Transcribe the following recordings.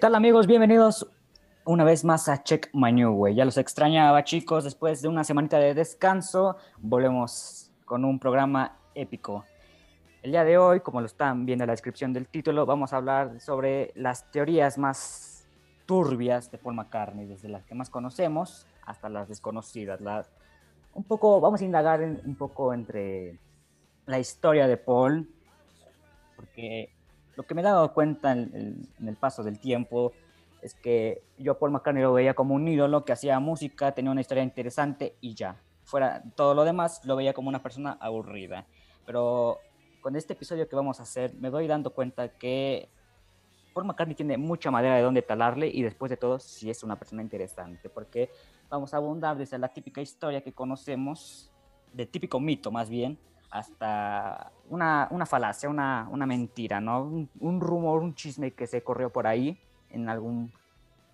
tal amigos? Bienvenidos una vez más a Check My New Way. Ya los extrañaba chicos, después de una semanita de descanso, volvemos con un programa épico. El día de hoy, como lo están viendo en la descripción del título, vamos a hablar sobre las teorías más turbias de Paul McCartney, desde las que más conocemos hasta las desconocidas. Un poco, vamos a indagar un poco entre la historia de Paul, porque lo que me he dado cuenta en, el paso del tiempo es que yo Paul McCartney lo veía como un ídolo que hacía música, tenía una historia interesante y ya. Fuera todo lo demás, lo veía como una persona aburrida. Pero con este episodio que vamos a hacer, me doy dando cuenta que Paul McCartney tiene mucha madera de donde talarle y después de todo, sí es una persona interesante, porque vamos a abundar desde la típica historia que conocemos, del típico mito más bien, hasta una, una falacia, una, una, mentira, ¿no? Un, rumor, un chisme que se corrió por ahí en algún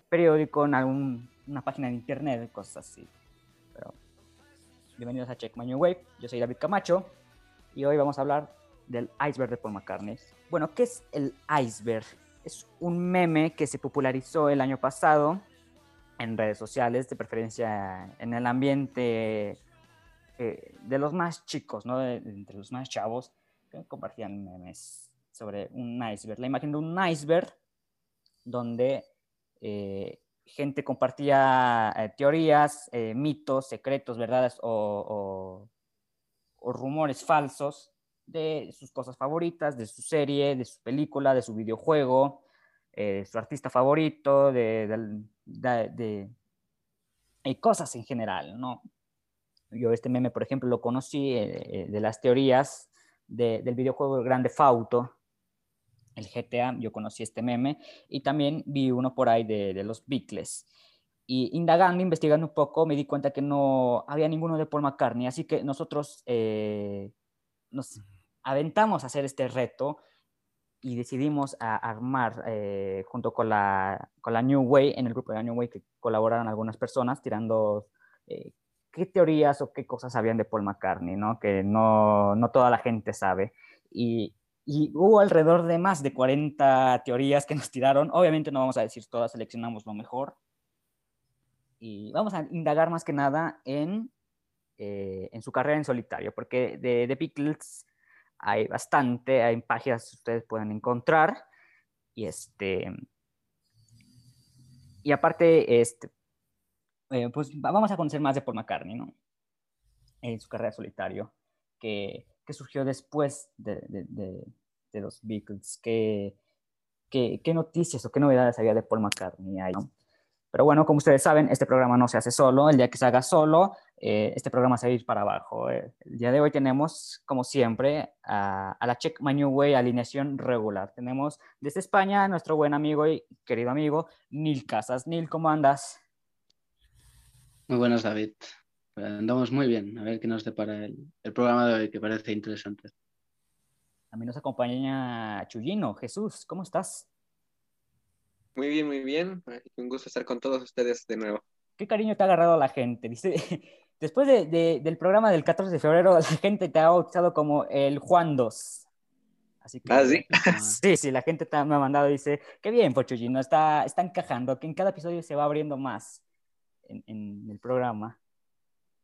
periódico, en alguna página de internet, cosas así. Pero bienvenidos a Check My New Wave, yo soy David Camacho y hoy vamos a hablar del iceberg de Paul McCartney. Bueno, ¿qué es el iceberg? Es un meme que se popularizó el año pasado en redes sociales, de preferencia en el ambiente eh, de los más chicos, ¿no? De, entre los más chavos, que compartían memes sobre un iceberg. La imagen de un iceberg donde eh, gente compartía eh, teorías, mitos, secretos, verdades o, rumores falsos de sus cosas favoritas, de su serie, de su película, de su videojuego, su artista favorito, de, de, de cosas en general, ¿no? Yo este meme, por ejemplo, lo conocí eh, eh, de las teorías del videojuego Grande Fauto, el GTA, yo conocí este meme, y también vi uno por ahí de, los Beatles. Y indagando, investigando un poco, me di cuenta que no había ninguno de Paul McCartney, así que nosotros eh, nos aventamos a hacer este reto y decidimos armar junto con la, con la New Way, en el grupo de la New Way que colaboraron algunas personas tirando qué teorías o qué cosas sabían de Paul McCartney, ¿no? Que no, no toda la gente sabe. Y, y, hubo alrededor de más de 40 teorías que nos tiraron. Obviamente no vamos a decir todas, seleccionamos lo mejor. Y vamos a indagar más que nada en, eh, en su carrera en solitario, porque de, de Beatles hay bastante, hay páginas que ustedes pueden encontrar. Y este... Y aparte, este, eh, pues vamos a conocer más de Paul McCartney, ¿no? En su carrera solitario, que, que surgió después de, de, de, los Beatles, ¿Qué, qué, qué noticias o qué novedades había de Paul McCartney ahí, ¿no? Pero bueno, como ustedes saben, este programa no se hace solo. El día que se haga solo, eh, este programa se va a ir para abajo. Eh, el día de hoy tenemos, como siempre, a, a, la Check My New Way alineación regular. Tenemos desde España nuestro buen amigo y querido amigo, Neil Casas. Neil, ¿cómo andas? Muy buenas, David. Andamos muy bien. A ver qué nos depara el, el programa de hoy, que parece interesante. A mí nos acompaña Chuyino. Jesús, ¿cómo estás? Muy bien, muy bien. Un gusto estar con todos ustedes de nuevo. ¿Qué cariño te ha agarrado la gente? Dice, después de, del programa del 14 de febrero, la gente te ha bautizado como el Juan 2. Así que, ¿Ah, sí? sí, sí, la gente me ha mandado, dice, qué bien, Pochuyino, está, está encajando, que en cada episodio se va abriendo más en, el programa.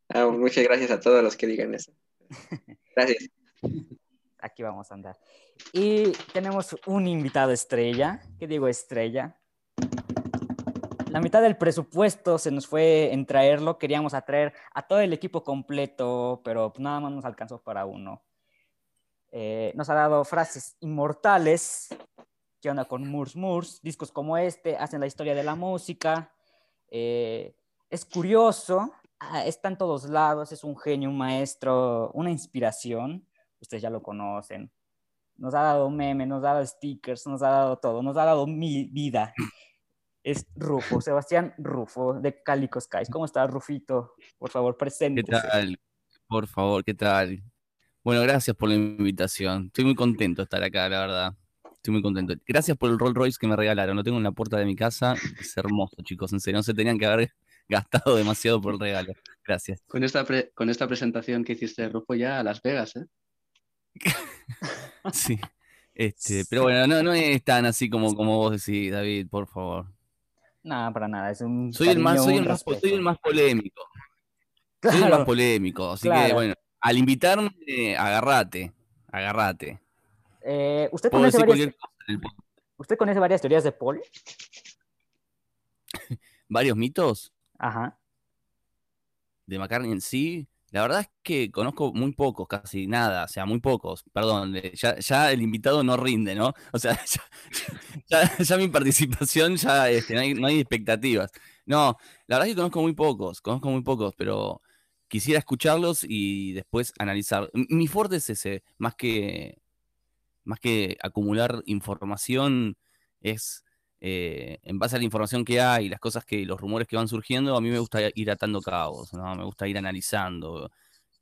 Ah, muchas gracias a todos los que digan eso. Gracias. Aquí vamos a andar. Y tenemos un invitado estrella. ¿Qué digo estrella? La mitad del presupuesto se nos fue en traerlo. Queríamos atraer a todo el equipo completo, pero pues nada más nos alcanzó para uno. Eh, nos ha dado frases inmortales. ¿Qué onda con Moors Moors? Discos como este hacen la historia de la música. Eh, es curioso, ah, está en todos lados, es un genio, un maestro, una inspiración. Ustedes ya lo conocen. Nos ha dado meme, nos ha dado stickers, nos ha dado todo, nos ha dado mi vida. Es Rufo, Sebastián Rufo, de Calico Skies. ¿Cómo estás, Rufito? Por favor, presente. ¿Qué tal? Por favor, ¿qué tal? Bueno, gracias por la invitación. Estoy muy contento de estar acá, la verdad. Estoy muy contento. Gracias por el Rolls Royce que me regalaron. Lo tengo en la puerta de mi casa. Es hermoso, chicos. En serio, no se tenían que haber gastado demasiado por el regalo. Gracias. Con esta, con esta presentación que hiciste, Rufo, ya a Las Vegas, ¿eh? sí. Este, pero bueno, no, no es tan así como, como vos decís, David, por favor. Nada, para nada. Es un Soy el más, soy un el más, soy el más polémico. Soy el más polémico. Así que bueno, al invitarme, agarrate. Agarrate. Eh, ¿usted, conoce varias. ¿Usted conoce varias teorías de Paul? Varios mitos Ajá. de McCartney en sí. La verdad es que conozco muy pocos, casi nada, o sea, muy pocos. Perdón, ya, el invitado no rinde, ¿no? O sea, ya, mi participación ya este, no, hay, expectativas. No, la verdad es que conozco muy pocos, conozco muy pocos, pero quisiera escucharlos y después analizar. Mi fuerte es ese, más que, más que acumular información, es eh, en base a la información que hay, las cosas que, los rumores que van surgiendo, a mí me gusta ir atando cabos, ¿no? Me gusta ir analizando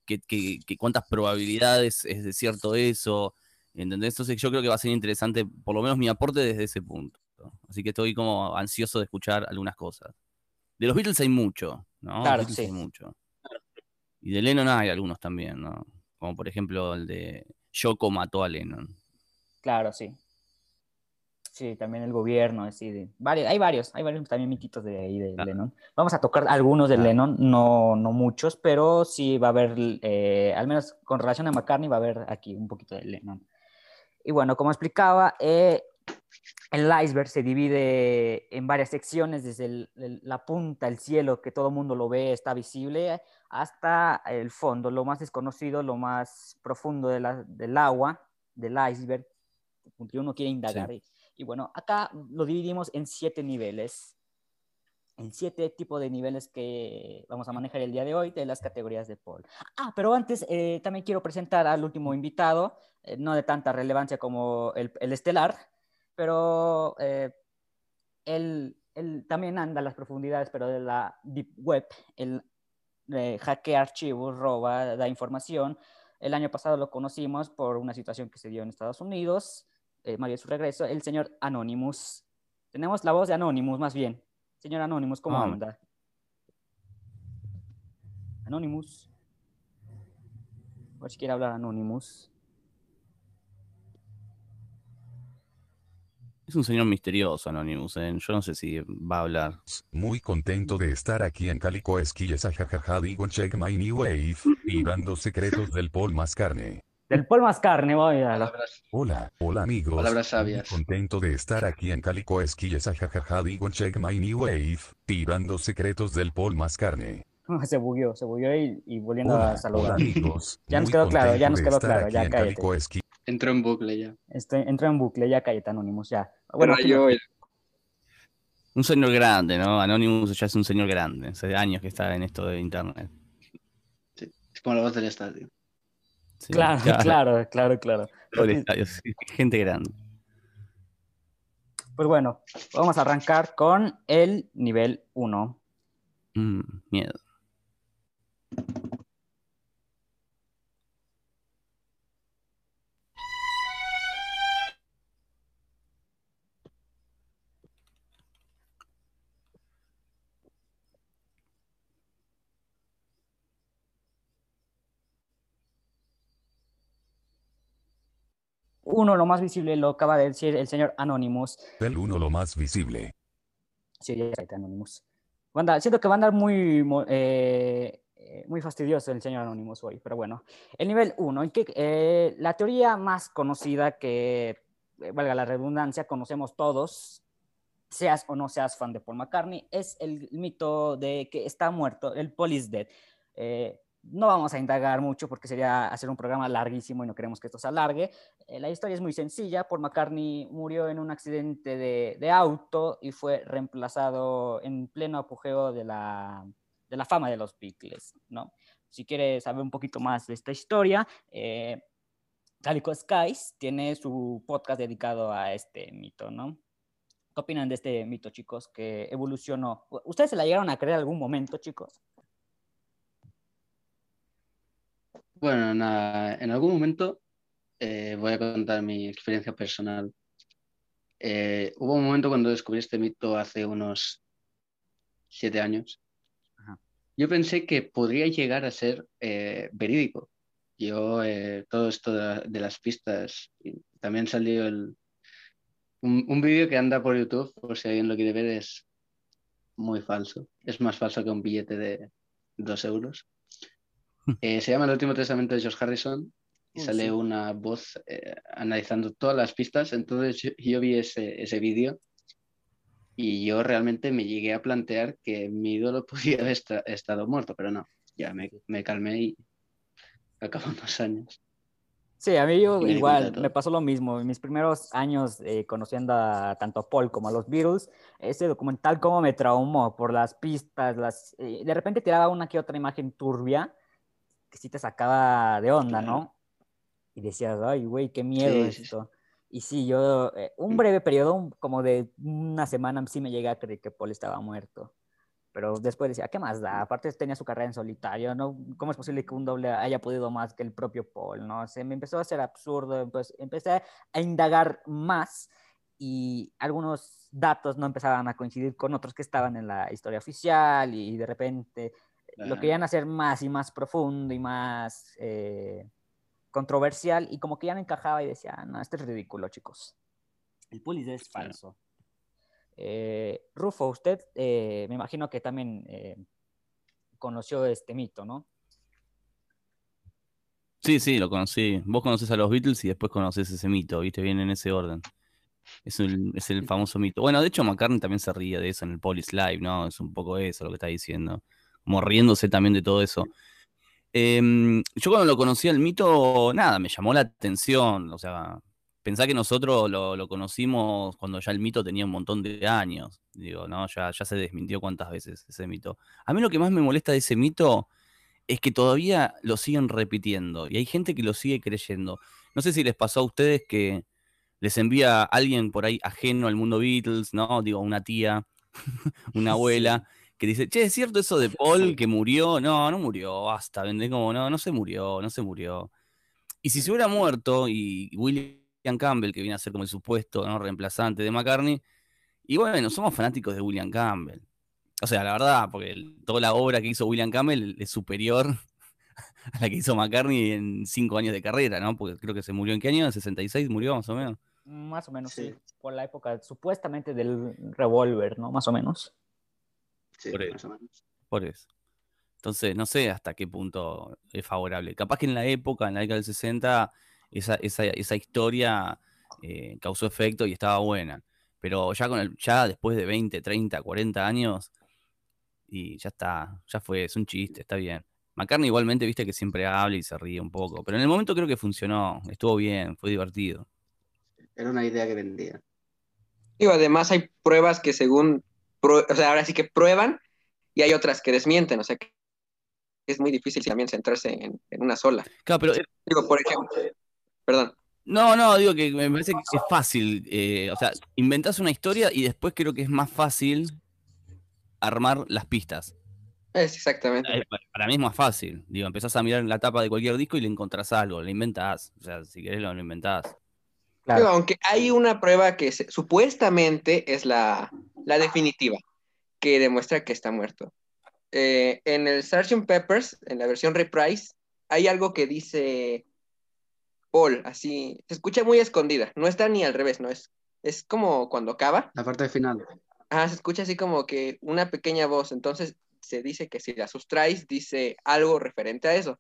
qué- cuántas probabilidades es de cierto eso, ¿entendés? Entonces yo creo que va a ser interesante, por lo menos mi aporte desde ese punto. Así que estoy como ansioso de escuchar algunas cosas. De los Beatles hay mucho, ¿no? Claro, sí. hay mucho. Y de Lennon hay algunos también, ¿no? Como por ejemplo el de Yoko mató a Lennon. Claro, sí. Sí, también el gobierno, sí, de- varios, hay varios, hay varios también mititos de ahí de Ah. Lennon. Vamos a tocar algunos de Ah. Lennon, no, no muchos, pero sí va a haber, eh, al menos con relación a McCartney, va a haber aquí un poquito de Lennon. Y bueno, como explicaba, eh, el iceberg se divide en varias secciones, desde el- el- la punta, el cielo, que todo el mundo lo ve, está visible, hasta el fondo, lo más desconocido, lo más profundo de la- del agua, del iceberg, que uno quiere indagar. Y, y bueno, acá lo dividimos en siete niveles, en siete tipos de niveles que vamos a manejar el día de hoy de las categorías de Paul. Ah, pero antes eh, también quiero presentar al último invitado, eh, no de tanta relevancia como el, el estelar, pero eh, él, él también anda a las profundidades, pero de la Deep Web, él eh, hackea archivos, roba, da información. El año pasado lo conocimos por una situación que se dio en Estados Unidos, eh, Mario su regreso, el señor Anonymous. Tenemos la voz de Anonymous, más bien. Señor Anonymous, ¿cómo Ah. anda? Anonymous. A ver si quiere hablar Anonymous. Es un señor misterioso, Anonymous. ¿eh? Yo no sé si va a hablar. Muy contento de estar aquí en Calico Esquilles ajajaja digo check my new wave, vibrando secretos del Paul Mascarne. Del Paul Mascarne, voy a Palabras, Hola, hola amigos. palabras Muy sabias. contento de estar aquí en Calico Esquilles ajajaja digo check my new wave, vibrando secretos del Paul Mascarne. Se bugueó, se bugueó y, y volviendo a Hola, hola saludar. amigos. Ya nos Muy quedó claro, ya contento nos de quedó estar claro, aquí ya en cállate. Entró en bucle ya. Estoy, entró en bucle, ya cállate, Anonymous, ya. Bueno, el- Un señor grande, ¿no? Anonymous ya es un señor grande. Hace años que está en esto de internet. Es como la voz del estadio. Sí, claro, claro, claro, claro. Gente grande. Pues bueno, vamos a arrancar con el nivel 1. Mm, miedo. Uno, lo más visible, lo acaba de decir el señor Anonymous. el uno lo más visible. Sí, ya cállate, Anonymous. Va a andar- siento que va a andar muy, eh, eh, muy fastidioso el señor Anonymous hoy, pero bueno. El nivel 1, la teoría más conocida que, eh, valga la redundancia, conocemos todos, seas o no seas fan de Paul McCartney, es el mito de que está muerto, el Paul is dead. Eh, no vamos a indagar mucho porque sería hacer un programa larguísimo y no queremos que esto se alargue. Eh, la historia es muy sencilla. Paul McCartney murió en un accidente de, auto y fue reemplazado en pleno apogeo de la, de la fama de los Beatles, ¿no? Si quieres saber un poquito más de esta historia, eh, Calico Skies tiene su podcast dedicado a este mito, ¿no? ¿Qué opinan de este mito, chicos, que evolucionó? ¿Ustedes se la llegaron a creer algún momento, chicos? Bueno, nada, en algún momento eh, voy a contar mi experiencia personal. Eh, hubo un momento cuando descubrí este mito hace unos siete años. Ajá. Yo pensé que podría llegar a ser eh, verídico. Yo, eh, todo esto de, de las pistas también salió el, un, un vídeo que anda por YouTube, por si alguien lo quiere ver, es muy falso. Es más falso que un billete de dos euros. Eh, se llama El último testamento de George Harrison y Oh, sale sí. una voz eh, analizando todas las pistas. Entonces yo, yo vi ese, ese vídeo y yo realmente me llegué a plantear que mi ídolo podía haber esta- estado muerto, pero no. Ya me, me calmé y acabó unos años. Sí, a mí yo me igual me pasó lo mismo. En mis primeros años eh, conociendo a tanto a Paul como a los Beatles, ese documental como me traumó por las pistas, las eh, de repente tiraba una que otra imagen turbia que sí te sacaba de onda, Claro. ¿no? Y decías, ay, güey, qué miedo Sí, sí, sí. esto. Y sí, yo, eh, un breve periodo, un- como de una semana, sí me llegué a creer que Paul estaba muerto. Pero después decía, ¿qué más da? Aparte tenía su carrera en solitario, ¿no? ¿Cómo es posible que un doble haya podido más que el propio Paul, ¿no? Se me empezó a hacer absurdo, pues empecé a indagar más y algunos datos no empezaban a coincidir con otros que estaban en la historia oficial y de repente lo Claro. querían hacer más y más profundo y más eh, controversial y como que ya no encajaba y decía, "Ah, no, esto es ridículo, chicos. El pulis es Claro. falso. Eh, Rufo, usted eh, me imagino que también eh, conoció este mito, ¿no? Sí, sí, lo conocí. Vos conocés a los Beatles y después conocés ese mito, ¿viste? Viene en ese orden. Es el, es el famoso mito. Bueno, de hecho, McCartney también se ríe de eso en el Polis Live, ¿no? Es un poco eso lo que está diciendo. Como riéndose también de todo eso. Em, yo cuando lo conocí el mito, nada, me llamó la atención. O sea, pensá que nosotros lo, lo conocimos cuando ya el mito tenía un montón de años. Digo, ¿no? Ya, ya se desmintió cuántas veces ese mito. A mí lo que más me molesta de ese mito es que todavía lo siguen repitiendo y hay gente que lo sigue creyendo. No sé si les pasó a ustedes que les envía alguien por ahí ajeno al mundo Beatles, ¿no? Digo, una tía, una abuela, que dice, che, ¿es cierto eso de Paul que murió? No, no murió, basta, ¿vendés? Como, no, no se murió, no se murió. Y si se hubiera muerto y William Campbell, que viene a ser como el supuesto ¿no? reemplazante de McCartney, y bueno, somos fanáticos de William Campbell. O sea, la verdad, porque el- toda la obra que hizo William Campbell es superior a la que hizo McCartney en cinco años de carrera, ¿no? Porque creo que se murió en qué año, en 66 murió más o menos. Más o menos, sí. Sí. Por la época supuestamente del revólver, ¿no? Más o menos. Sí, Por más o menos. Por eso. Entonces, no sé hasta qué punto es favorable. Capaz que en la época, en la década del 60, esa, esa, esa historia eh, causó efecto y estaba buena. Pero ya con el, ya después de 20, 30, 40 años, y ya está, ya fue, es un chiste, está bien. McCartney igualmente, viste que siempre habla y se ríe un poco. Pero en el momento creo que funcionó, estuvo bien, fue divertido. Era una idea que vendía. Digo, además hay pruebas que según, o sea, ahora sí que prueban y hay otras que desmienten, o sea, que es muy difícil también centrarse en, en una sola. Claro, pero Digo, por ejemplo, perdón, No, no, digo que me parece que es fácil. eh, o sea, inventás una historia y después creo que es más fácil armar las pistas. es exactamente. Eh, pa- Para mí es más fácil. Digo, empezás a mirar en la tapa de cualquier disco y le encontrás algo, le inventás. O sea, si querés lo, lo inventás. Digo, Claro. aunque hay una prueba que se- supuestamente es la, la definitiva, que demuestra que está muerto. Eh, en el Sgt. Peppers, en la versión reprise, hay algo que dice Paul, así, se escucha muy escondida, no está ni al revés, no es, es como cuando acaba, La parte final. ah, se escucha así como que una pequeña voz, entonces se dice que si la sustraes dice algo referente a eso.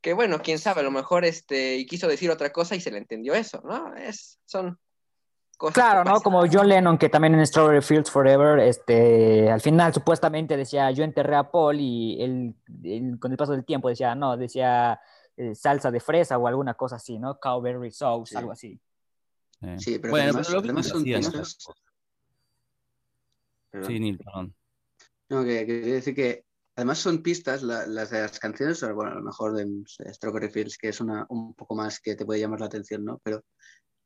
Que bueno, quién sabe, a lo mejor este, y quiso decir otra cosa y se le entendió eso, ¿no? Es, son cosas. Claro, ¿no? Como John Lennon, que también en Strawberry Fields Forever, este, al final supuestamente decía, yo enterré a Paul y él, él, con el paso del tiempo decía, no, decía eh, salsa de fresa o alguna cosa así, ¿no? Cowberry sauce, Sí. algo así. Eh, Sí, pero bueno, además- pero los además Beatles son. Perdón. Sí, Neil, perdón. No, que quería decir que además son pistas, la- las de las canciones, o, bueno, a lo mejor de Strawberry Fields, que es una un poco más que te puede llamar la atención, ¿no? Pero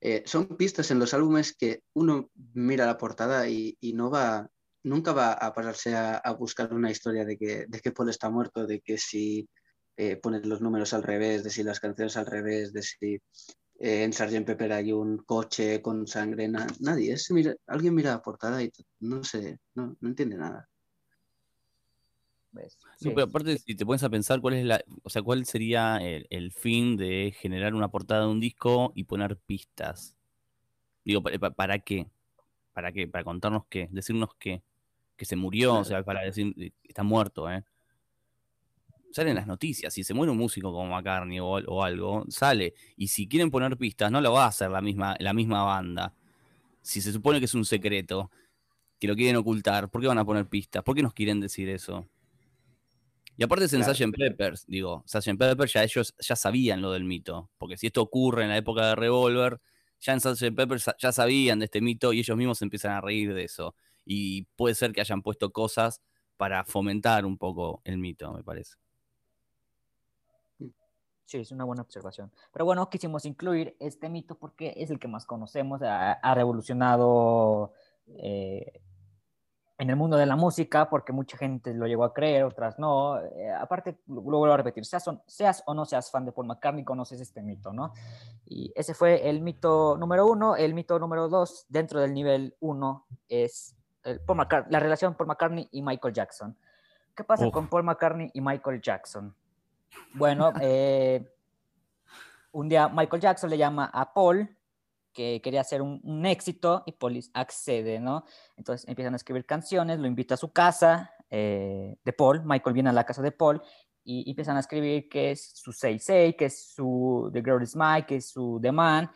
eh, son pistas en los álbumes que uno mira la portada y, no va, nunca va a pararse a, buscar una historia de que, de que Paul está muerto, de que si eh, pones los números al revés, de si las canciones al revés, de si eh, en Sgt. Pepper hay un coche con sangre, na- nadie. Es, mira, alguien mira la portada y no sé, no, no entiende nada. Pero aparte, si te pones a pensar cuál es la, o sea, cuál sería el, el fin de generar una portada de un disco y poner pistas. Digo, ¿pa- pa- ¿para, qué? ¿Para qué? ¿Para contarnos qué? Decirnos qué. Que se murió, o sea, para decir, eh, está muerto, ¿eh? Salen las noticias, si se muere un músico como McCartney o, o algo, sale. Y si quieren poner pistas, no lo va a hacer la misma, la misma banda. Si se supone que es un secreto, que lo quieren ocultar, ¿por qué van a poner pistas? ¿Por qué nos quieren decir eso? Y aparte es en Claro. Sgt. Peppers, digo, Sgt. Peppers ya ellos ya sabían lo del mito, porque si esto ocurre en la época de Revolver, ya en Sgt. Peppers ya sabían de este mito y ellos mismos empiezan a reír de eso. Y puede ser que hayan puesto cosas para fomentar un poco el mito, me parece. Sí, es una buena observación. Pero bueno, quisimos incluir este mito porque es el que más conocemos, ha, ha revolucionado eh, en el mundo de la música, porque mucha gente lo llegó a creer, otras no. Eh, aparte, lo vuelvo a repetir, seas o, seas o no seas fan de Paul McCartney, conoces este mito, ¿no? Y ese fue el mito número uno. El mito número dos, dentro del nivel uno, es el Paul McCart- la relación Paul McCartney y Michael Jackson. ¿Qué pasa Uf. con Paul McCartney y Michael Jackson? Bueno, eh, un día Michael Jackson le llama a Paul que quería hacer un, un éxito y Paul accede, ¿no? Entonces empiezan a escribir canciones, lo invita a su casa eh, de Paul, Michael viene a la casa de Paul y, y empiezan a escribir que es su Say Say, que es su The Girl Is Mine, que es su The Man.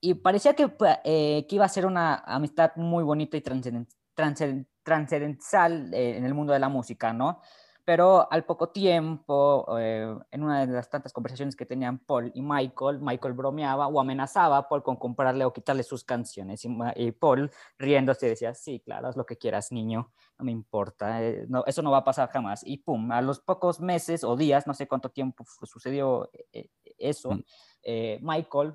Y parecía que, eh, que iba a ser una amistad muy bonita y trascendental eh, en el mundo de la música, ¿no? Pero al poco tiempo, eh, en una de las tantas conversaciones que tenían Paul y Michael, Michael bromeaba o amenazaba a Paul con comprarle o quitarle sus canciones. Y, y Paul, riéndose, decía, sí, claro, haz lo que quieras, niño, no me importa, eh, no, eso no va a pasar jamás. Y pum, a los pocos meses o días, no sé cuánto tiempo sucedió eh, eso, Mm. Michael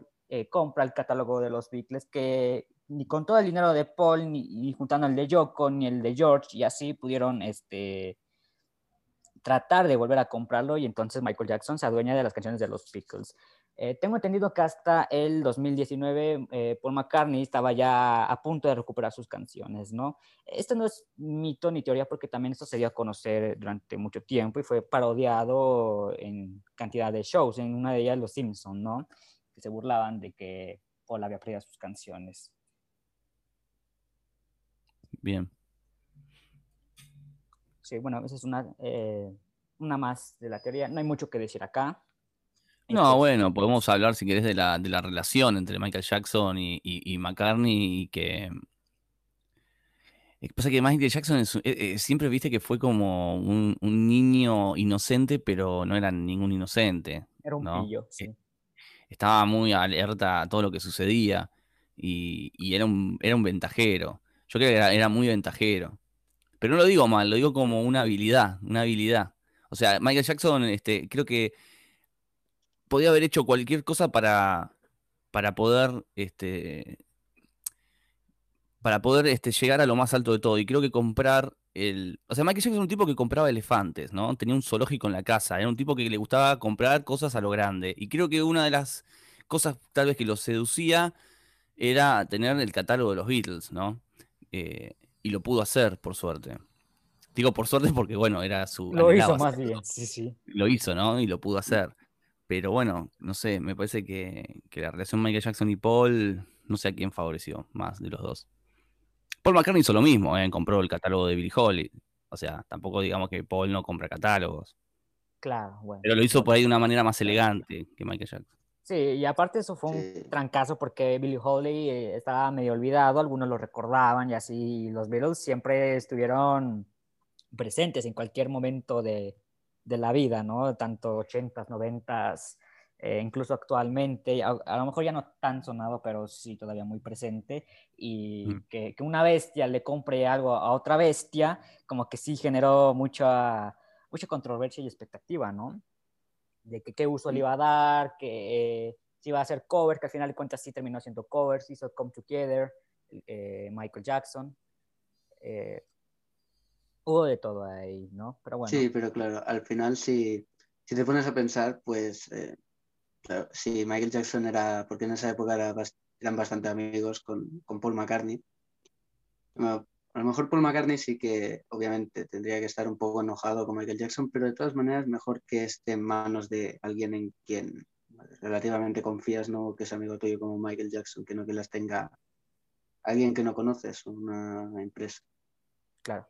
compra el catálogo de los Beatles que ni con todo el dinero de Paul, ni, ni juntando el de Yoko, ni el de George, y así pudieron este, tratar de volver a comprarlo y entonces Michael Jackson se adueña de las canciones de los Beatles. Eh, tengo entendido que hasta el 2019 eh, Paul McCartney estaba ya a punto de recuperar sus canciones, ¿no? Esto no es mito ni teoría porque también esto se dio a conocer durante mucho tiempo y fue parodiado en cantidad de shows, en una de ellas Los Simpson, ¿no? Que se burlaban de que Paul había perdido sus canciones. Bien. Sí, bueno, esa es una, eh, una más de la teoría. No hay mucho que decir acá. No, Este, bueno, podemos hablar, si querés, de la, de la relación entre Michael Jackson y, y- y McCartney y que... Que pasa que Michael Jackson es- eh, eh, siempre viste que fue como un, un niño inocente, pero no era ningún inocente. Era un ¿no? pillo, sí. Estaba muy alerta a todo lo que sucedía y, y era, un, era un ventajero. Yo creo que era, era muy ventajero. Pero no lo digo mal, lo digo como una habilidad, una habilidad. O sea, Michael Jackson, este, creo que podía haber hecho cualquier cosa para, para poder, este, para poder este, llegar a lo más alto de todo. Y creo que comprar el. O sea, Michael Jackson era un tipo que compraba elefantes, ¿no? Tenía un zoológico en la casa. Era un tipo que le gustaba comprar cosas a lo grande. Y creo que una de las cosas tal vez que lo seducía era tener el catálogo de los Beatles, ¿no? Eh, y lo pudo hacer, por suerte. Digo por suerte porque, bueno, era su. Lo hizo más hacerlo bien, sí, sí. lo hizo, ¿no? Y lo pudo hacer. Pero bueno, no sé, me parece que, que la relación Michael Jackson y Paul, no sé a quién favoreció más de los dos. Paul McCartney hizo lo mismo, ¿eh? compró el catálogo de Billie Holiday. O sea, tampoco digamos que Paul no compra catálogos. Claro, bueno. Pero lo hizo por ahí de una manera más elegante que Michael Jackson. Sí, y aparte eso fue un Sí. trancazo porque Billie Holiday eh, estaba medio olvidado, algunos lo recordaban y así los Beatles siempre estuvieron presentes en cualquier momento de, de la vida, ¿no? Tanto 80s, 90s, eh, incluso actualmente, a, a lo mejor ya no tan sonado, pero sí todavía muy presente, y Mm. que, que una bestia le compre algo a otra bestia, como que sí generó mucha, mucha controversia y expectativa, ¿no? De que qué uso le iba a dar, que eh, si iba a hacer cover, que al final de cuentas sí terminó haciendo covers, hizo Come Together, eh, Michael Jackson. eh, hubo de todo ahí, ¿no? Pero bueno. Sí, pero claro, al final si, si te pones a pensar, pues eh, claro, si Michael Jackson era, porque en esa época era bas- eran bastante amigos con, con Paul McCartney, bueno, A lo mejor Paul McCartney sí que obviamente tendría que estar un poco enojado con Michael Jackson, pero de todas maneras mejor que esté en manos de alguien en quien relativamente confías, no que es amigo tuyo como Michael Jackson, que no que las tenga alguien que no conoces, una empresa. Claro.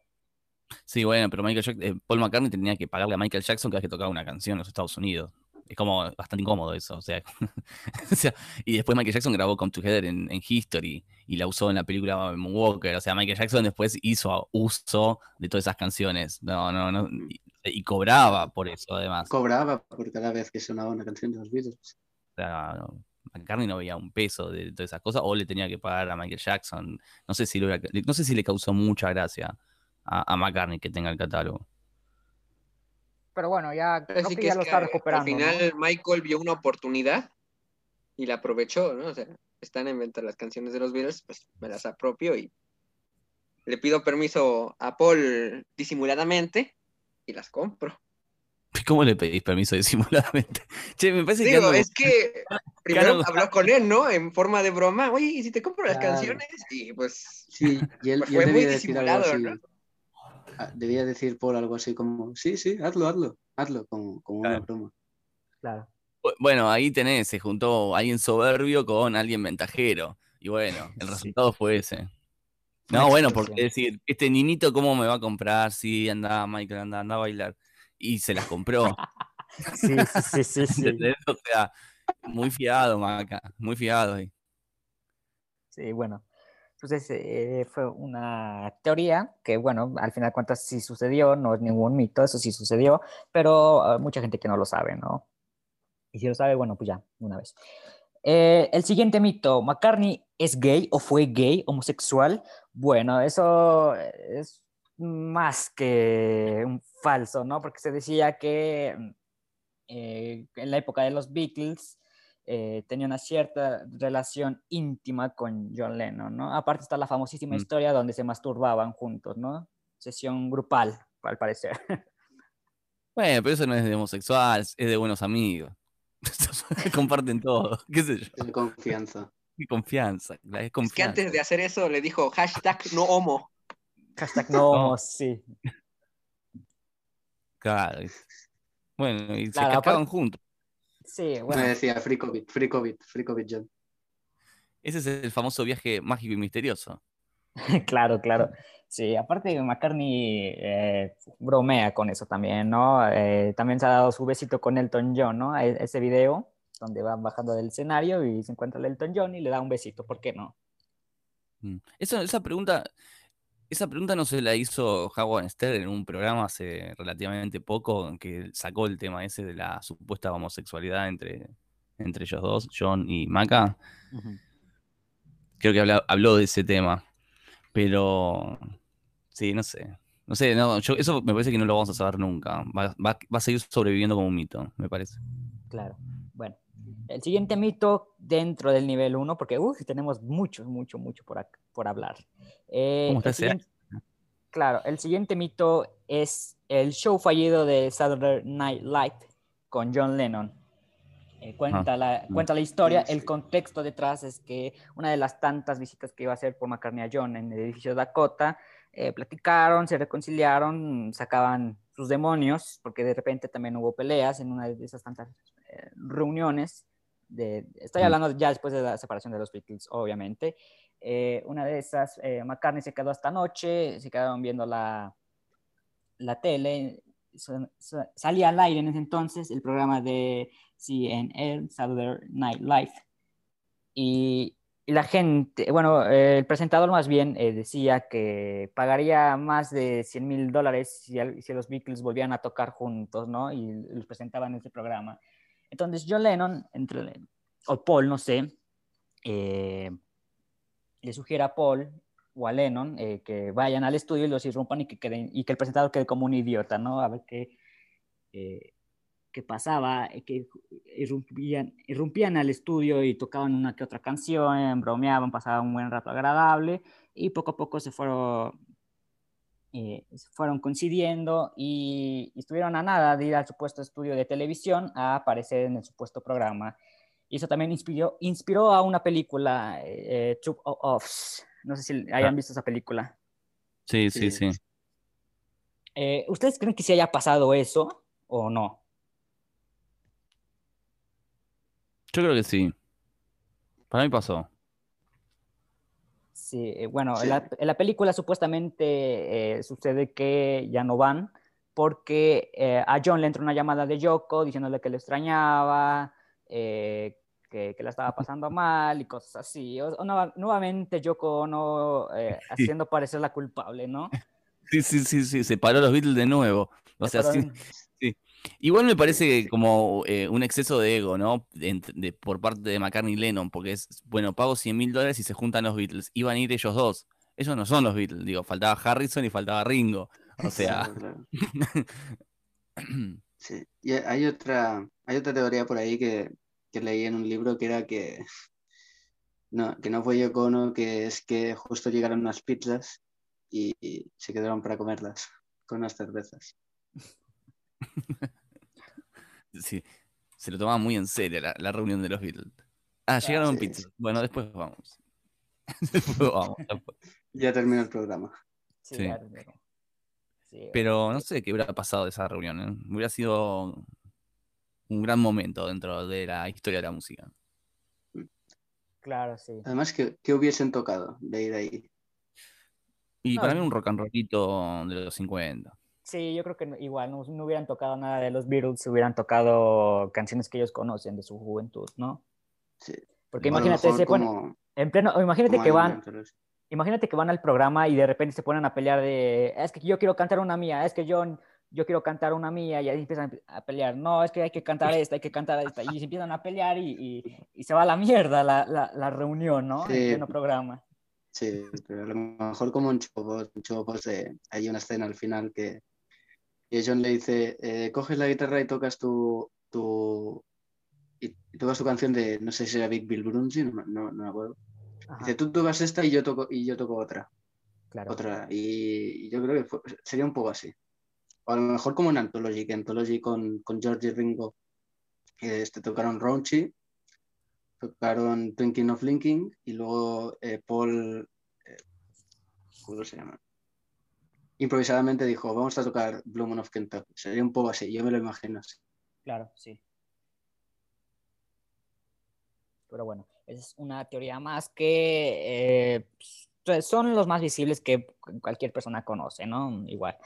Sí, bueno, pero Michael Jackson, eh, Paul McCartney tenía que pagarle a Michael Jackson cada vez que tocaba una canción en los Estados Unidos. Es como bastante incómodo eso, o sea, o sea, y después Michael Jackson grabó Come Together en, en History y la usó en la película Moonwalker, o sea, Michael Jackson después hizo uso de todas esas canciones, no, no, no, y, y cobraba por eso además. Cobraba por cada vez que sonaba una canción de los Beatles. O sea, no, McCartney no veía un peso de todas esas cosas, o le tenía que pagar a Michael Jackson. No sé si, lo no sé si le causó mucha gracia a, a McCartney que tenga el catálogo. Pero bueno, ya creo que, que ya es lo que está recuperando. Al ¿no? final Michael vio una oportunidad y la aprovechó, ¿no? O sea, están en venta las canciones de los Beatles, pues me las apropio y le pido permiso a Paul disimuladamente y las compro. ¿Cómo le pedís permiso disimuladamente? Che, me parece que Digo, ando- es que primero habló con él, ¿no? En forma de broma, oye, ¿y si te compro las Claro. canciones? Y pues Sí, y él, Pues y él fue muy debía decir algo disimulado, así. ¿no? Ah, Debía decir Paul algo así como, sí, sí, hazlo, hazlo, hazlo, como, como una Claro. broma. Claro. Bu- Bueno, ahí tenés, se juntó alguien soberbio con alguien ventajero. Y bueno, el Sí. resultado fue ese. Una No, bueno, porque decir, este niñito, ¿cómo me va a comprar? Sí, anda, Michael, anda, anda a bailar. Y se las compró. Sí, sí, sí, sí. sí. ¿entendés? O sea, muy fiado, Maca, muy fiado. ahí. Sí, bueno. Entonces eh, fue una teoría que, bueno, al final de cuentas sí sucedió, no es ningún mito, eso sí sucedió, pero hay mucha gente que no lo sabe, ¿no? Y si lo sabe, bueno, pues ya, una vez. Eh, el siguiente mito, ¿McCartney es gay o fue gay, homosexual? Bueno, eso es más que un falso, ¿no? Porque se decía que eh, en la época de los Beatles eh, tenía una cierta relación íntima con John Lennon, ¿no? Aparte está la famosísima Mm. historia donde se masturbaban juntos, ¿no? Sesión grupal, al parecer. Bueno, pero eso no es de homosexual, es de buenos amigos. Comparten todo, qué sé yo. Confianza. Qué confianza, la- es es que antes de hacer eso le dijo hashtag no homo. Hashtag no, sí. Claro. Bueno, y se cascaban juntos. Sí, Me bueno, decía free COVID, free COVID, free COVID John. Ese es el famoso viaje mágico y misterioso. claro, claro. Sí, aparte McCartney eh, bromea con eso también, ¿no? Eh, también se ha dado su besito con Elton John, ¿no? E- ese video donde van bajando del escenario y se encuentra el Elton John y le da un besito, ¿por qué no? Mm. Eso, esa pregunta, esa pregunta no se la hizo Howard Stern en un programa hace relativamente poco, en que sacó el tema ese de la supuesta homosexualidad entre, entre ellos dos, John y Maca. Creo que habla- habló de ese tema. Pero sí, no sé. No sé, no, yo, eso me parece que no lo vamos a saber nunca. Va, va- va a seguir sobreviviendo como un mito, me parece. Claro. El siguiente mito dentro del nivel 1, porque tenemos mucho, mucho, mucho por, por hablar. Eh, ¿Cómo está el ese siguiente- Claro, el siguiente mito es el show fallido de Saturday Night Live con John Lennon. Eh, cuenta, la, cuenta la historia, sí. el contexto detrás es que una de las tantas visitas que iba a hacer por McCartney a John en el edificio Dakota, eh, platicaron, se reconciliaron, sacaban sus demonios, porque de repente también hubo peleas en una de esas tantas eh, reuniones. De, estoy Mm. hablando ya después de la separación de los Beatles, obviamente. Eh, una de esas, eh, McCartney se quedó hasta noche, se quedaron viendo la, la tele, sa- sa- salía al aire en ese entonces el programa de CNN, Saturday Night Live, y, y la gente, bueno, eh, el presentador más bien eh, decía que pagaría más de 100 mil dólares si, si los Beatles volvían a tocar juntos, ¿no? Y los presentaban en ese programa. Entonces John Lennon, entre, o Paul, no sé, eh, le sugiere a Paul o a Lennon eh, que vayan al estudio y los irrumpan y que, queden, y que el presentador quede como un idiota, ¿no? A ver qué, eh, qué pasaba, que irrumpían, irrumpían al estudio y tocaban una que otra canción, bromeaban, pasaban un buen rato agradable y poco a poco se fueron, eh, se fueron coincidiendo y, y estuvieron a nada de ir al supuesto estudio de televisión a aparecer en el supuesto programa. Y eso también inspiró, inspiró a una película, eh, Troop of Offs. No sé si hayan Ah. visto esa película. Sí, sí, Sí. sí. Eh, ¿Ustedes creen que sí haya pasado eso o no? Yo creo que sí. Para mí pasó. Sí, eh, bueno, Sí. En, la, en la película supuestamente eh, sucede que ya no van porque eh, a John le entra una llamada de Yoko diciéndole que le extrañaba, eh, que, que la estaba pasando mal y cosas así. O- o nueva- nuevamente Yoko no haciendo parecer la culpable, ¿no? Sí, sí, sí, sí. Se paró los Beatles de nuevo. O sea, sí. Igual me parece como eh, un exceso de ego, ¿no? De, ent- de- por parte de McCartney y Lennon, porque es, bueno, pago 100 mil dólares y se juntan los Beatles. Iban a ir ellos dos. Ellos no son los Beatles, digo, faltaba Harrison y faltaba Ringo. O sea. Sí. Y hay otra, hay otra teoría por ahí que, que leí en un libro que era que no, que no fue Yoko Ono, que es que justo llegaron unas pizzas y, y se quedaron para comerlas con unas cervezas. sí, se lo tomaba muy en serio la, la reunión de los Beatles. Ah, llegaron sí, pizzas. sí. Bueno, después vamos. después vamos. después. Ya terminó el programa. sí, Sí. claro, pero- sí, Pero no sé qué hubiera pasado de esa reunión. ¿eh? Hubiera sido un gran momento dentro de la historia de la música. claro, sí. Además, ¿qué, qué hubiesen tocado de ir ahí? Y No, para mí un rock and rollito de los 50. Sí, yo creo que igual no, no hubieran tocado nada de los Beatles, hubieran tocado canciones que ellos conocen de su juventud, ¿no? Sí. Porque imagínate, se ponen- como- en pleno, imagínate que van, imagínate que van al programa y de repente se ponen a pelear de, es que yo quiero cantar una mía, es que yo, yo quiero cantar una mía, y ahí empiezan a pelear, no, es que hay que cantar esta, hay que cantar esta, y se empiezan a pelear y, y- y se va a la mierda la, la, la reunión, ¿no? En Sí. pleno programa. Sí, pero a lo mejor como un chupopos de- hay una escena al final que, que John le dice, eh, coges la guitarra y tocas tu, tu y, y tocas tu canción de, no sé si era Big Bill Brunzi, no, no, no me acuerdo. Ajá, Dice, tú tocas esta y yo toco, y yo toco otra, claro. otra. Y, y yo creo que fue- sería un poco así. O a lo mejor como en Anthology, que Anthology con, con George y Ringo eh, este, tocaron Raunchy, tocaron Thinking of Linking y luego eh, Paul, eh, ¿cómo se llama? Improvisadamente dijo, vamos a tocar Blue Moon of Kentucky. Sería un poco así, yo me lo imagino así. Claro, sí. Pero bueno, es una teoría más que eh, pues, son los más visibles que cualquier persona conoce, ¿no? Igual.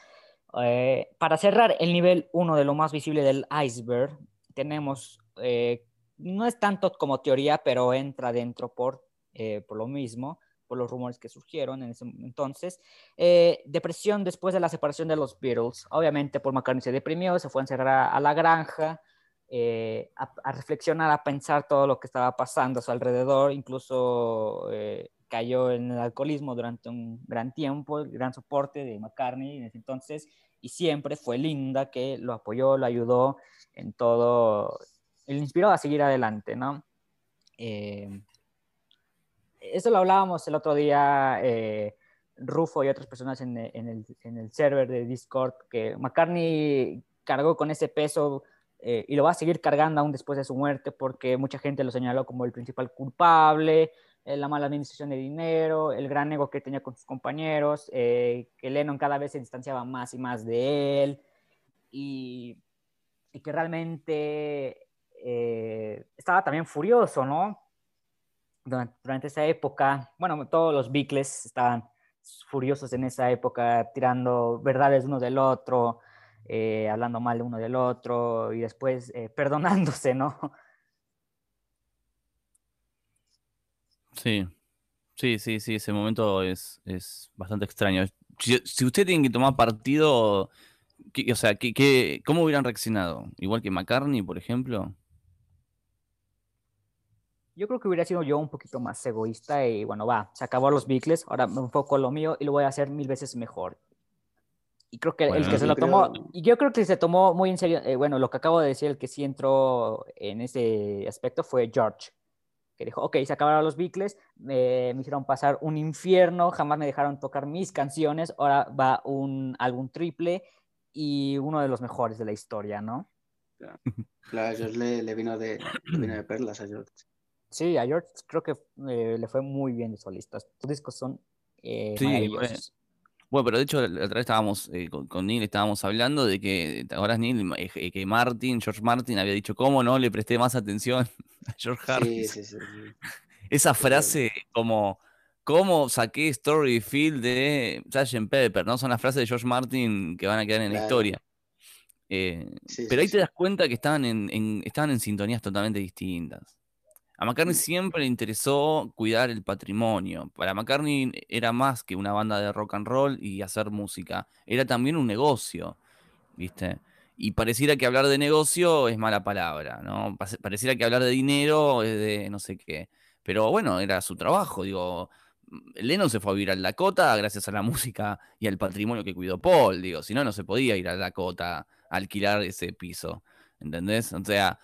Eh, para cerrar el nivel 1 de lo más visible del iceberg, tenemos, eh, no es tanto como teoría, pero entra dentro por, eh, por lo mismo, por los rumores que surgieron en ese entonces. Eh, depresión después de la separación de los Beatles. Obviamente Paul McCartney se deprimió, se fue a encerrar a, la granja, eh, a, a, reflexionar, a pensar todo lo que estaba pasando a su alrededor, incluso eh, cayó en el alcoholismo durante un gran tiempo, el gran soporte de McCartney en ese entonces, y siempre fue Linda que lo apoyó, lo ayudó en todo, le inspiró a seguir adelante, ¿no? Eh, eso lo hablábamos el otro día, eh, Rufo y otras personas en, en, el, en, server de Discord, que McCartney cargó con ese peso eh, y lo va a seguir cargando aún después de su muerte porque mucha gente lo señaló como el principal culpable, eh, la mala administración de dinero, el gran ego que tenía con sus compañeros, eh, que Lennon cada vez se distanciaba más y más de él y, y que realmente eh, estaba también furioso, ¿no? Durante, esa época, bueno, todos los Beatles estaban furiosos en esa época, tirando verdades uno del otro, eh, hablando mal de uno del otro y después eh, perdonándose, ¿no? Sí, sí, sí, sí, ese momento es, es bastante extraño. Si, si, usted tiene que tomar partido, ¿qué, o sea, ¿qué, qué, ¿cómo hubieran reaccionado? Igual que McCartney, por ejemplo. Yo creo que hubiera sido yo un poquito más egoísta y bueno, va, se acabó los Beatles, ahora me enfoco en lo mío y lo voy a hacer mil veces mejor. Y creo que bueno, el que se lo creo... tomó, y yo creo que se tomó muy en serio, eh, bueno, lo que acabo de decir, el que sí entró en ese aspecto fue George, que dijo, ok, se acabaron los Beatles, eh, me hicieron pasar un infierno, jamás me dejaron tocar mis canciones, ahora va un álbum triple y uno de los mejores de la historia, ¿no? Claro, George le, le, vino de, le vino de perlas a George. Sí, a George creo que eh, le fue muy bien de solistas. Tus discos son eh, sí, maravillosos. Bueno, pero de hecho, la otra vez estábamos eh, con, con Neil, estábamos hablando de que, ¿te acuerdas, Neil? Eh, Que Martin, George Martin había dicho, ¿cómo no le presté más atención a George Sí, Harrison? sí, sí. sí. Esa frase como, ¿cómo saqué Story Field de Sgt. Pepper? ¿No? Son las frases de George Martin que van a quedar en la historia. Eh, Sí, pero sí, ahí te sí. das cuenta que estaban en, en- estaban en sintonías totalmente distintas. A McCartney Mm. siempre le interesó cuidar el patrimonio. Para McCartney era más que una banda de rock and roll y hacer música. Era también un negocio, ¿viste? Y pareciera que hablar de negocio es mala palabra, ¿no? Pareciera que hablar de dinero es de no sé qué. Pero bueno, era su trabajo, digo. Lennon se fue a vivir al Dakota gracias a la música y al patrimonio que cuidó Paul, digo. Si no, no se podía ir al Dakota a alquilar ese piso, ¿entendés? O sea,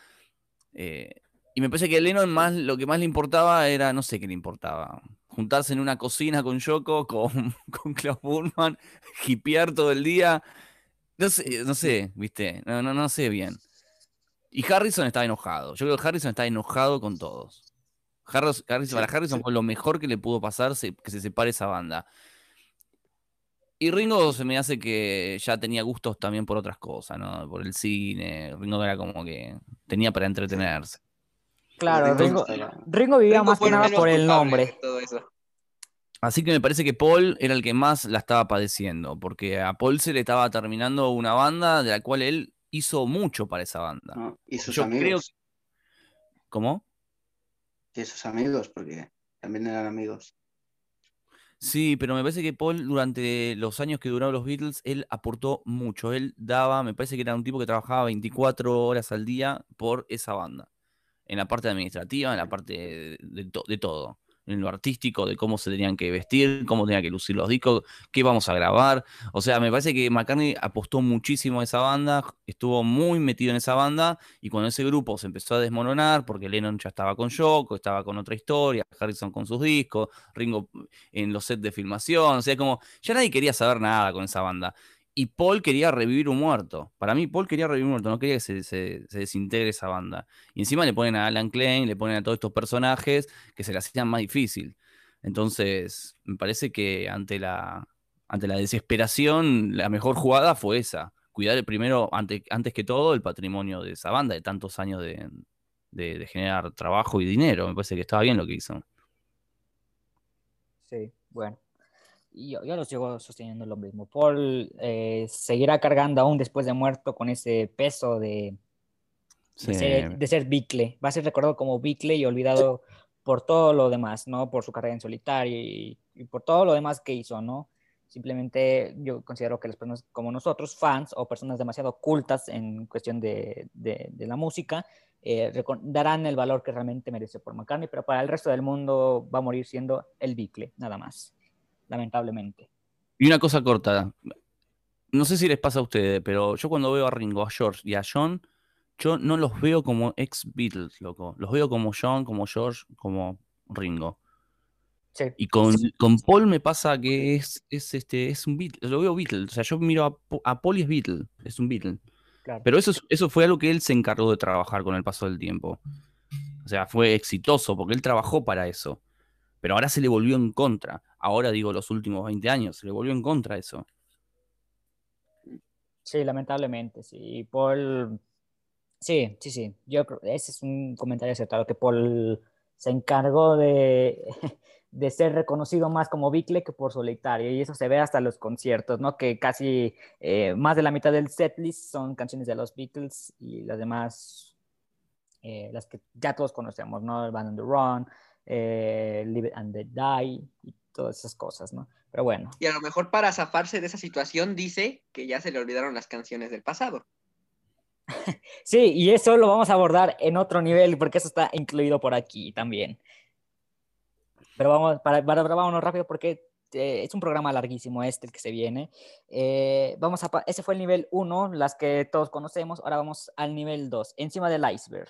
eh, y me parece que a Lennon más, lo que más le importaba era, no sé qué le importaba, juntarse en una cocina con Yoko, con, con Klaus Burman, hipear todo el día. No sé, no sé, viste, no, no, no sé bien. Y Harrison estaba enojado. Yo creo que Harrison está enojado con todos. Harris- Harrison, para Harrison fue lo mejor que le pudo pasar se- que se separe esa banda. Y Ringo se me hace que ya tenía gustos también por otras cosas, ¿no? Por el cine. Ringo era como que tenía para entretenerse. Claro, Ringo Ringo, estaba- Ringo vivía Ringo más que nada por el nombre. de todo eso. Así que me parece que Paul era el que más la estaba padeciendo, porque a Paul se le estaba terminando una banda de la cual él hizo mucho para esa banda. ¿no? Y sus Yo amigos. creo- ¿Cómo? Y sus amigos, porque también eran amigos. Sí, pero me parece que Paul durante los años que duraron los Beatles, él aportó mucho. Él daba, me parece que era un tipo que trabajaba 24 horas al día por esa banda. En la parte administrativa, en la parte de, de to- de todo. En lo artístico, de cómo se tenían que vestir, cómo tenían que lucir los discos, qué vamos a grabar. O sea, me parece que McCartney apostó muchísimo a esa banda, estuvo muy metido en esa banda, y cuando ese grupo se empezó a desmoronar, porque Lennon ya estaba con Yoko, estaba con otra historia, Harrison con sus discos, Ringo en los sets de filmación, o sea, como ya nadie quería saber nada con esa banda. Y Paul quería revivir un muerto. Para mí, Paul quería revivir un muerto, no quería que se, se- se desintegre esa banda. Y encima le ponen a Alan Klein, le ponen a todos estos personajes que se le hacían más difícil. Entonces, me parece que ante la, ante la desesperación, la mejor jugada fue esa. Cuidar primero, ante- antes que todo, el patrimonio de esa banda, de tantos años de- de generar trabajo y dinero. Me parece que estaba bien lo que hizo. Sí, bueno. Y yo, yo lo sigo sosteniendo lo mismo. Paul eh, seguirá cargando aún después de muerto con ese peso de, de, ser, de ser Bicle. Va a ser recordado como Bicle y olvidado por todo lo demás, ¿no? Por su carrera en solitario y, y por todo lo demás que hizo, ¿no? Simplemente yo considero que las personas como nosotros, fans o personas demasiado cultas en cuestión de, de- de la música, eh, darán el valor que realmente merece por McCartney, pero para el resto del mundo va a morir siendo el Bicle, nada más, lamentablemente. Y una cosa corta. No sé si les pasa a ustedes, pero yo cuando veo a Ringo, a George y a John, yo no los veo como ex Beatles, loco. Los veo como John, como George, como Ringo. Sí. Y con, con Paul me pasa que es, es, este, es un Beatle. Lo veo Beatle. O sea, yo miro a, Paul y es Beatle. Es un Beatle. Claro. Pero eso, es- eso fue algo que él se encargó de trabajar con el paso del tiempo. O sea, fue exitoso porque él trabajó para eso. Pero ahora se le volvió en contra. Ahora digo los últimos 20 años, se le volvió en contra eso. Sí, lamentablemente, sí. Paul, sí, sí, sí. Yo creo, ese es un comentario acertado, que Paul se encargó de, de ser reconocido más como Bicle que por solitario, y eso se ve hasta los conciertos, ¿no? Que casi eh, más de la mitad del setlist son canciones de los Beatles y las demás, eh, las que ya todos conocemos, ¿no? El Band on the Run, eh, Live and Let Die y todas esas cosas, ¿no? Pero bueno. Y a lo mejor para zafarse de esa situación dice que ya se le olvidaron las canciones del pasado. Sí, y eso lo vamos a abordar en otro nivel, porque eso está incluido por aquí también. Pero vamos, para, para, para- vámonos rápido porque eh, es un programa larguísimo este el que se viene. Eh, vamos a, ese fue el nivel 1, las que todos conocemos. Ahora vamos al nivel 2, encima del iceberg.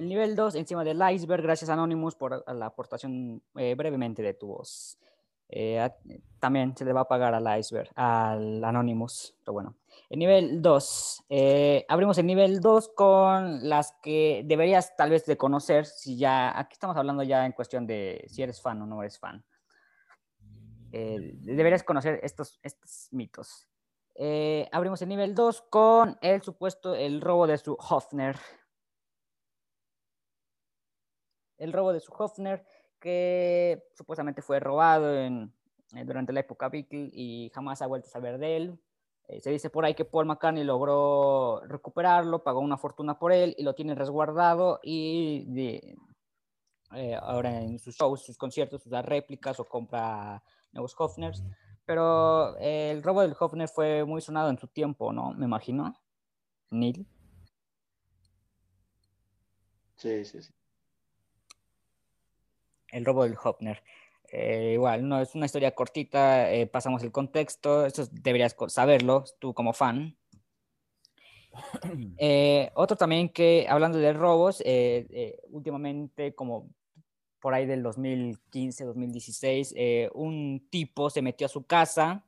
El nivel 2, encima del iceberg, gracias Anonymous por la aportación eh, brevemente de tu voz. Eh, también se le va a pagar al iceberg, al Anonymous, pero bueno. El nivel 2, abrimos el nivel 2 con las que deberías tal vez de conocer, si ya, aquí estamos hablando ya en cuestión de si eres fan o no eres fan. Eh, deberías conocer estos, estos mitos. Eh, abrimos el nivel 2 con el supuesto, el robo de su Hofner. El robo de su Hofner, que supuestamente fue robado en- eh, durante la época Beatle y jamás ha vuelto a saber de él. Eh, se dice por ahí que Paul McCartney logró recuperarlo, pagó una fortuna por él y lo tiene resguardado y eh, ahora en sus shows, sus conciertos, usa réplicas o compra nuevos Hofners. Pero el robo del Hofner fue muy sonado en su tiempo, ¿no? Me imagino. Neil. Sí, sí, sí. El robo del Hopner. Eh, igual, no es una historia cortita, eh, pasamos el contexto, eso deberías saberlo tú como fan. Eh, otro también que, hablando de robos, últimamente, como por ahí del 2015, 2016, eh, un tipo se metió a su casa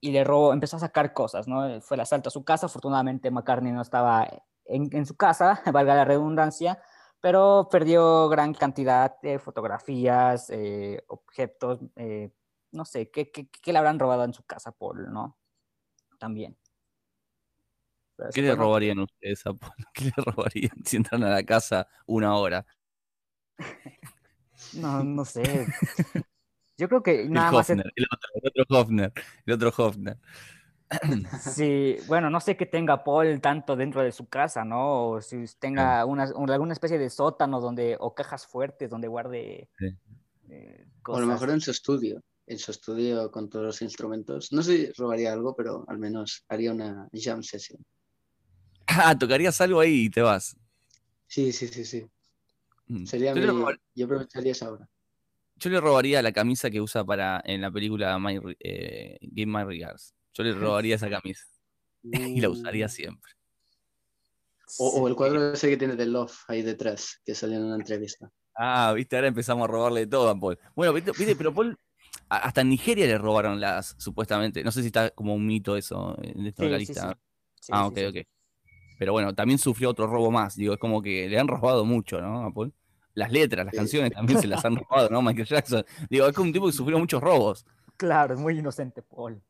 y le robó, empezó a sacar cosas, ¿no? Fue el asalto a su casa, afortunadamente McCartney no estaba en, en su casa, valga la redundancia, pero perdió gran cantidad de fotografías, eh, objetos, eh, no sé, ¿qué, qué, qué le habrán robado en su casa, Paul, no? También. Pero ¿Qué le robarían ustedes a Paul? ¿Qué le robarían si entran a la casa una hora? No, no sé. Yo creo que El nada más... el otro, el otro Hofner, el otro Hofner. Sí, bueno, no sé qué tenga Paul tanto dentro de su casa, ¿no? O si tenga una, un- alguna especie de sótano donde, o cajas fuertes donde guarde Sí. eh, O a lo cosas. mejor en su estudio, en su estudio con todos los instrumentos. No sé si robaría algo, pero al menos haría una jam session. Ah, tocarías algo ahí y te vas. Sí, sí, sí, sí. Mm. Sería yo, le mi- Yo aprovecharía esa hora. yo le robaría la camisa que usa para en la película My Re- eh, Give My Regards. Yo le robaría esa camisa y la usaría siempre. O, o el cuadro ese que tiene de Love ahí detrás, que salió en una entrevista. Ah, viste, ahora empezamos a robarle todo a Paul. Bueno, viste, viste, pero Paul, hasta en Nigeria le robaron las, supuestamente. No sé si está como un mito eso en esto de la Sí, sí, lista. sí. Sí, ah, ok, sí. ok. Pero bueno, también sufrió otro robo más. Digo, es como que le han robado mucho, ¿no? A Paul. Las letras, las canciones también se las han robado, ¿no? Michael Jackson. Digo, es como un tipo que sufrió muchos robos. Claro, es muy inocente, Paul.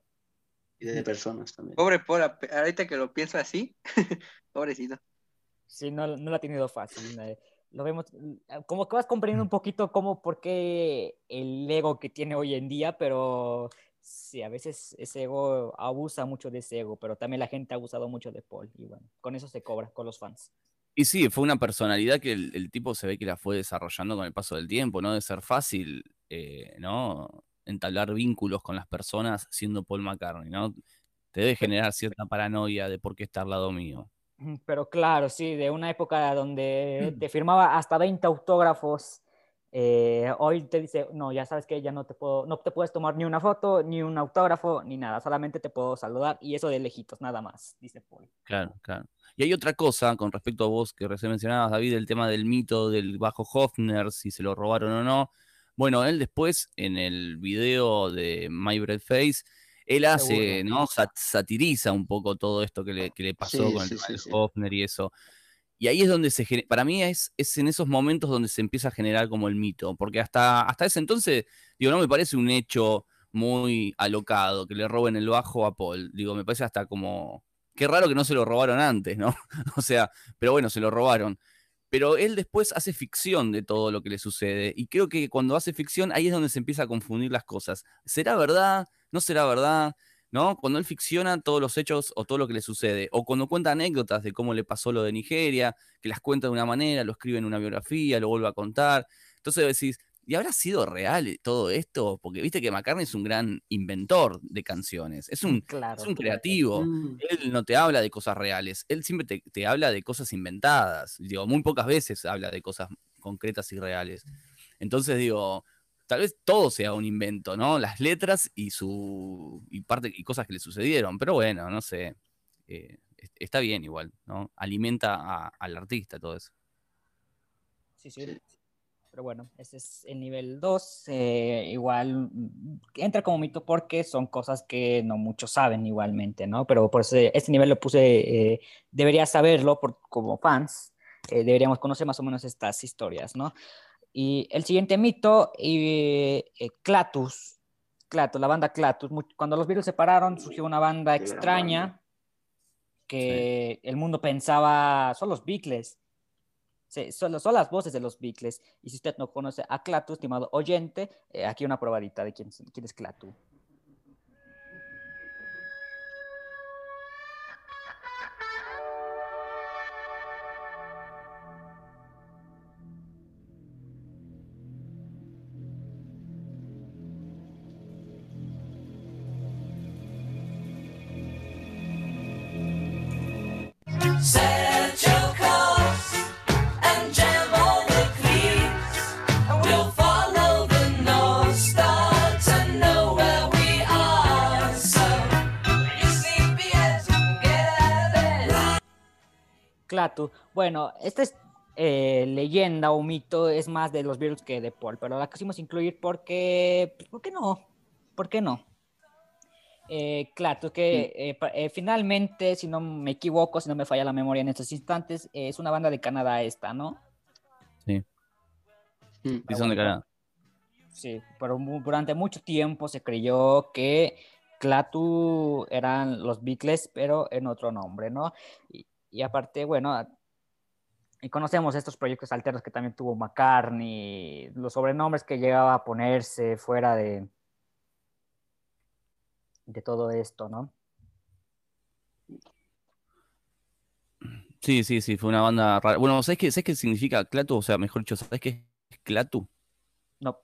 Y de personas también. Pobre Paul, ahorita que lo pienso así, pobrecito. Sí, no, no lo ha tenido fácil. eh, Lo vemos, mm, como que vas comprendiendo un poquito cómo, por qué el ego que tiene hoy en día, pero sí, a veces ese ego abusa mucho de ese ego, pero también la gente ha abusado mucho de Paul, y bueno, con eso se cobra, con los fans. Y sí, fue una personalidad que el, el tipo se ve que la fue desarrollando con el paso del tiempo, ¿no? De ser fácil, eh, ¿no? Entablar vínculos con las personas siendo Paul McCartney, ¿no? Te debe generar cierta paranoia de por qué está al lado mío. Pero claro, sí, de una época donde te firmaba hasta 20 autógrafos, eh, hoy te dice, no, ya sabes que ya no te puedo, no te puedes tomar ni una foto, ni un autógrafo, ni nada, solamente te puedo saludar y eso de lejitos, nada más, dice Paul. Claro, claro. Y hay otra cosa con respecto a vos que recién mencionabas, David, el tema del mito del bajo Hofner, si se lo robaron o no. Bueno, él después, en el video de My Bread Face, él hace. ¿no? Sat- satiriza un poco todo esto que le, que le pasó Sí, con el sí. Hofner y eso. Y ahí es donde se genera, para mí es, es en esos momentos donde se empieza a generar como el mito, porque hasta, hasta ese entonces, digo, no me parece un hecho muy alocado que le roben el bajo a Paul. Digo, me parece hasta como, qué raro que no se lo robaron antes, ¿no? o sea, pero bueno, se lo robaron. Pero él después hace ficción de todo lo que le sucede. Y creo que cuando hace ficción, ahí es donde se empieza a confundir las cosas. ¿Será verdad? ¿No será verdad? ¿No? Cuando él ficciona todos los hechos o todo lo que le sucede. O cuando cuenta anécdotas de cómo le pasó lo de Nigeria, que las cuenta de una manera, lo escribe en una biografía, lo vuelve a contar. Entonces decís, ¿y habrá sido real todo esto? Porque viste que McCartney es un gran inventor de canciones. Es un, Claro. es un creativo. Mm. Él no te habla de cosas reales, él siempre te, te habla de cosas inventadas. Digo, muy pocas veces habla de cosas concretas y reales. Entonces digo, tal vez todo sea un invento, ¿no? Las letras y su y parte y cosas que le sucedieron, pero bueno, no sé. eh, est- está bien igual, ¿no? Alimenta a- al artista todo eso. Sí, sí. Pero bueno, ese es el nivel 2. igual mm, entra como mito porque son cosas que no muchos saben igualmente, ¿no? Pero por eso este nivel lo puse, eh, debería saberlo por, como fans, eh, deberíamos conocer más o menos estas historias, ¿no? Y el siguiente mito, eh, eh, Clatus. Clatus, la banda Clatus. Cuando los Beatles se separaron, surgió una banda extraña que el mundo pensaba, son los Beatles. Sí, son, son las voces de los Beatles. Y si usted no conoce a Clatu, estimado oyente, eh, aquí una probadita de quién, quién es Clatu. Clatu. Bueno, esta es eh, leyenda o mito, es más de los Beatles que de Paul, pero la quisimos incluir porque, pues, ¿por qué no? ¿Por qué no? Eh, Clatu, que eh, eh, finalmente, si no me equivoco, si no me falla la memoria en estos instantes, eh, es una banda de Canadá esta, ¿no? Mm. Sí, son de Canadá. Sí, pero durante mucho tiempo se creyó que Clatu eran los Beatles, pero en otro nombre, ¿no? Y, y aparte, bueno, y conocemos estos proyectos alternos que también tuvo McCartney, los sobrenombres que llegaba a ponerse fuera de, de todo esto, ¿no? Sí, sí, sí, fue una banda rara. Bueno, ¿sabes qué, ¿sabes qué significa Clatu? O sea, mejor dicho, ¿sabes qué es Clatu? No,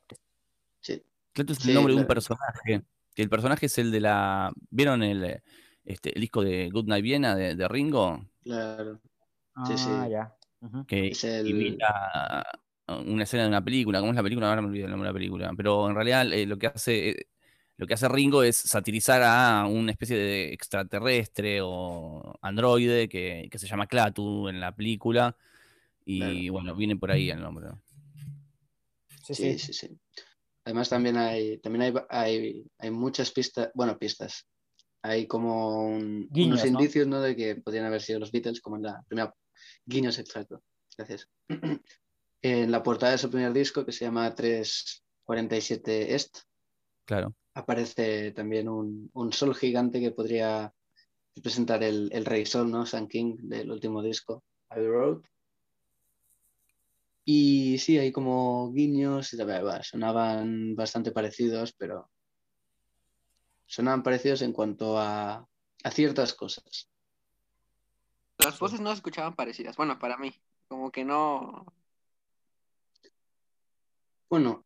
Sí. Clatu es el Sí, nombre de un personaje. Que el personaje es el de la. ¿Vieron el, este, el disco de Good Night Viena de, de Ringo? Claro. ah, Sí, sí. ya. ujú. Que Es el- imita una escena de una película. ¿Cómo es la película? Ahora me olvidé el nombre de la película. Pero en realidad eh, lo que hace. eh, lo que hace Ringo es satirizar a una especie de extraterrestre o androide que, que se llama Clatu en la película. Y Claro. bueno, viene por ahí el nombre. ¿no? Sí, Sí, sí. sí, sí. Además también hay, también hay, hay, hay muchas pistas, bueno, pistas. Hay como un- Guiños, unos ¿no? indicios, ¿no? De que podrían haber sido los Beatles, como en la primera... Guiños, exacto. Gracias. En la portada de su primer disco, que se llama 347 Est, Claro. aparece también un, un sol gigante que podría representar el, el rey sol, ¿no? Sun King del último disco, Abbey Road. Y sí, hay como guiños, y, va, sonaban bastante parecidos, pero sonaban parecidos en cuanto a, a ciertas cosas. Las voces no se escuchaban parecidas. Bueno, para mí. Como que no. Bueno,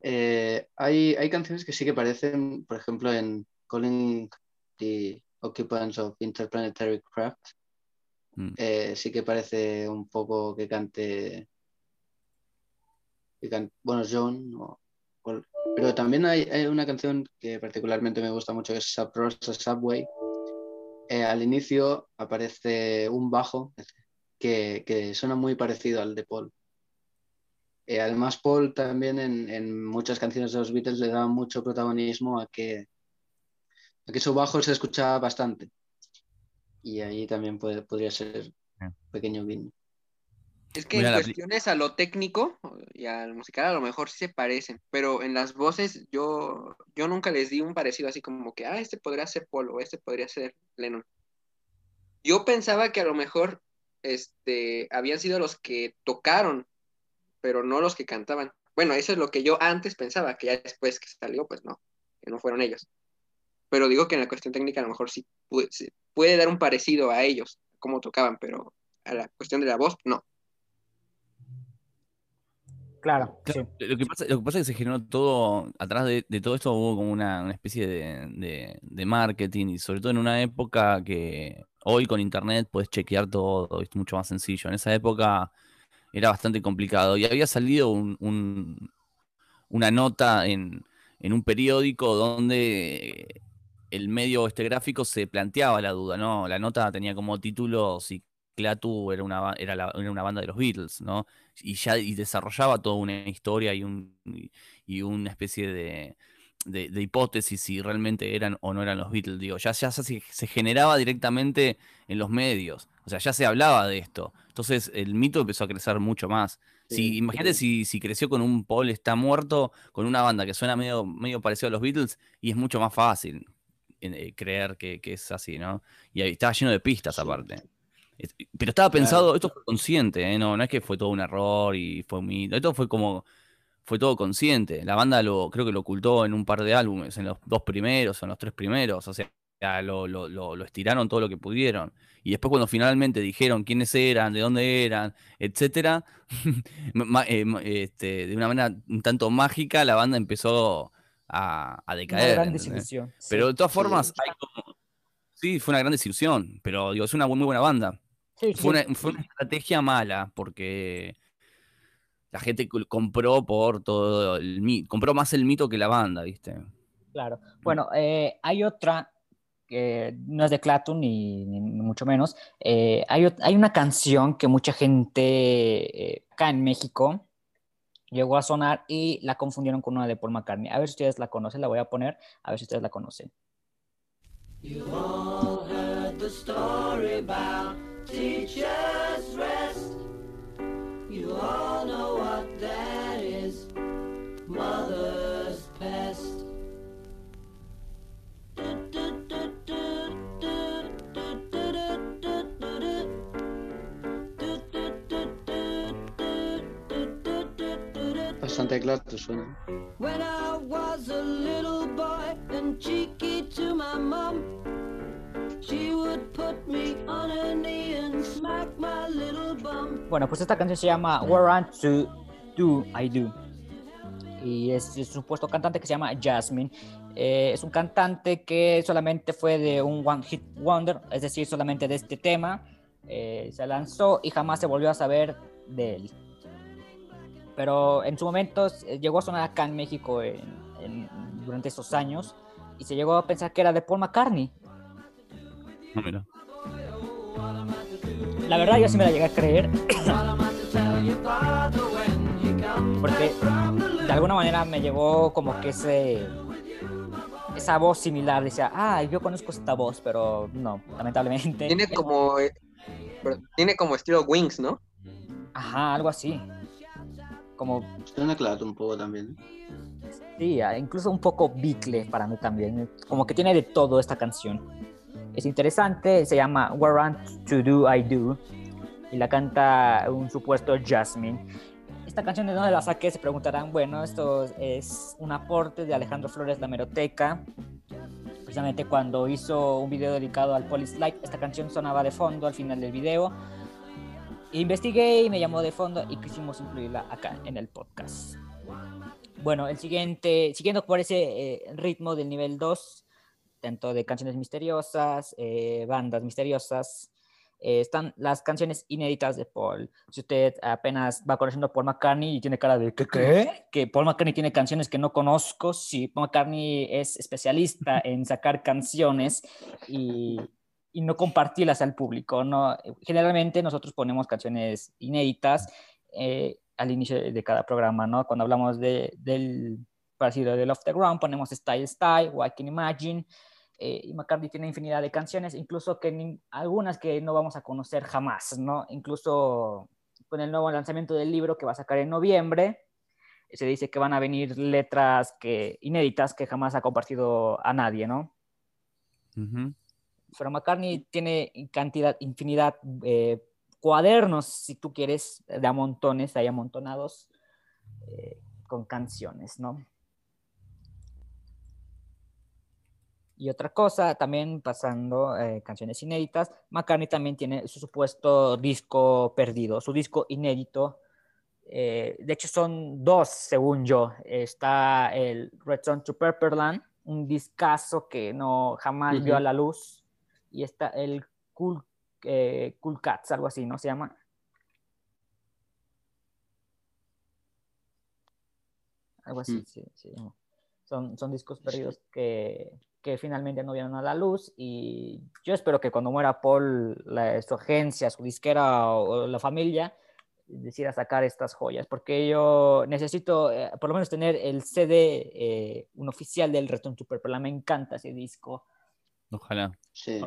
eh, hay, hay canciones que sí que parecen, por ejemplo, en Calling the Occupants of Interplanetary Craft, Mm. eh, sí que parece un poco que cante, que can- bueno, John, o- pero también hay, hay una canción que particularmente me gusta mucho, que es Sub Rosa Subway. Eh, al inicio aparece un bajo que, que suena muy parecido al de Paul. Eh, además, Paul también en, en muchas canciones de los Beatles le daba mucho protagonismo a que, a que su bajo se escuchaba bastante. Y ahí también puede- podría ser un pequeño guiño. Es que Mira en cuestiones a lo técnico y al musical a lo mejor sí se parecen, pero en las voces yo, yo nunca les di un parecido así como que, ah, este podría ser Paul o este podría ser Lennon. Yo pensaba que a lo mejor este, habían sido los que tocaron, pero no los que cantaban. Bueno, eso es lo que yo antes pensaba, que ya después que salió, pues no, que no fueron ellos. Pero digo que en la cuestión técnica a lo mejor sí puede, puede dar un parecido a ellos, cómo tocaban, pero a la cuestión de la voz, no. Claro, Claro, sí. Lo que pasa, lo que pasa es que se generó todo, atrás de, de todo esto hubo como una, una especie de, de- de marketing y sobre todo en una época que hoy con internet puedes chequear todo, es mucho más sencillo. En esa época era bastante complicado y había salido un, un- una nota en, en un periódico donde el medio este gráfico se planteaba la duda, ¿no? La nota tenía como título si Clatu era una, era, la- era una banda de los Beatles, ¿no? Y ya y desarrollaba toda una historia y, un, y, y una especie de, de, de hipótesis si realmente eran o no eran los Beatles. Digo, ya, ya se, se generaba directamente en los medios. O sea, ya se hablaba de esto. Entonces el mito empezó a crecer mucho más. Si, Sí, imagínate si, si creció con un Paul está muerto, con una banda que suena medio, medio parecido a los Beatles, y es mucho más fácil en- eh, creer que, que es así, ¿no? Y ahí estaba lleno de pistas Sí. aparte. Pero estaba Claro. pensado, esto fue consciente, ¿eh? No, no es que fue todo un error y fue un mito. Esto fue como, fue todo consciente. La banda lo, creo que lo ocultó en un par de álbumes, en los dos primeros o en los tres primeros. O sea, lo, lo- lo- lo estiraron todo lo que pudieron. Y después cuando finalmente dijeron quiénes eran, de dónde eran, etcétera, eh, este, de una manera un tanto mágica, la banda empezó a, a Una decaer. gran ¿entendés? desilusión. sí. Pero de todas Sí. formas, hay como- sí, fue una gran desilusión, pero digo, es una muy buena banda. Sí, Fue sí. una, fue una estrategia mala porque la gente compró por todo el mito, compró más el mito que la banda, ¿viste? Claro. Bueno, eh, hay otra que no es de Clapton ni, ni mucho menos. Eh, hay, hay una canción que mucha gente eh, acá en México llegó a sonar y la confundieron con una de Paul McCartney. A ver si ustedes la conocen, la voy a poner, a ver si ustedes la conocen. You all heard the story about Teacher's Rest. You all know what that is. Mother's pest. Bastante claro suena. When I was a little boy and cheeky to my mom, she would put me on her knee Bueno, pues esta canción se llama Warrant to Do I Do. Y es el supuesto cantante que se llama Jasmine. Eh, es un cantante que solamente fue de un One Hit Wonder, es decir, solamente de este tema. Eh, se lanzó y jamás se volvió a saber de él. Pero en su momento eh, llegó a sonar acá en México en- en- durante esos años y se llegó a pensar que era de Paul McCartney. No, mira. La verdad yo sí me la llegué a creer. Porque de alguna manera me llevó como que ese esa voz similar. Decía ah yo conozco esta voz pero no lamentablemente. Tiene como, eh, pero tiene como estilo Wings, ¿no? ajá algo así. Como Suena claro un poco también. sí ah, incluso un poco bicle para mí también. Como que tiene de todo esta canción es interesante se llama Warrant to Do I Do y la canta un supuesto Jasmine esta canción de dónde la saqué se preguntarán bueno esto es un aporte de Alejandro Flores la meroteca precisamente cuando hizo un video dedicado al Police Light, esta canción sonaba de fondo al final del video. Investigué y me llamó de fondo y quisimos incluirla acá en el podcast. Bueno, el siguiente, siguiendo por ese eh, ritmo del nivel 2, tanto de canciones misteriosas, eh, bandas misteriosas, eh, están las canciones inéditas de Paul. Si usted apenas va conociendo Paul McCartney y tiene cara de ¿qué? qué? Que Paul McCartney tiene canciones que no conozco. Sí, Paul McCartney es especialista en sacar canciones y, y no compartirlas al público. ¿no? Generalmente nosotros ponemos canciones inéditas eh, al inicio de cada programa, ¿no? Cuando hablamos de, del parecido del Off the Ground, ponemos Style Style, What Can Imagine, eh, y McCartney tiene infinidad de canciones, incluso que ni- algunas que no vamos a conocer jamás, ¿no? Incluso con el nuevo lanzamiento del libro que va a sacar en noviembre, se dice que van a venir letras que, inéditas que jamás ha compartido a nadie, ¿no? Ujú. Pero McCartney tiene cantidad, infinidad, eh, cuadernos, si tú quieres, de a montones, ahí amontonados, eh, con canciones, ¿no? Y otra cosa, también pasando eh, canciones inéditas, McCartney también tiene su supuesto disco perdido, su disco inédito. eh, de hecho, son dos, según yo. Está el Return to Pepperland, un discazo que no jamás vio a la luz. Y está el Cool, eh, cool Cats, algo así, ¿no se llama? algo así, Mm. sí, sí. Son, son discos perdidos que, que finalmente no vieron a la luz y yo espero que cuando muera Paul, la, su agencia, su disquera o, o la familia decida sacar estas joyas, porque yo necesito eh, por lo menos tener el CD, eh, un oficial del Return to Purple, me encanta ese disco. Ojalá. Sí,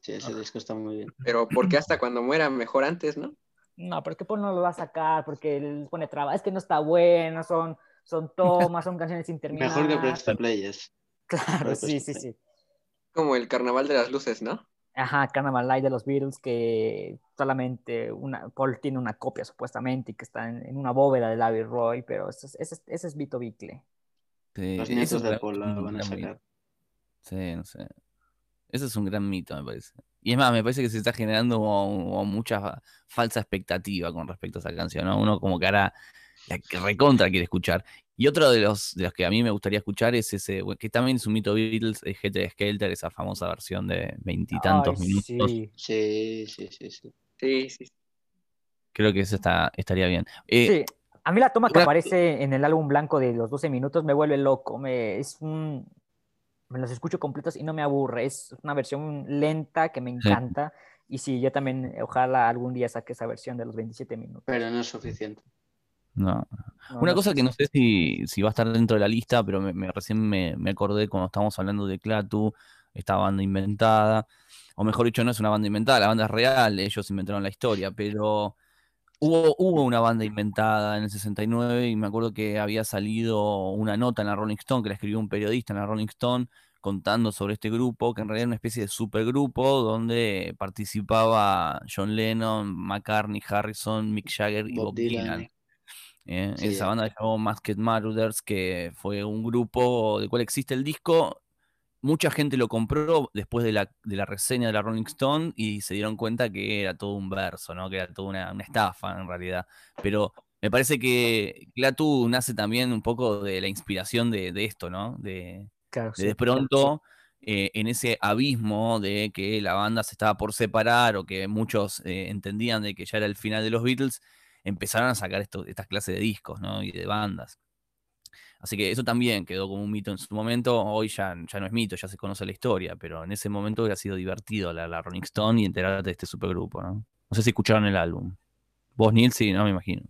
sí, ese disco está muy bien. Pero ¿por qué hasta cuando muera mejor antes, no? No, porque Paul no lo va a sacar, porque él pone traba, es que no está bueno, son, son tomas, son canciones sin terminar. Mejor que Presta Players. Claro, sí, sí, Presta sí. Como el Carnaval de las Luces, ¿no? Ajá, Carnival Night de los Beatles, que solamente una, Paul tiene una copia supuestamente y que está en, en una bóveda de Abbey Roy, pero ese, es- ese, es- ese es Vito Bicle. Sí, Los eso nietos de un Paul la van a mito. sacar. Sí, no sé. Ese es un gran mito, me parece. Y es más, me parece que se está generando como- mucha fa- falsa expectativa con respecto a esa canción, ¿no? Uno como que ahora la que recontra quiere escuchar. Y otro de los, de los que a mí me gustaría escuchar es ese, que también es un mito Beatles, es GT Skelter, esa famosa versión de veintitantos minutos. sí. Sí, sí, sí, sí. Sí. Creo que eso está, estaría bien. Eh, Sí, a mí la toma que aparece en el álbum blanco de los 12 minutos me vuelve loco. Me, es un, me los escucho completos y no me aburre. Es una versión lenta que me encanta. Y sí, yo también, ojalá algún día saque esa versión de los 27 minutos. Pero no es suficiente. No. No, Una no cosa sé que no sé si, si va a estar dentro de la lista, pero me, me- recién me, me acordé cuando estábamos hablando de Clatu, esta banda inventada, o mejor dicho, no es una banda inventada, la banda es real, ellos inventaron la historia, pero hubo, hubo una banda inventada en el 69 y me acuerdo que había salido una nota en la Rolling Stone, que la escribió un periodista en la Rolling Stone, contando sobre este grupo, que en realidad era una especie de supergrupo donde participaba John Lennon, McCartney, Harrison, Mick Jagger y Bob Bob Dylan. Dylan. ¿Eh? Sí. Esa banda se llamó Masked Marauders, que fue un grupo del cual existe el disco. Mucha gente lo compró después de la, de la reseña de la Rolling Stone y se dieron cuenta que era todo un verso, ¿no? que era toda una, una estafa en realidad. Pero me parece que Clatu nace también un poco de la inspiración de, de esto, ¿no? De, Claro, de pronto eh, en ese abismo de que la banda se estaba por separar o que muchos eh, entendían de que ya era el final de los Beatles, empezaron a sacar esto- estas clases de discos ¿no? y de bandas. Así que eso también quedó como un mito en su momento. Hoy ya, ya no es mito, ya se conoce la historia, pero en ese momento hubiera sido divertido la, la Rolling Stone y enterarte de este supergrupo. ¿no? no sé si escucharon el álbum. Vos, Neil, sí, no me imagino.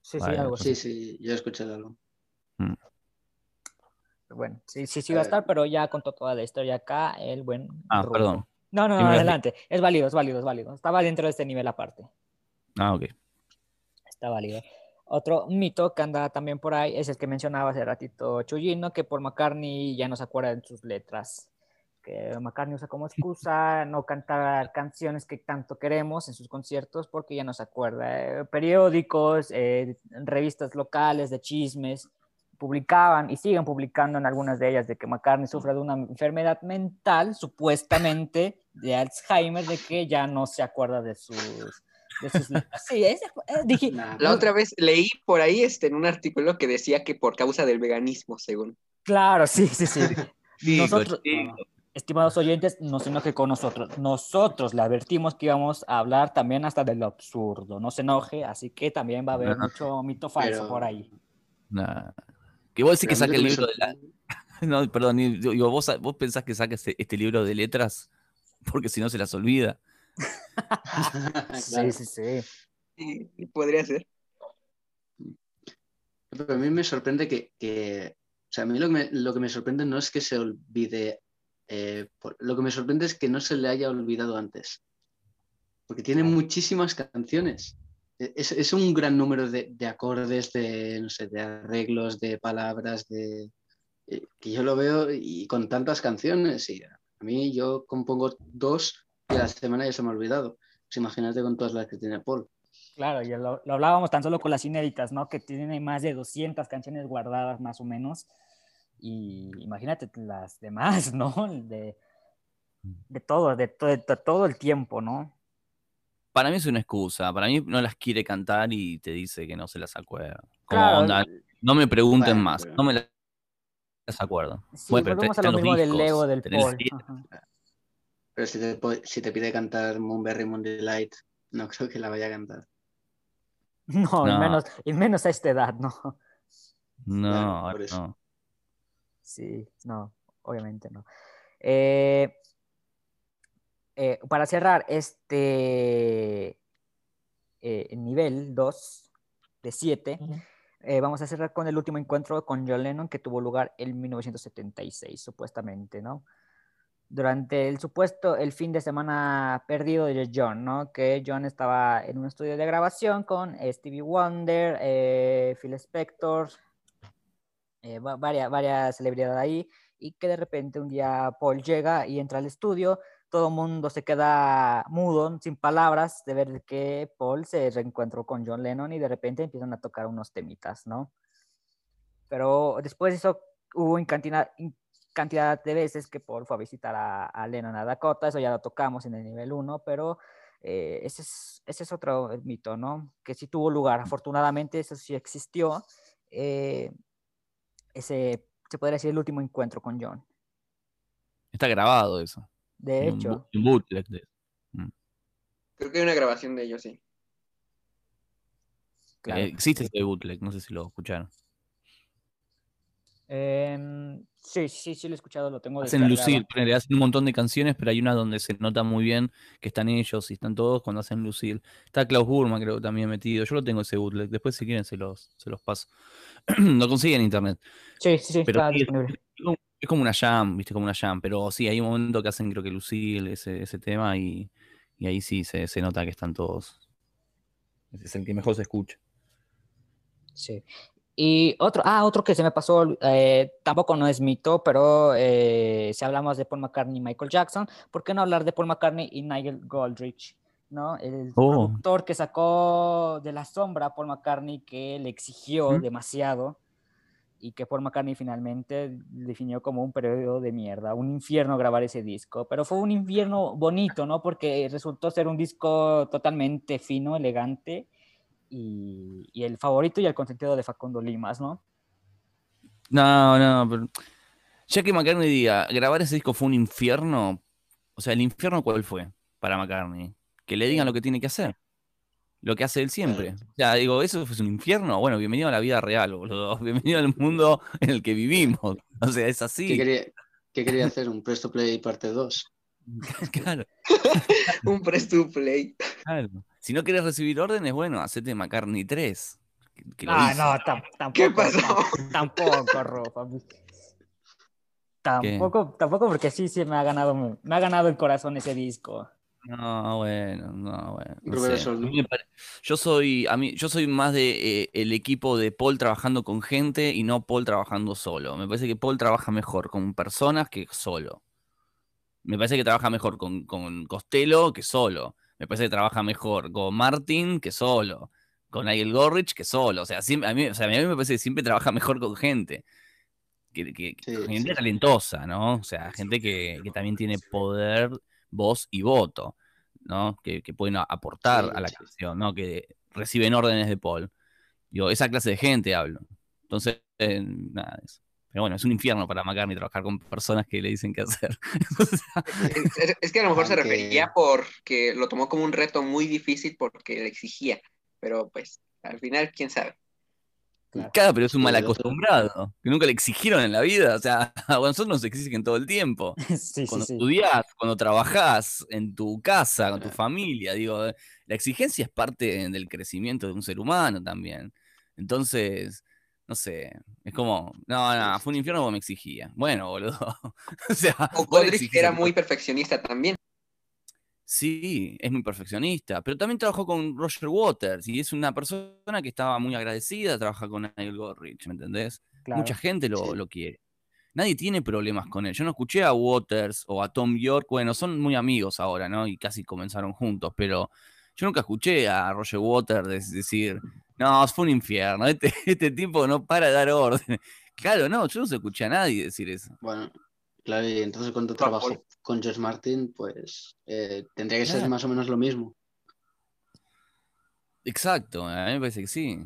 Sí, sí, algo. Sí, sí, yo escuché el álbum. Bueno, sí, sí, sí va a estar, pero ya contó toda la historia acá, el buen Ah, Rufo. perdón. No, no, no, adelante. Es válido, es válido, es válido. Estaba dentro de este nivel aparte. Ah, ok. Está válido. Otro mito que anda también por ahí es el que mencionaba hace ratito Chuyino, que por McCartney ya no se acuerda de sus letras. Que McCartney usa como excusa no cantar canciones que tanto queremos en sus conciertos porque ya no se acuerda. Eh, periódicos, eh, revistas locales de chismes publicaban y siguen publicando en algunas de ellas de que McCartney sufre de una enfermedad mental, supuestamente de Alzheimer, de que ya no se acuerda de sus. Sí, es- eh, dije, Nah, La otra vez leí por ahí este, en un artículo que decía que por causa del veganismo, según. Claro, sí, sí, sí. Chico, Nosotros, chico. estimados oyentes, no se enoje con nosotros. Nosotros le advertimos que íbamos a hablar también hasta de lo absurdo. No se enoje, así que también va a haber mucho mito falso Pero- por ahí. Nah. Que vos decís que saque el libro de la, sorprende- No, perdón, digo, ¿vos, vos pensás que saques este libro de letras porque si no se las olvida. Claro. Sí, sí, sí. Sí, sí, podría ser. Pero a mí me sorprende que, que- o sea, a mí lo que me, lo que me sorprende no es que se olvide, eh, por- lo que me sorprende es que no se le haya olvidado antes, porque tiene muchísimas canciones. E- Es, es un gran número de, de acordes, de, no sé, de arreglos, de palabras, de, eh, que yo lo veo y con tantas canciones. Y a mí yo compongo dos y a la semana ya se me ha olvidado. Pues imagínate con todas las que tiene Paul. Claro, ya lo, lo hablábamos tan solo con las inéditas, ¿no? Que tiene más de 200 canciones guardadas más o menos. Y imagínate las demás, ¿no? De, de todo, de, to- de todo el tiempo, ¿no? Para mí es una excusa. Para mí no las quiere cantar y te dice que no se las acuerda. Como Claro, onda, no me pregunten Bueno, más. No me las acuerdo. Sí, Bueno, pero volvemos a lo mismo del discos, Lego del Paul. Pero si te, si te pide cantar Moonberry Moon Delight, no creo que la vaya a cantar. No, Y, No. menos, y menos a esta edad, ¿no? No, Claro, ahora por eso. no. Sí, no, obviamente no. Eh, eh, para cerrar este eh, nivel 2 de 7, eh, vamos a cerrar con el último encuentro con John Lennon que tuvo lugar en 1976, supuestamente, ¿no? Durante el supuesto, el fin de semana perdido de John, ¿no? Que John estaba en un estudio de grabación con Stevie Wonder, eh, Phil Spector, eh, va- varias, varias celebridades ahí, y que de repente un día Paul llega y entra al estudio, todo el mundo se queda mudo, sin palabras, de ver que Paul se reencontró con John Lennon y de repente empiezan a tocar unos temitas, ¿no? Pero después de eso hubo en cantidad, de veces que Paul fue a visitar a, a Lennon a Dakota, eso ya lo tocamos en el nivel 1, pero eh, ese, es, ese es otro mito, ¿no? Que sí tuvo lugar, afortunadamente eso sí existió. eh, ese, se podría decir, el último encuentro con John. Está grabado eso. De en un hecho, en bootleg de- Creo que hay una grabación de ellos, sí. claro. eh, existe ese bootleg, no sé si lo escucharon. Em, sí, sí, sí, lo he escuchado, lo tengo Hacen lucir, hacen un montón de canciones, pero hay una donde se nota muy bien que están ellos y están todos cuando hacen lucir. Está Klaus Burma, creo, también metido. Yo lo tengo ese bootleg, después si quieren se los, se los paso. lo consigue en internet. Sí, sí, sí, Pero está sí, disponible. es como- es como una jam, viste, como una jam. Pero sí, hay un momento que hacen, creo que lucir ese, ese tema y, y ahí sí se, se nota que están todos. Ese es el que mejor se escucha. Sí. Y otro, ah, otro que se me pasó, eh, tampoco no es mito, pero eh, si hablamos de Paul McCartney y Michael Jackson, ¿por qué no hablar de Paul McCartney y Nigel Goldrich? ¿no? El Oh. productor que sacó de la sombra a Paul McCartney que le exigió ¿Mm? demasiado y que Paul McCartney finalmente definió como un periodo de mierda, un infierno grabar ese disco, pero fue un infierno bonito, ¿no? Porque resultó ser un disco totalmente fino, elegante y, y el favorito y el consentido de Facundo Limas, ¿no? No, no, pero. Ya que McCartney diga, grabar ese disco fue un infierno. O sea, ¿el infierno cuál fue para McCartney? Que le digan lo que tiene que hacer. Lo que hace él siempre. O sea, digo, ¿eso fue un infierno? Bueno, bienvenido a la vida real, boludo. Bienvenido al mundo en el que vivimos. O sea, es ¿Qué así. quería, qué quería hacer? ¿Un Presto Play parte 2? Claro, Un press to play. claro. Si no quieres recibir órdenes, bueno, hacete McCartney 3. que- que lo Ah, no, tam- tampoco. ¿Qué pasó? tam- Tampoco, Rafa. Tampoco, tampoco porque sí, sí me ha ganado, me, me ha ganado el corazón ese disco. No, bueno, no, bueno. no sé. Yo soy, a mí, yo soy más de eh, el equipo de Paul trabajando con gente y no Paul trabajando solo. Me parece que Paul trabaja mejor con personas que solo. Me parece que trabaja mejor con, con Costello que solo. Me parece que trabaja mejor con Martin que solo. Con Nigel Gorrich que solo. O sea, siempre, a, mí, o sea, a mí me parece que siempre trabaja mejor con gente. Que, que- Sí, gente sí. talentosa, ¿no? O sea, gente que, que también tiene poder, voz y voto, ¿no? Que, que pueden aportar Sí, a la canción, ¿no? Que reciben órdenes de Paul. Digo, esa clase de gente hablo. Entonces, eh, nada, eso. Pero bueno, es un infierno para McCartney trabajar con personas que le dicen qué hacer. Es, es- es que a lo mejor se refería porque lo tomó como un reto muy difícil porque le exigía. Pero pues, al final, quién sabe. Claro. Claro, pero es un mal acostumbrado, que nunca le exigieron en la vida. O sea, a nosotros nos exigen todo el tiempo. sí, sí, Cuando sí. estudiás, cuando trabajás en tu casa, con tu familia, digo, la exigencia es parte del crecimiento de un ser humano también. Entonces, no sé, es como, no, no, fue un infierno porque me exigía. Bueno, boludo. o sea, Godrich era muy perfeccionista también. Sí, es muy perfeccionista, pero también trabajó con Roger Waters y es una persona que estaba muy agradecida, trabaja con Nigel Gorrich, ¿me entendés? Claro. Mucha gente lo, Sí. lo quiere. Nadie tiene problemas con él. Yo no escuché a Waters o a Tom York, bueno, son muy amigos ahora, ¿no? Y casi comenzaron juntos, pero yo nunca escuché a Roger Waters decir, no, fue un infierno, este, este tipo no para de dar orden. Claro, no, yo no se escuché a nadie decir eso. Bueno, claro, y entonces cuando trabajó con George Martin, pues eh, tendría que ser Claro. más o menos lo mismo. Exacto, a mí me parece que sí.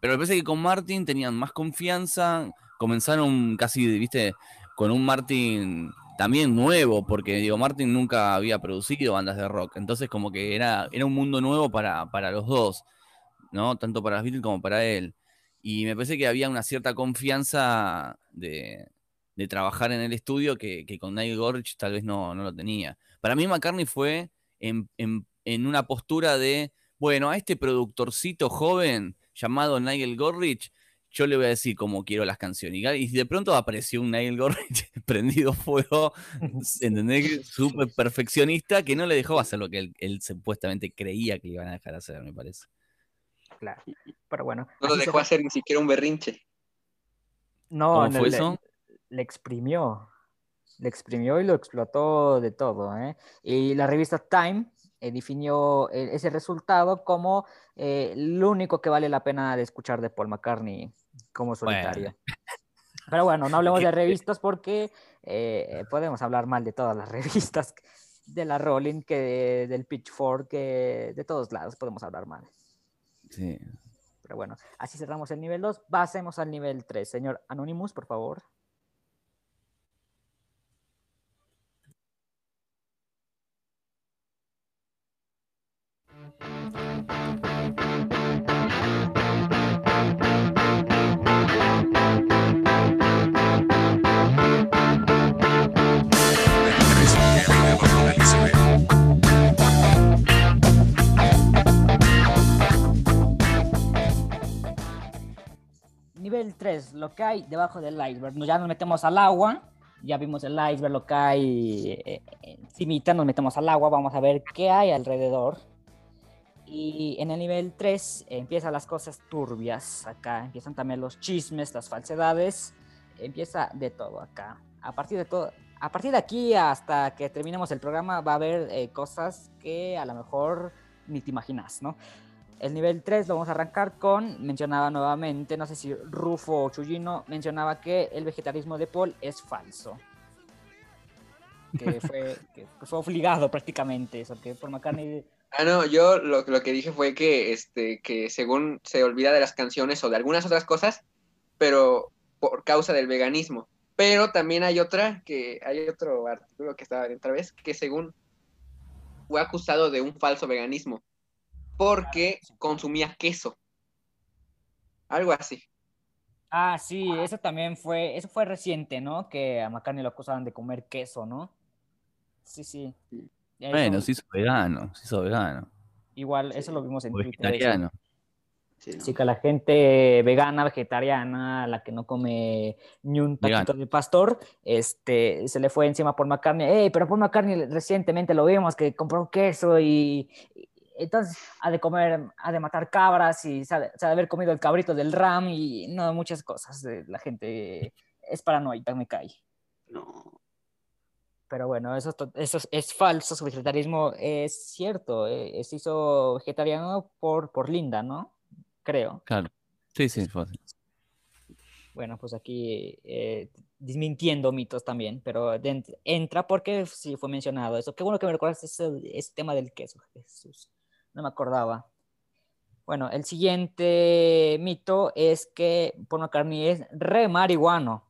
Pero me parece que con Martin tenían más confianza, comenzaron casi, viste, con un Martin también nuevo, porque digo, Martin nunca había producido bandas de rock, entonces como que era, era un mundo nuevo para, para los dos, ¿no? Tanto para los Beatles como para él. Y me parece que había una cierta confianza de, de trabajar en el estudio que, que con Nigel Gorge tal vez no, no lo tenía. Para mí McCartney fue en, en- en una postura de, bueno, a este productorcito joven llamado Nigel Gorrich, yo le voy a decir cómo quiero las canciones. Y y de pronto apareció un Nigel Gorrich prendido fuego, ¿entendés? Súper perfeccionista, que no le dejó hacer lo que él, él supuestamente creía que le iban a dejar hacer, me parece. Claro. Pero bueno. No lo dejó hacer ni siquiera un berrinche. No, ¿Cómo no, fue le, eso? le exprimió. Le exprimió y lo explotó de todo. ¿eh? Y la revista Time eh, definió eh, ese resultado como eh, lo único que vale la pena de escuchar de Paul McCartney como solitario. Pero bueno, no hablemos de revistas porque eh, podemos hablar mal de todas las revistas, de la Rolling, que de- del Pitchfork, que de todos lados podemos hablar mal. Sí. Pero bueno, así cerramos el nivel 2. Pasemos al nivel 3. Señor Anonymous, por favor. Nivel 3, lo que hay debajo del iceberg. Ya nos metemos al agua. Ya vimos el iceberg, lo que hay eh, encimita, nos metemos al agua. Vamos a ver qué hay alrededor. Y en el nivel 3 empiezan las cosas turbias. Acá empiezan también los chismes, las falsedades. Empieza de todo acá. A partir de todo, a partir de aquí hasta que terminemos el programa va a haber eh, cosas que a lo mejor ni te imaginas, ¿no? El nivel 3 lo vamos a arrancar con, mencionaba nuevamente, no sé si Rufo o Chuyino mencionaba que el vegetarismo de Paul es falso. Que fue, que fue obligado prácticamente eso, que Paul McCartney... Ah, no, yo lo, lo que dije fue que, este, que según se olvida de las canciones o de algunas otras cosas, pero por causa del veganismo. Pero también hay otra, que hay otro artículo que estaba otra vez, que según fue acusado de un falso veganismo, porque consumía queso. Algo así. Ah, sí, eso también fue, eso fue reciente, ¿no? Que a McCartney lo acusaban de comer queso, ¿no? Sí, sí. Eso- Bueno, se hizo vegano, se hizo vegano. Igual, eso lo vimos en Twitter. Sí, que la gente vegana, vegetariana, la que no come ni un Vegano. taquito de pastor, este, se le fue encima por McCartney. Ey, pero por McCartney recientemente lo vimos que compró queso y entonces ha de comer, ha de matar cabras y se ha de, se ha de haber comido el cabrito del ram y no, muchas cosas. La gente es paranoica, me cae. No. Pero bueno, eso, es eso es, es falso, su vegetarianismo es cierto, eh, se hizo vegetariano por, por Linda, ¿no? Creo. Claro. Sí, sí, fue así. Bueno, pues aquí eh, desmintiendo mitos también, pero entra porque sí fue mencionado eso. Qué bueno que me recuerdas ese, ese tema del queso, Jesús. No me acordaba. Bueno, el siguiente mito es que Paul McCartney es re marihuano.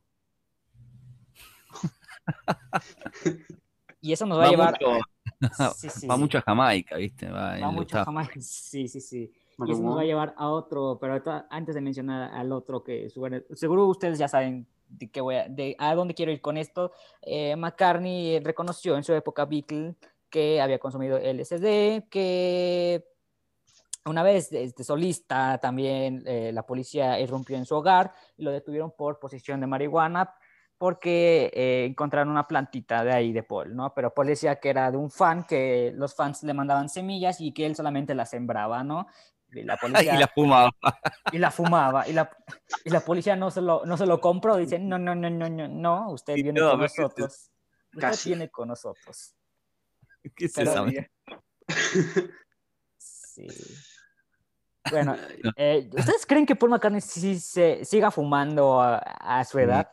y eso nos va, a Va llevar. mucho, Sí, sí. va mucho a Jamaica, ¿viste? Va, mucho Utah. jamás. Sí, sí, sí. Y eso nos va a llevar a otro, pero antes de mencionar al otro que seguro ustedes ya saben de qué voy a, de a dónde quiero ir con esto. Eh, McCartney reconoció en su época Beatle que había consumido LSD, que una vez este, solista también eh, la policía irrumpió en su hogar y lo detuvieron por posesión de marihuana porque eh, encontraron una plantita de ahí de Paul, ¿no? Pero Paul decía que era de un fan, que los fans le mandaban semillas y que él solamente las sembraba, ¿no? Y la policía Y la fumaba. y la fumaba y la, y la policía no se lo, no se lo compró. Dice, no, no, no, no, no, no, usted viene no, con nosotros. Usted Casi. viene con nosotros. ¿Qué es esa? Sí. Bueno, eh, ¿ustedes creen que Paul McCartney sí se siga fumando a, a su edad?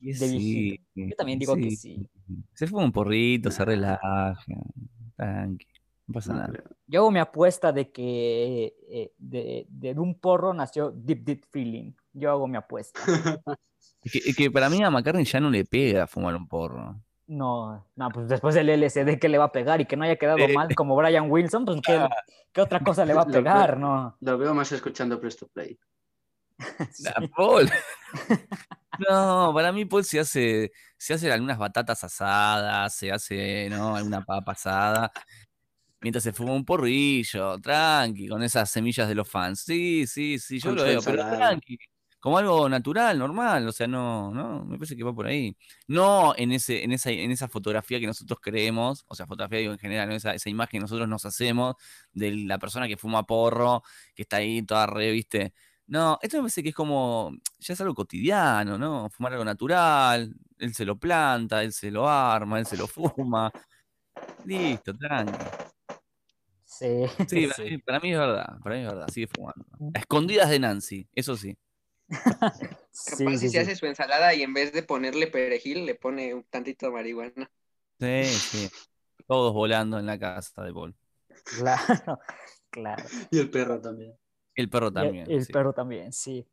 Y de sí, Yo también digo que sí. Se fuma un porrito, se relaja. Tranqui. No pasa nada. Yo hago mi apuesta de que eh, de, de un porro nació Deep Deep Feeling. Yo hago mi apuesta. Es que, es que para mí a McCartney ya no le pega fumar un porro. No, no, pues después del LSD que le va a pegar y que no haya quedado Eh. mal como Brian Wilson, pues ¿qué, qué otra cosa le va a Lo pegar, que- no? Lo veo más escuchando Presto Play. La Paul. No, para mí Paul se hace, se hace algunas batatas asadas, se hace, ¿no? Alguna papa asada, mientras se fuma un porrillo, tranqui, con esas semillas de los fans. Sí, sí, sí, yo Con lo veo, pero tranqui, como algo natural, normal, o sea, no, no, me parece que va por ahí. No en ese, en esa, en esa fotografía que nosotros creemos, o sea, fotografía digo en general, ¿no? esa, esa imagen que nosotros nos hacemos de la persona que fuma porro, que está ahí toda re, ¿viste? No, esto me parece que es como, ya es algo cotidiano, ¿no? Fumar algo natural, él se lo planta, él se lo arma, él se lo fuma. Listo, tranqui. Sí, Sí, para, sí. Mí, para mí es verdad, para mí es verdad, sigue fumando. A escondidas de Nancy, eso sí. Sí, Capaz sí, si se sí. hace su ensalada y en vez de ponerle perejil, le pone un tantito de marihuana. Sí, sí. Todos volando en la casa de Paul. Claro, claro. Y el perro también. El perro Y el- también. El sí. perro también, sí.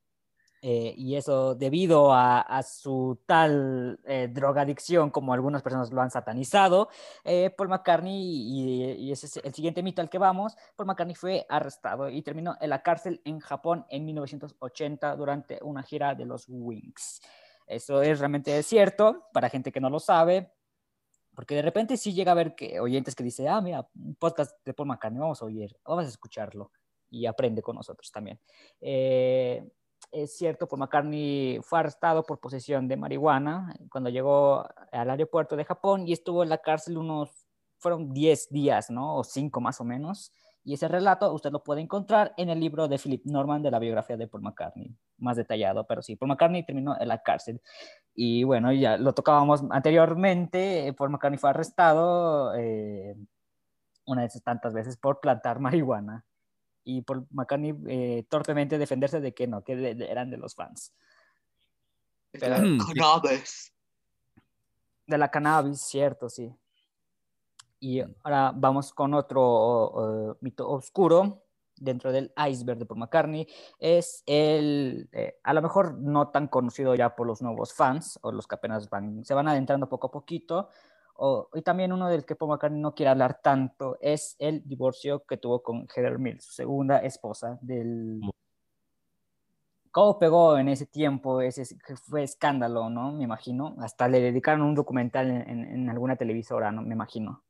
Eh, y eso debido a, a su tal eh, drogadicción, como algunas personas lo han satanizado, eh, Paul McCartney, y, y ese es el siguiente mito al que vamos, Paul McCartney fue arrestado y terminó en la cárcel en Japón en 1980 durante una gira de los Wings. Eso es realmente cierto para gente que no lo sabe, porque de repente sí llega a ver que oyentes que dicen, ah, mira, un podcast de Paul McCartney, vamos a oír, vamos a escucharlo y aprende con nosotros también. Eh, es cierto, Paul McCartney fue arrestado por posesión de marihuana cuando llegó al aeropuerto de Japón y estuvo en la cárcel unos, fueron 10 días, ¿no? O 5 más o menos. Y ese relato usted lo puede encontrar en el libro de Philip Norman de la biografía de Paul McCartney, más detallado, pero sí, Paul McCartney terminó en la cárcel. Y bueno, ya lo tocábamos anteriormente, eh, Paul McCartney fue arrestado eh, una de esas tantas veces por plantar marihuana. Y Paul McCartney eh, torpemente defenderse de que no, que de- de- eran de los fans. Pero- la cannabis. De la cannabis, cierto, sí. Y ahora vamos con otro eh, mito oscuro dentro del iceberg de Paul McCartney. Es el, eh, a lo mejor no tan conocido ya por los nuevos fans o los que apenas van, se van adentrando poco a poquito. O, y también uno del que Paul McCartney no quiere hablar tanto es el divorcio que tuvo con Heather Mills, su segunda esposa del... ¿Cómo pegó en ese tiempo? Ese fue escándalo, ¿no? Me imagino. Hasta le dedicaron un documental en, en- en alguna televisora, ¿no? Me imagino.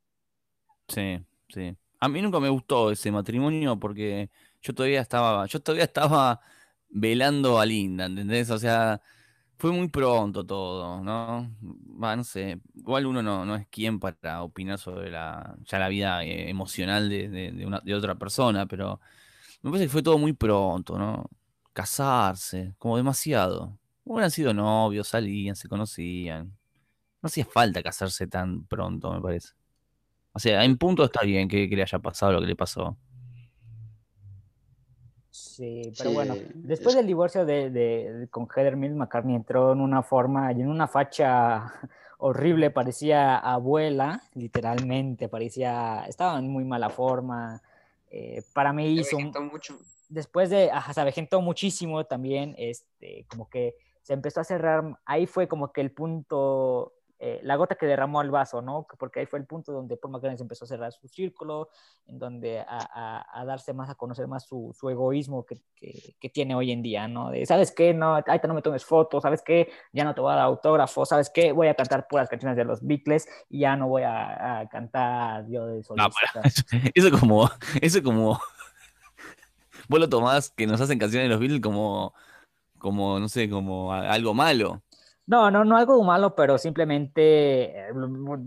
Sí, sí. A mí nunca me gustó ese matrimonio porque yo todavía estaba, yo todavía estaba velando a Linda, ¿entendés? O sea, fue muy pronto todo, ¿no? Va, no sé, igual uno no, no es quien para opinar sobre la, ya la vida eh, emocional de, de- de una, de otra persona, pero me parece que fue todo muy pronto, ¿no? Casarse, como demasiado. Hubieran sido novios, salían, se conocían. No hacía falta casarse tan pronto, me parece. O sea, en punto está bien que le haya pasado lo que le pasó. Sí, pero Sí, bueno, después es- del divorcio de, de- de- con Heather Mills, McCartney entró en una forma y en una facha horrible, parecía abuela, literalmente, parecía, estaba en muy mala forma. eh, para mí hizo, mucho. después de, ajá, se avejentó muchísimo también, este, como que se empezó a cerrar, ahí fue como que el punto, eh, la gota que derramó el vaso, ¿no? Porque ahí fue el punto donde Paul McCartney se empezó a cerrar su círculo, en donde a, a- a darse más, a conocer más su, su egoísmo que, que- que tiene hoy en día, ¿no? De, ¿sabes qué? No, ahorita no me tomes fotos, ¿sabes qué? Ya no te voy a dar autógrafos, ¿sabes qué? Voy a cantar puras canciones de los Beatles y ya no voy a, a cantar yo de solista. pará. Eso como, eso como, vos lo tomás que nos hacen canciones de los Beatles como, como, no sé, como algo malo. No, no, no algo malo, pero simplemente eh,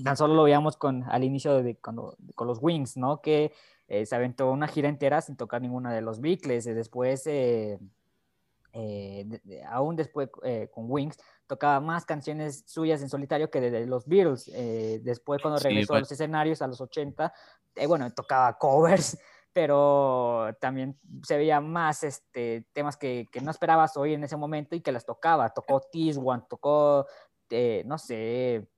tan solo lo veíamos con, al inicio de, cuando, con los Wings, ¿no? Que eh, se aventó una gira entera sin tocar ninguna de los Beatles. y después, eh, eh, de- aún después eh, con Wings, tocaba más canciones suyas en solitario que de, de los Beatles. Después, cuando Sí, regresó a los escenarios a los 80, eh, bueno, tocaba covers, pero también se veía más este, temas que, que no esperabas oír en ese momento y que las tocaba. Tocó One, tocó, eh, no sé,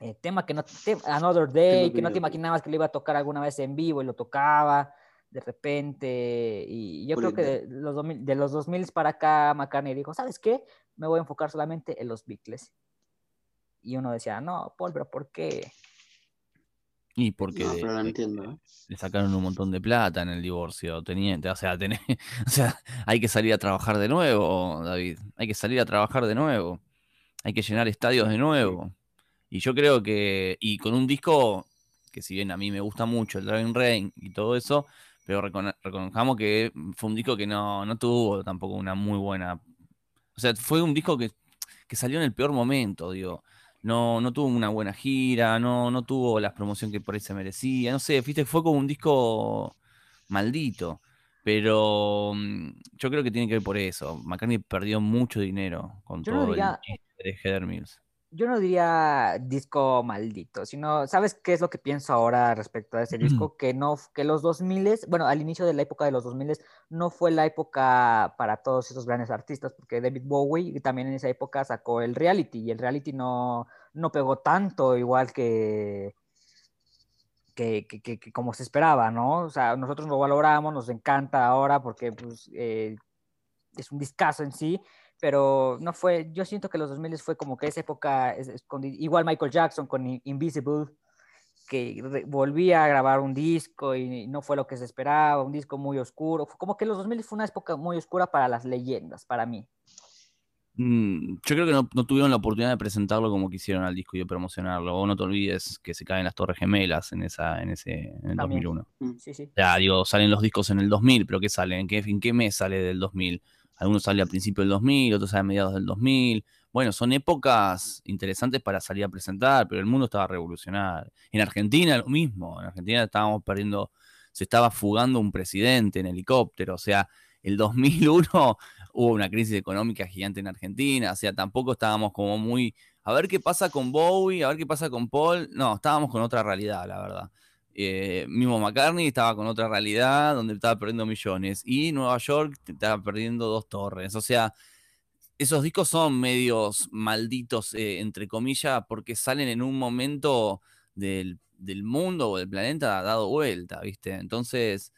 eh, tema que no, te- Another Day, que no te imaginabas que lo iba a tocar alguna vez en vivo y lo tocaba de repente. Y yo creo que de los, 2000, de los 2000 para acá, McCartney dijo, ¿sabes qué? Me voy a enfocar solamente en los Beatles. Y uno decía, no, Paul, pero ¿por qué? Y porque No, de- pero lo de- entiendo. ¿eh? le sacaron un montón de plata en el divorcio, teniente. O sea, tenés- o sea, hay que salir a trabajar de nuevo, David. Hay que salir a trabajar de nuevo. Hay que llenar estadios de nuevo. Y yo creo que, y con un disco que si bien a mí me gusta mucho, el Driving Rain y todo eso, pero recono- reconozcamos que fue un disco que no, no tuvo tampoco una muy buena... O sea, fue un disco que, que salió en el peor momento, digo. No, no tuvo una buena gira, no, no tuvo la promoción que por ahí se merecía, no sé, viste, fue como un disco maldito. Pero mm, yo creo que tiene que ver por eso. McCartney perdió mucho dinero con Yo no todo diría- el chiste de Heather Mills. Yo no diría disco maldito, sino, ¿sabes qué es lo que pienso ahora respecto a ese disco? Que no, que los 2000, bueno, al inicio de la época de los 2000 no fue la época para todos esos grandes artistas, porque David Bowie también en esa época sacó el reality y el reality no, no pegó tanto igual que, que, que- que- que como se esperaba, ¿no? O sea, nosotros lo valoramos, nos encanta ahora porque pues, eh, es un discazo en sí, pero no fue, yo siento que los 2000 fue como que esa época, es- es con- igual Michael Jackson con In- Invisible, que re- volvía a grabar un disco y no fue lo que se esperaba, un disco muy oscuro, fue como que los 2000 fue una época muy oscura para las leyendas, para mí. Mm, yo creo que no, no tuvieron la oportunidad de presentarlo como quisieron al disco y de promocionarlo. O no te olvides que se caen las Torres Gemelas en, esa, en, ese, en el También. 2001. Sí, sí. Ya, digo, salen los discos en el 2000, pero ¿qué salen? ¿En qué, en qué mes sale del 2000? Algunos sale a principios del 2000, otros sale a mediados del 2000. Bueno, son épocas interesantes para salir a presentar, pero el mundo estaba revolucionario. En Argentina lo mismo, en Argentina estábamos perdiendo, se estaba fugando un presidente en helicóptero, o sea, el 2001 hubo una crisis económica gigante en Argentina, o sea, tampoco estábamos como muy, a ver qué pasa con Bowie, a ver qué pasa con Paul, no, estábamos con otra realidad, la verdad. Eh, mismo McCartney estaba con otra realidad donde estaba perdiendo millones y Nueva York estaba perdiendo dos torres. O sea, esos discos son medios malditos, eh, entre comillas, porque salen en un momento del, del mundo o del planeta dado vuelta, ¿viste? Entonces,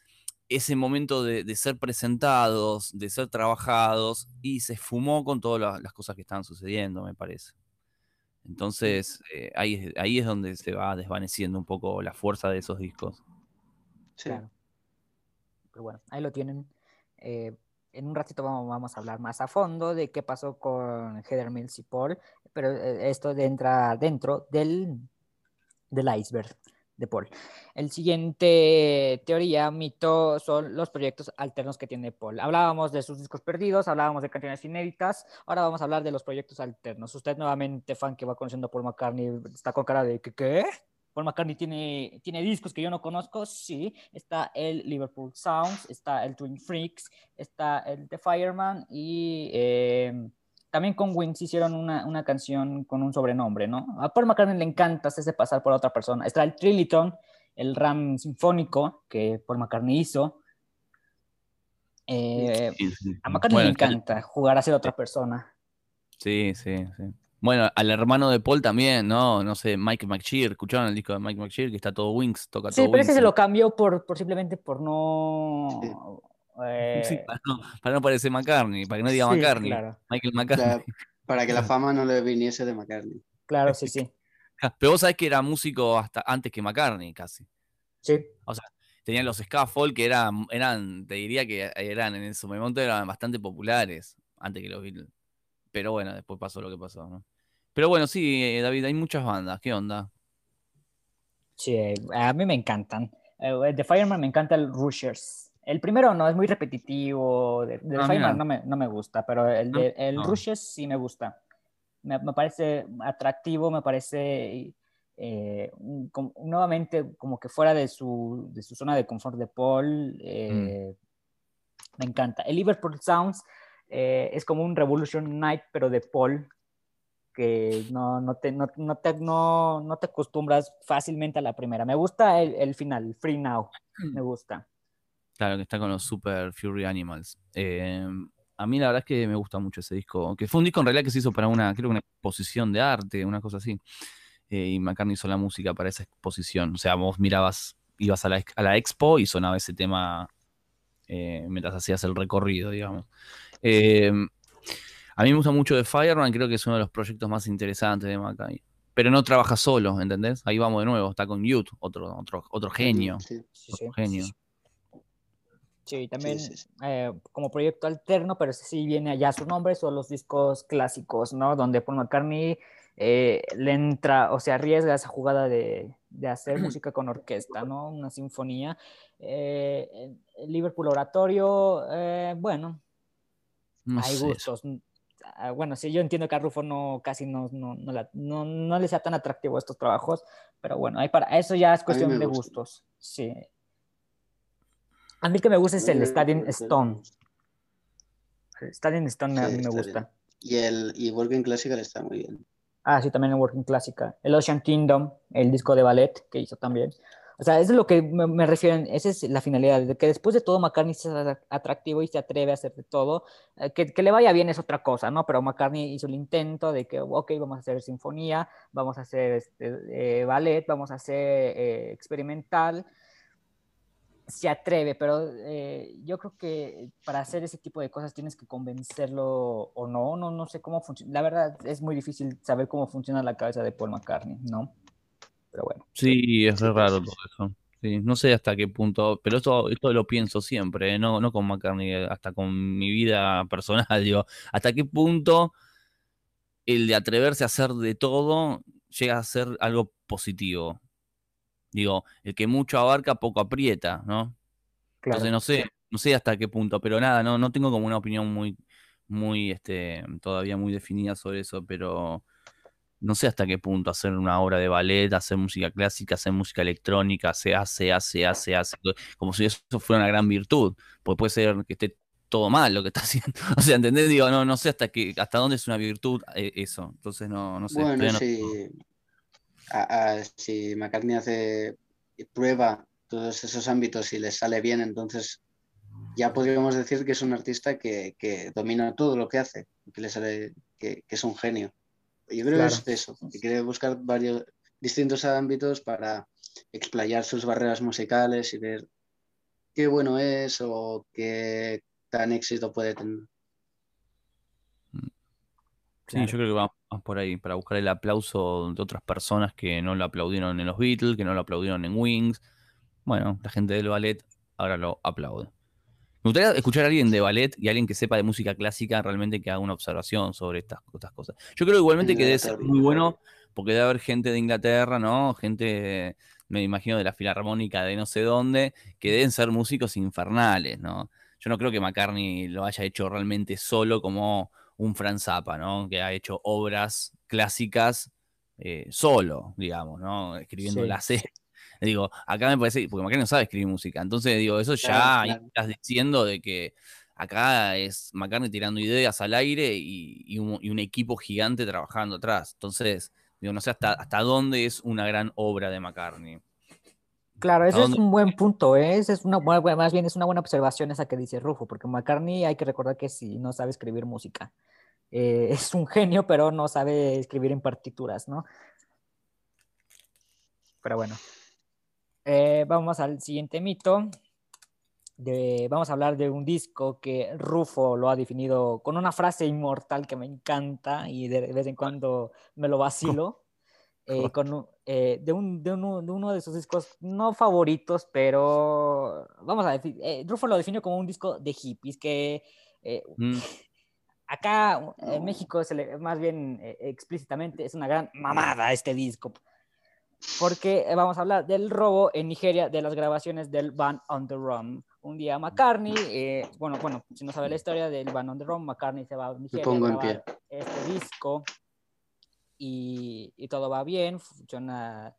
ese momento de, ser presentados, de ser trabajados, y se fumó con todas la- las cosas que estaban sucediendo, me parece. Entonces, eh, ahí, es- ahí es donde se va desvaneciendo un poco la fuerza de esos discos. Sí. Claro. Pero bueno, ahí lo tienen. Eh, en un ratito vamos, vamos a hablar más a fondo de qué pasó con Heather Mills y Paul, pero eh, esto entra dentro del, del iceberg Paul. El siguiente teoría, mito, son los proyectos alternos que tiene Paul. Hablábamos de sus discos perdidos, hablábamos de canciones inéditas, ahora vamos a hablar de los proyectos alternos. Usted nuevamente, fan que va conociendo Paul McCartney, está con cara de que, ¿qué? Paul McCartney tiene, tiene discos que yo no conozco, sí. Está el Liverpool Sounds, está el Twin Freaks, está el The Fireman y eh, también con Wings hicieron una, una canción con un sobrenombre, ¿no? A Paul McCartney le encanta hacerse pasar por otra persona. Está el Trilliton, el RAM sinfónico que Paul McCartney hizo. Eh, Sí, sí. a McCartney Bueno, le encanta jugar a ser otra persona. Sí, sí, sí. Bueno, al hermano de Paul también, ¿no? No sé, Mike McShear, ¿escucharon el disco de Mike McShear? Que está todo Wings, toca Sí, todo pero ese Wings. se lo cambió por, por simplemente por no... eh, Sí, para, no, para no parecer McCartney, para que no diga sí, McCartney, Claro, Michael O sea, McCartney. para que la fama no le viniese de McCartney. claro, sí, sí. Pero vos sabés que era músico hasta antes que McCartney, casi. Sí, Tenían los Scaffold que eran, eran, te diría que eran en su momento eran bastante populares antes que los Beatles. Pero bueno, después pasó lo que pasó, ¿no? Pero bueno, sí, eh, David, hay muchas bandas. ¿Qué onda? sí, eh, a mí me encantan. The Fireman me encanta el Rushers. El primero no, es muy repetitivo. De, de Ah, no me, no me gusta, pero el, de, el no. Rushers sí me gusta. Me, me parece atractivo, me parece eh, como- nuevamente como que fuera de su, de su zona de confort de Paul. eh, Me encanta. El Liverpool Sounds eh, es como un Revolution Night, pero de Paul, que no, no, te, no, no te, no, no te acostumbras fácilmente a la primera. Me gusta el, el final, Free Now, me gusta. Claro, que está con los Super Fury Animals. Eh, a mí la verdad es que me gusta mucho ese disco, que fue un disco en realidad que se hizo para una, creo que una exposición de arte, una cosa así. Eh, y McCartney hizo la música para esa exposición. O sea, vos mirabas, ibas a la, a la expo y sonaba ese tema eh, mientras hacías el recorrido, digamos. Eh, a mí me gusta mucho The Fireman, creo que es uno de los proyectos más interesantes de McCartney. pero no trabaja solo, ¿entendés? Ahí vamos de nuevo, está con Youth, otro, otro, otro genio. Sí, Sí, sí. otro genio. Sí, también sí, sí. eh, como proyecto alterno, pero sí viene allá su nombre, son los discos clásicos, ¿no? Donde Paul McCartney eh, le entra o se arriesga a esa jugada de, de hacer música con orquesta, ¿no? Una sinfonía. Eh, Liverpool Oratorio, eh, bueno, No hay sé, gustos. Ah, Bueno, sí, yo entiendo que a Rufo no, casi no, no, no, la- no, no le sea tan atractivo estos trabajos, pero bueno, hay para, eso ya es cuestión de gusta. gustos. Sí. A mí el que me gusta es el Stadium Stone. Stadium Stone a mí me gusta. Y el y Working Classical está muy bien. Ah, sí, también el Working Clásica. El Ocean Kingdom, el disco de ballet que hizo también. O sea, eso es lo que me, me refiero, esa es la finalidad, de que después de todo McCartney sea atractivo y se atreve a hacer de todo, eh, que, que le vaya bien es otra cosa, ¿no? Pero McCartney hizo el intento de que, ok, vamos a hacer sinfonía, vamos a hacer este, eh, ballet, vamos a hacer eh, experimental, se atreve, pero eh, yo creo que para hacer ese tipo de cosas tienes que convencerlo o no, no, no sé cómo funciona. La verdad es muy difícil saber cómo funciona la cabeza de Paul McCartney, ¿no? Pero bueno. Sí, es raro todo eso. Sí, no sé hasta qué punto, pero esto, esto lo pienso siempre, ¿eh? no, no con McCartney, hasta con mi vida personal, digo, hasta qué punto el de atreverse a hacer de todo llega a ser algo positivo. Digo, el que mucho abarca, poco aprieta, ¿no? Claro. Entonces no sé, no sé hasta qué punto, pero nada, no, no tengo como una opinión muy, muy, este, todavía muy definida sobre eso, pero no sé hasta qué punto hacer una obra de ballet, hacer música clásica, hacer música electrónica, se hace, hace, hace, hace, como si eso fuera una gran virtud, porque puede ser que esté todo mal lo que está haciendo. O sea, ¿entendés? Digo, no, no sé hasta qué, hasta dónde es una virtud eh, eso. Entonces no, no sé. Bueno, todavía no- si, a- a- si McCartney hace prueba todos esos ámbitos y le sale bien, entonces ya podríamos decir que es un artista que, que domina todo lo que hace, que le sale, que, que es un genio. Yo creo Claro. que es eso, que quiere buscar varios distintos ámbitos para explayar sus barreras musicales y ver qué bueno es o qué tan éxito puede tener. Sí, Claro. yo creo que va más por ahí, para buscar el aplauso de otras personas que no lo aplaudieron en los Beatles, que no lo aplaudieron en Wings. Bueno, la gente del ballet ahora lo aplaude. Me gustaría escuchar a alguien de ballet y alguien que sepa de música clásica realmente que haga una observación sobre estas, estas cosas. Yo creo igualmente que debe ser muy bueno porque debe haber gente de Inglaterra, ¿no? Gente, me imagino, de la filarmónica de no sé dónde, que deben ser músicos infernales, ¿no? Yo no creo que McCartney lo haya hecho realmente solo como un Franz Zappa, ¿no? Que ha hecho obras clásicas eh, solo, digamos, ¿no? Escribiendo Sí. la C. Digo, acá me parece, porque McCartney no sabe escribir música. Entonces, digo, eso ya Claro, ahí claro. estás diciendo de que acá es McCartney tirando ideas al aire y, y un, y un equipo gigante trabajando atrás. Entonces, digo, no sé hasta, hasta dónde es una gran obra de McCartney. Claro, ese es un buen punto, ¿eh? Es una buena, más bien es una buena observación esa que dice Rufo, porque McCartney hay que recordar que sí, no sabe escribir música. Eh, es un genio, pero no sabe escribir en partituras, ¿no? Pero bueno. Eh, vamos al siguiente mito. De- vamos a hablar de un disco que Rufo lo ha definido con una frase inmortal que me encanta y de vez en cuando me lo vacilo. eh, con eh, de, un- de uno, de uno de sus discos no favoritos, pero vamos a decir, Rufo lo definió como un disco de hippies, que Mm, acá en México, se le- más bien eh, explícitamente, es una gran mamada este disco. Porque eh, vamos a hablar del robo en Nigeria de las grabaciones del Band on the Run. Un día McCartney, eh, bueno, bueno, si no sabe la historia del Band on the Run, McCartney se va a Nigeria pongo a en grabar este disco y, y todo va bien, funciona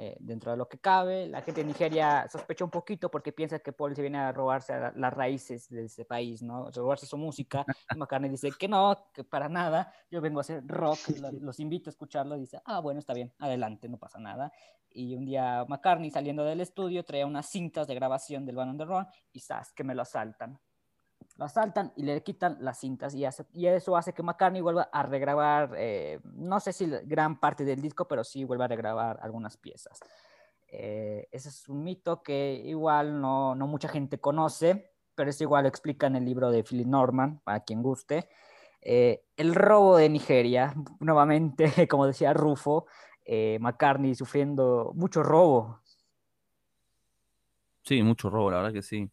eh, dentro de lo que cabe. La gente de Nigeria sospecha un poquito porque piensa que Paul se viene a robarse a la- las raíces de ese país, ¿no? A robarse su música. McCartney dice que no, que para nada, yo vengo a hacer rock, lo- los invito a escucharlo. Y dice, ah, bueno, está bien, adelante, no pasa nada. Y un día McCartney saliendo del estudio trae unas cintas de grabación del Band on the Run y ¡zas! que me lo asaltan. Lo asaltan y le quitan las cintas y, eso hace que McCartney vuelva a regrabar, eh, no sé si gran parte del disco, pero sí vuelva a regrabar algunas piezas. Eh, ese es un mito que igual no, mucha gente conoce, pero es igual lo explica en el libro de Philip Norman, para quien guste. Eh, el robo de Nigeria, nuevamente, como decía Rufo, McCartney sufriendo mucho robo. Sí, mucho robo, la verdad que sí.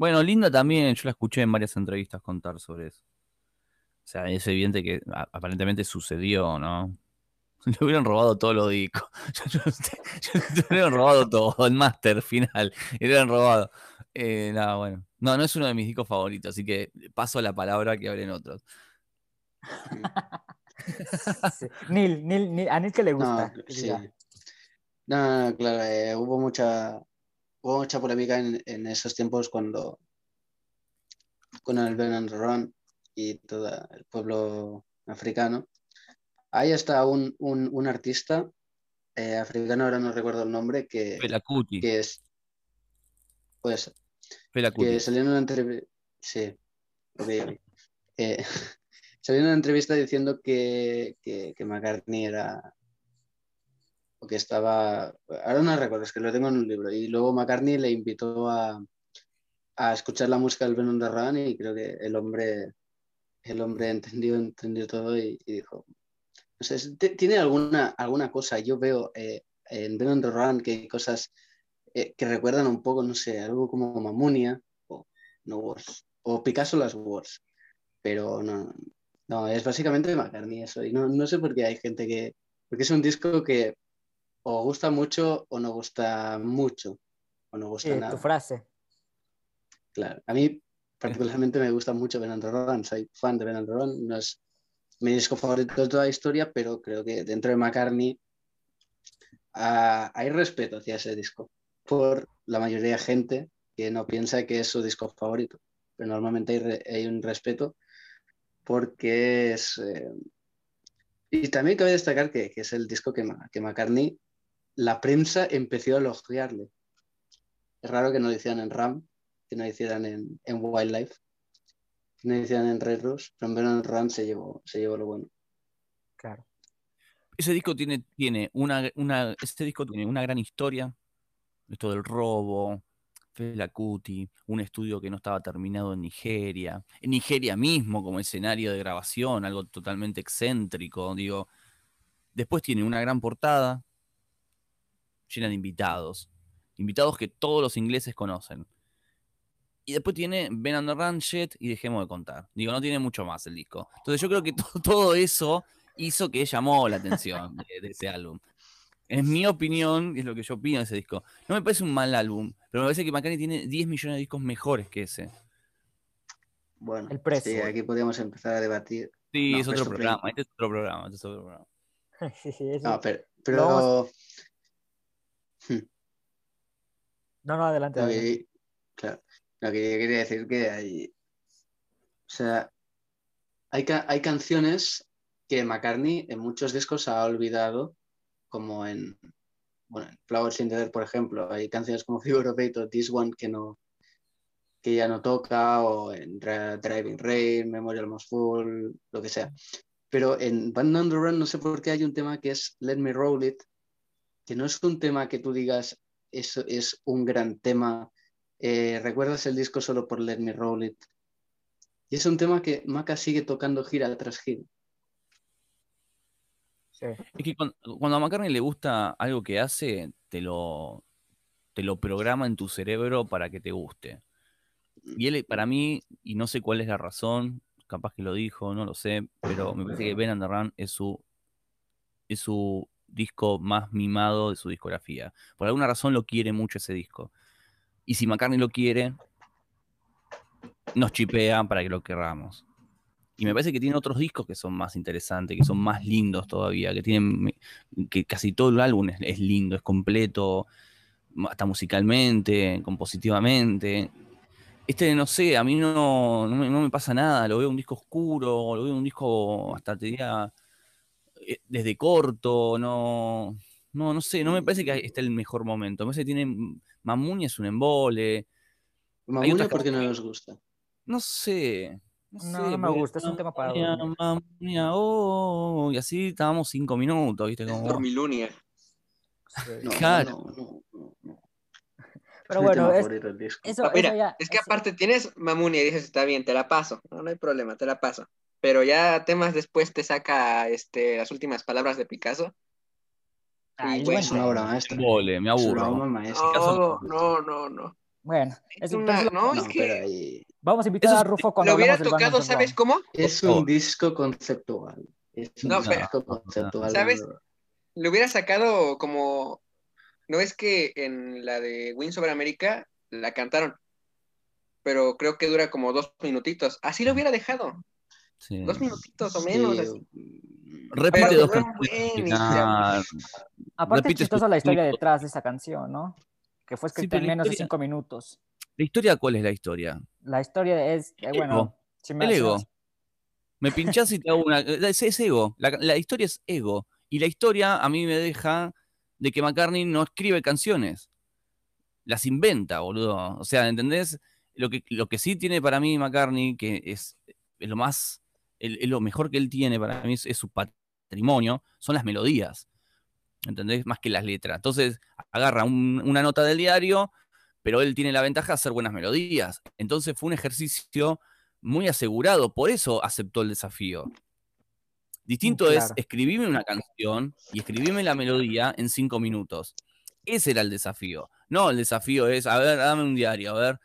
Bueno, Linda también, yo la escuché en varias entrevistas contar sobre eso. O sea, es evidente que a- aparentemente sucedió, ¿no? Le hubieran robado todos los discos. Le hubieran robado todo, el máster final. Le hubieran robado. Eh, nada, bueno. No, no es uno de mis discos favoritos, así que paso la palabra que hablen otros. Sí. Neil, Neil, Neil- a Neil que le gusta. No, sí. no, claro, eh, hubo mucha, hubo mucha polémica en, en esos tiempos cuando con el Ben and Run y todo el pueblo africano. Ahí está un, un, un artista eh, africano, ahora no recuerdo el nombre, que, que es, pues, que salió en una entrevista, sí. Eh, salió en una entrevista diciendo que, que, que McCartney era, que estaba, ahora no recuerdo, es que lo tengo en un libro, y luego McCartney le invitó a, a escuchar la música del Ben on the Run y creo que el hombre, el hombre entendió, entendió todo y, y dijo, no sé, tiene alguna, alguna cosa, yo veo eh, en Ben on the Run que hay cosas eh, que recuerdan un poco, no sé, algo como Mamunia o No Wars, o Picasso las Wars, pero no, no, es básicamente McCartney eso, y no, no sé por qué hay gente que, porque es un disco que o gusta mucho o no gusta mucho, o no gusta Sí, tu nada. frase. Claro, a mí particularmente me gusta mucho Ben and Run, soy fan de Ben and Run, no es mi disco favorito de toda la historia, pero creo que dentro de McCartney ah, hay respeto hacia ese disco por la mayoría de gente que no piensa que es su disco favorito, pero normalmente hay, re- hay un respeto porque es... eh, Y también cabe destacar que, que es el disco que, Ma- que McCartney, la prensa empezó a elogiarle. Es raro que no lo hicieran en RAM, que no hicieran en, en Wildlife, que no hicieran en Red Rose, pero en Run se llevó, se llevó lo bueno. Claro. Ese disco tiene, tiene una, una, este disco tiene una gran historia. Esto del robo, Fela Kuti, un estudio que no estaba terminado en Nigeria. En Nigeria mismo, como escenario de grabación, algo totalmente excéntrico. Digo. Después tiene una gran portada llena de invitados. Invitados que todos los ingleses conocen. Y después tiene Ben and the Ranget y dejemos de contar. Digo, no tiene mucho más el disco. Entonces yo creo que to- todo eso hizo que llamó la atención de, de ese álbum. Es mi opinión, y es lo que yo opino de ese disco. No me parece un mal álbum, pero me parece que McCartney tiene 10 millones de discos mejores que ese. Bueno, El precio. sí, aquí podríamos empezar a debatir. Sí, No, es otro programa, este es otro programa, este es otro programa. Sí, sí, eso- No, pero, pero No, no, adelante. lo que, claro, lo que yo quería decir que hay, o sea, hay, hay canciones que McCartney en muchos discos ha olvidado, como en, bueno, en Flowers in the Air, por ejemplo, hay canciones como Figure of Eight o This One que no que ya no toca, o en Driving Rain, Memorial Most Full, lo que sea. Pero en Band on the Run no sé por qué hay un tema que es Let Me Roll It, que no es un tema que tú digas, eso es un gran tema. eh, ¿Recuerdas el disco solo por Let Me Roll It? Y es un tema que Maca sigue tocando gira tras gira. Sí. Es que cuando, cuando a McCartney le gusta algo que hace, te lo, te lo programa en tu cerebro para que te guste. Y él, para mí, y no sé cuál es la razón, capaz que lo dijo, no lo sé, pero me parece que Ben and the Run es su, es su disco más mimado de su discografía. Por alguna razón lo quiere mucho ese disco. Y si McCartney lo quiere, nos chipean para que lo querramos. Y me parece que tiene otros discos que son más interesantes, que son más lindos todavía, que tienen que casi todo el álbum es, lindo, es completo, hasta musicalmente, compositivamente. Este, no sé, a mí no, no, me, no me pasa nada, lo veo un disco oscuro, lo veo un disco hasta te diría desde corto, no, no, no sé, no me parece que esté el mejor momento. Me parece que tiene Mamuni es un embole, Mamunia, otras ¿por qué no nos gusta? no sé. No, sé, no me porque gusta, es un tema para Mamunia, dormir. Mamunia, oh, y así estábamos cinco minutos, ¿viste? Como, dormilunia. Sí. No, Claro. no, no, no, no. Pero bueno, es- eso, Ah, mira, eso ya- es que eso- aparte tienes Mamunia y dices, está bien, te la paso. No, no hay problema, te la paso. Pero ya temas después te saca este, las últimas palabras de Picasso. Ay, Y bueno. Es una obra maestra. Vole, me Es una aburro. obra maestra. No, no, no, no. Bueno, es, Es una- pero no, No, es que pero ahí- vamos a invitar a Rufo cuando lo hubiera Band tocado, ¿sabes cómo? Es un disco conceptual. Es un No, pero- disco conceptual. ¿Sabes? Le hubiera sacado como. No es que en la de Win sobre América la cantaron, pero creo que dura como dos minutitos. Así lo hubiera dejado. Sí. Dos minutitos o Sí, menos. así. Repite dos canciones. Aparte es Repite chistosa sus la historia detrás de esa canción, ¿no? Que fue escrita en menos de cinco minutos. ¿La historia cuál es la historia? La historia es, eh, bueno, ego. si me El ego. Me pinchás y te hago una. Es, es ego. La, la historia es ego. Y la historia a mí me deja de que McCartney no escribe canciones. Las inventa, boludo. O sea, ¿entendés? Lo que, lo que sí tiene para mí McCartney, que es, es lo más. El- es lo mejor que él tiene para mí, es, es su patrimonio, son las melodías. ¿Entendés? Más que las letras. Entonces, agarra un- una nota del diario, pero él tiene la ventaja de hacer buenas melodías. Entonces fue un ejercicio muy asegurado, por eso aceptó el desafío. Distinto es Claro. escribirme una canción y escribirme la melodía en cinco minutos. Ese era el desafío. No, el desafío es, a ver, dame un diario, a ver.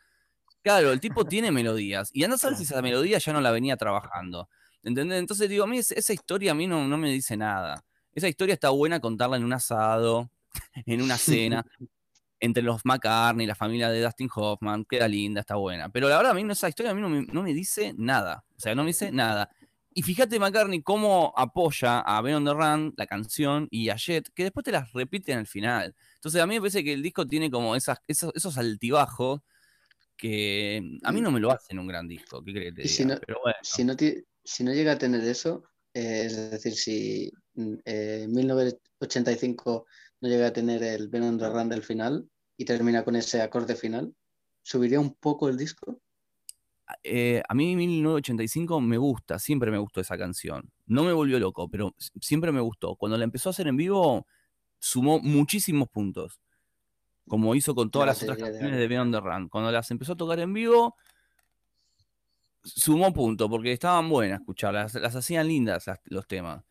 Claro, el tipo tiene melodías y anda a saber si esa melodía ya no la venía trabajando. ¿Entendés? Entonces digo, a mí es- esa historia a mí no, no me dice nada. Esa historia está buena contarla en un asado, en una cena, entre los McCartney, la familia de Dustin Hoffman, queda linda, está buena. Pero la verdad, a mí no- esa historia a mí no me, no me dice nada. O sea, no me dice nada. Y fíjate, McCartney, cómo apoya a Ben on the Run, la canción, y a Jet, que después te las repiten al final. Entonces, a mí me parece que el disco tiene como esas, esos, esos altibajos que a mí no me lo hacen un gran disco. ¿Qué crees que te Y si diga? no- Pero bueno. Si no, si no llega a tener eso, eh, es decir, si mm, eh, en 1985 no llega a tener el Ben on the Run del final y termina con ese acorde final, ¿subiría un poco el disco? eh, a mí 1985 me gusta, siempre me gustó esa canción. No me volvió loco, pero siempre me gustó. Cuando la empezó a hacer en vivo, sumó muchísimos puntos. Como hizo con todas La las otras canciones de Beyond the Run. Cuando las empezó a tocar en vivo, sumó puntos, porque estaban buenas escucharlas, las hacían lindas los temas.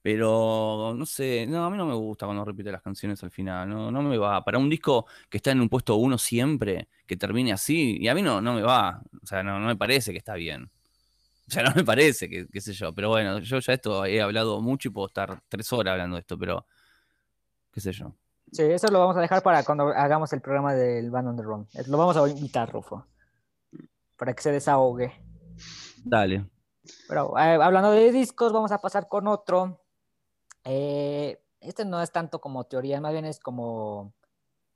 Pero no sé, no, a mí no me gusta cuando repite las canciones al final, no, no me va. Para un disco que está en un puesto uno siempre, que termine así, y a mí no, no me va. O sea, no, no me parece que está bien. O sea, no me parece, que, qué sé yo. Pero bueno, yo ya esto he hablado mucho y puedo estar tres horas hablando de esto, pero qué sé yo. Sí, eso lo vamos a dejar para cuando hagamos el programa del Band on the Run. Lo vamos a invitar, Rufo, para que se desahogue. Dale. Pero eh, hablando de discos, vamos a pasar con otro. Eh, este no es tanto como teoría, más bien es como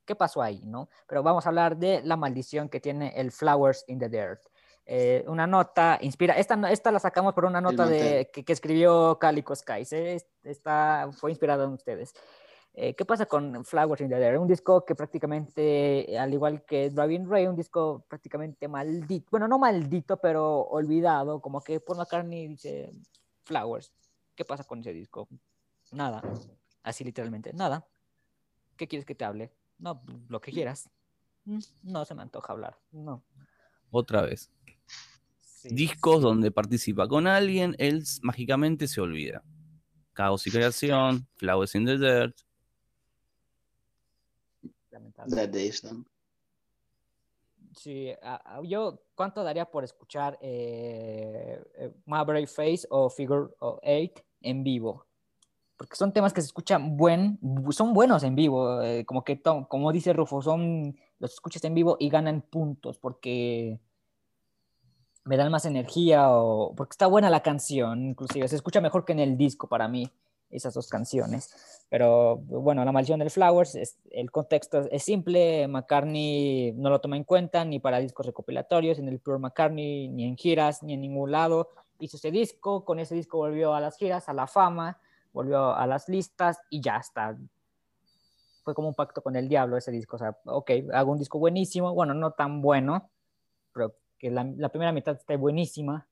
qué pasó ahí, ¿no? Pero vamos a hablar de la maldición que tiene el Flowers in the Dirt. Eh, una nota inspira, esta, esta la sacamos por una nota de, que, que escribió Calico Skies, ¿eh? Esta fue inspirada en ustedes. Eh, ¿Qué pasa con Flowers in the Dirt? Un disco que prácticamente, al igual que Driving Ray, un disco prácticamente maldito, bueno, no maldito, pero olvidado, como que Paul McCartney dice Flowers. ¿Qué pasa con ese disco? Nada, así literalmente, nada. ¿Qué quieres que te hable? No, lo que quieras. Mm, No se me antoja hablar, no. Otra vez. Sí, Discos donde participa con alguien, él mágicamente se olvida. Caos y creación, Flowers in the Dirt. Lamentable. That Days Done. Sí, yo, ¿cuánto daría por escuchar eh, eh, Maverick Face o Figure 8 en vivo? Porque son temas que se escuchan buen, bu- son buenos en vivo, eh, como que, to- como dice Rufo, son, los escuchas en vivo y ganan puntos porque me dan más energía o porque está buena la canción, inclusive se escucha mejor que en el disco para mí, esas dos canciones. Pero bueno, La Maldición del Flowers, es- el contexto es, simple, McCartney no lo toma en cuenta ni para discos recopilatorios, en el Pure McCartney, ni en giras, ni en ningún lado. Hizo ese disco, con ese disco volvió a las giras, a la fama, volvió a las listas y ya está. Fue como un pacto con el diablo ese disco. O sea, ok, hago un disco buenísimo, bueno, no tan bueno, pero que la, primera mitad está buenísima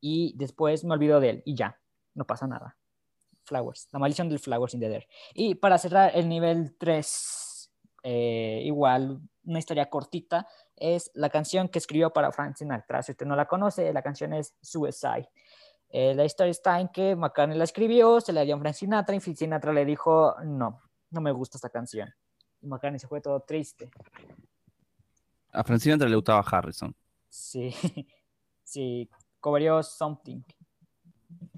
y después me olvido de él y ya, no pasa nada. Flowers, la maldición del Flowers in the Dirt. Y para cerrar el nivel 3, eh, igual, una historia cortita, es la canción que escribió para Frank Sinatra. Si usted no la conoce, la canción es Suicide. Eh, la historia está en que McCartney la escribió, se la dio a Frank Sinatra y Frank Sinatra le dijo, no, no me gusta esta canción. Y McCartney se fue todo triste. A Francina le gustaba Harrison. Sí, sí, coverió Something.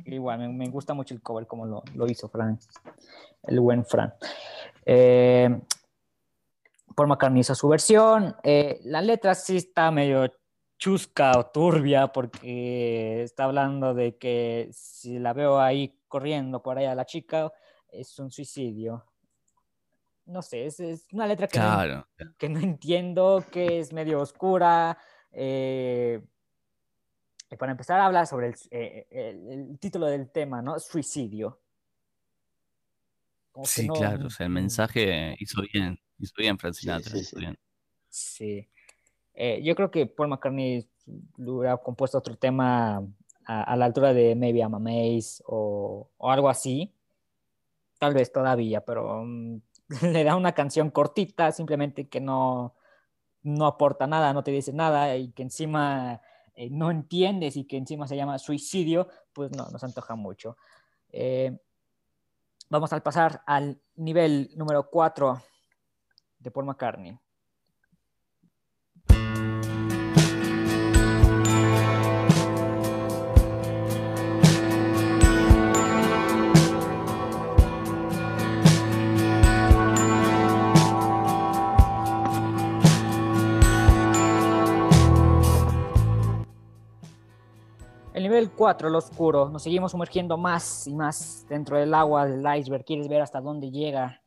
Igual, me, me gusta mucho el cover como lo, lo hizo Fran, el buen Fran. Eh, Paul McCartney hizo su versión. eh, la letra sí está medio chusca o turbia porque está hablando de que si la veo ahí corriendo por allá la chica, es un suicidio. No sé, es, es una letra que no que no entiendo, que es medio oscura. eh, para empezar, habla sobre el, eh, el- el título del tema, ¿no? Suicidio. Como Sí, no- claro. O sea, el mm, mensaje hizo bien. Hizo bien Francina. Sí, sí, hizo sí. bien. Sí. Eh, yo creo que Paul McCartney hubiera compuesto otro tema a, a la altura de Maybe I'm a Maze o, o algo así. Tal vez todavía, pero mm, le da una canción cortita, simplemente que no, no aporta nada, no te dice nada y que encima eh, no entiendes y que encima se llama suicidio, pues no, nos antoja mucho. Eh, vamos a pasar al nivel número 4 de Paul McCartney. Nivel 4, el oscuro. Nos seguimos sumergiendo más y más dentro del agua del iceberg. Quieres ver hasta dónde llega,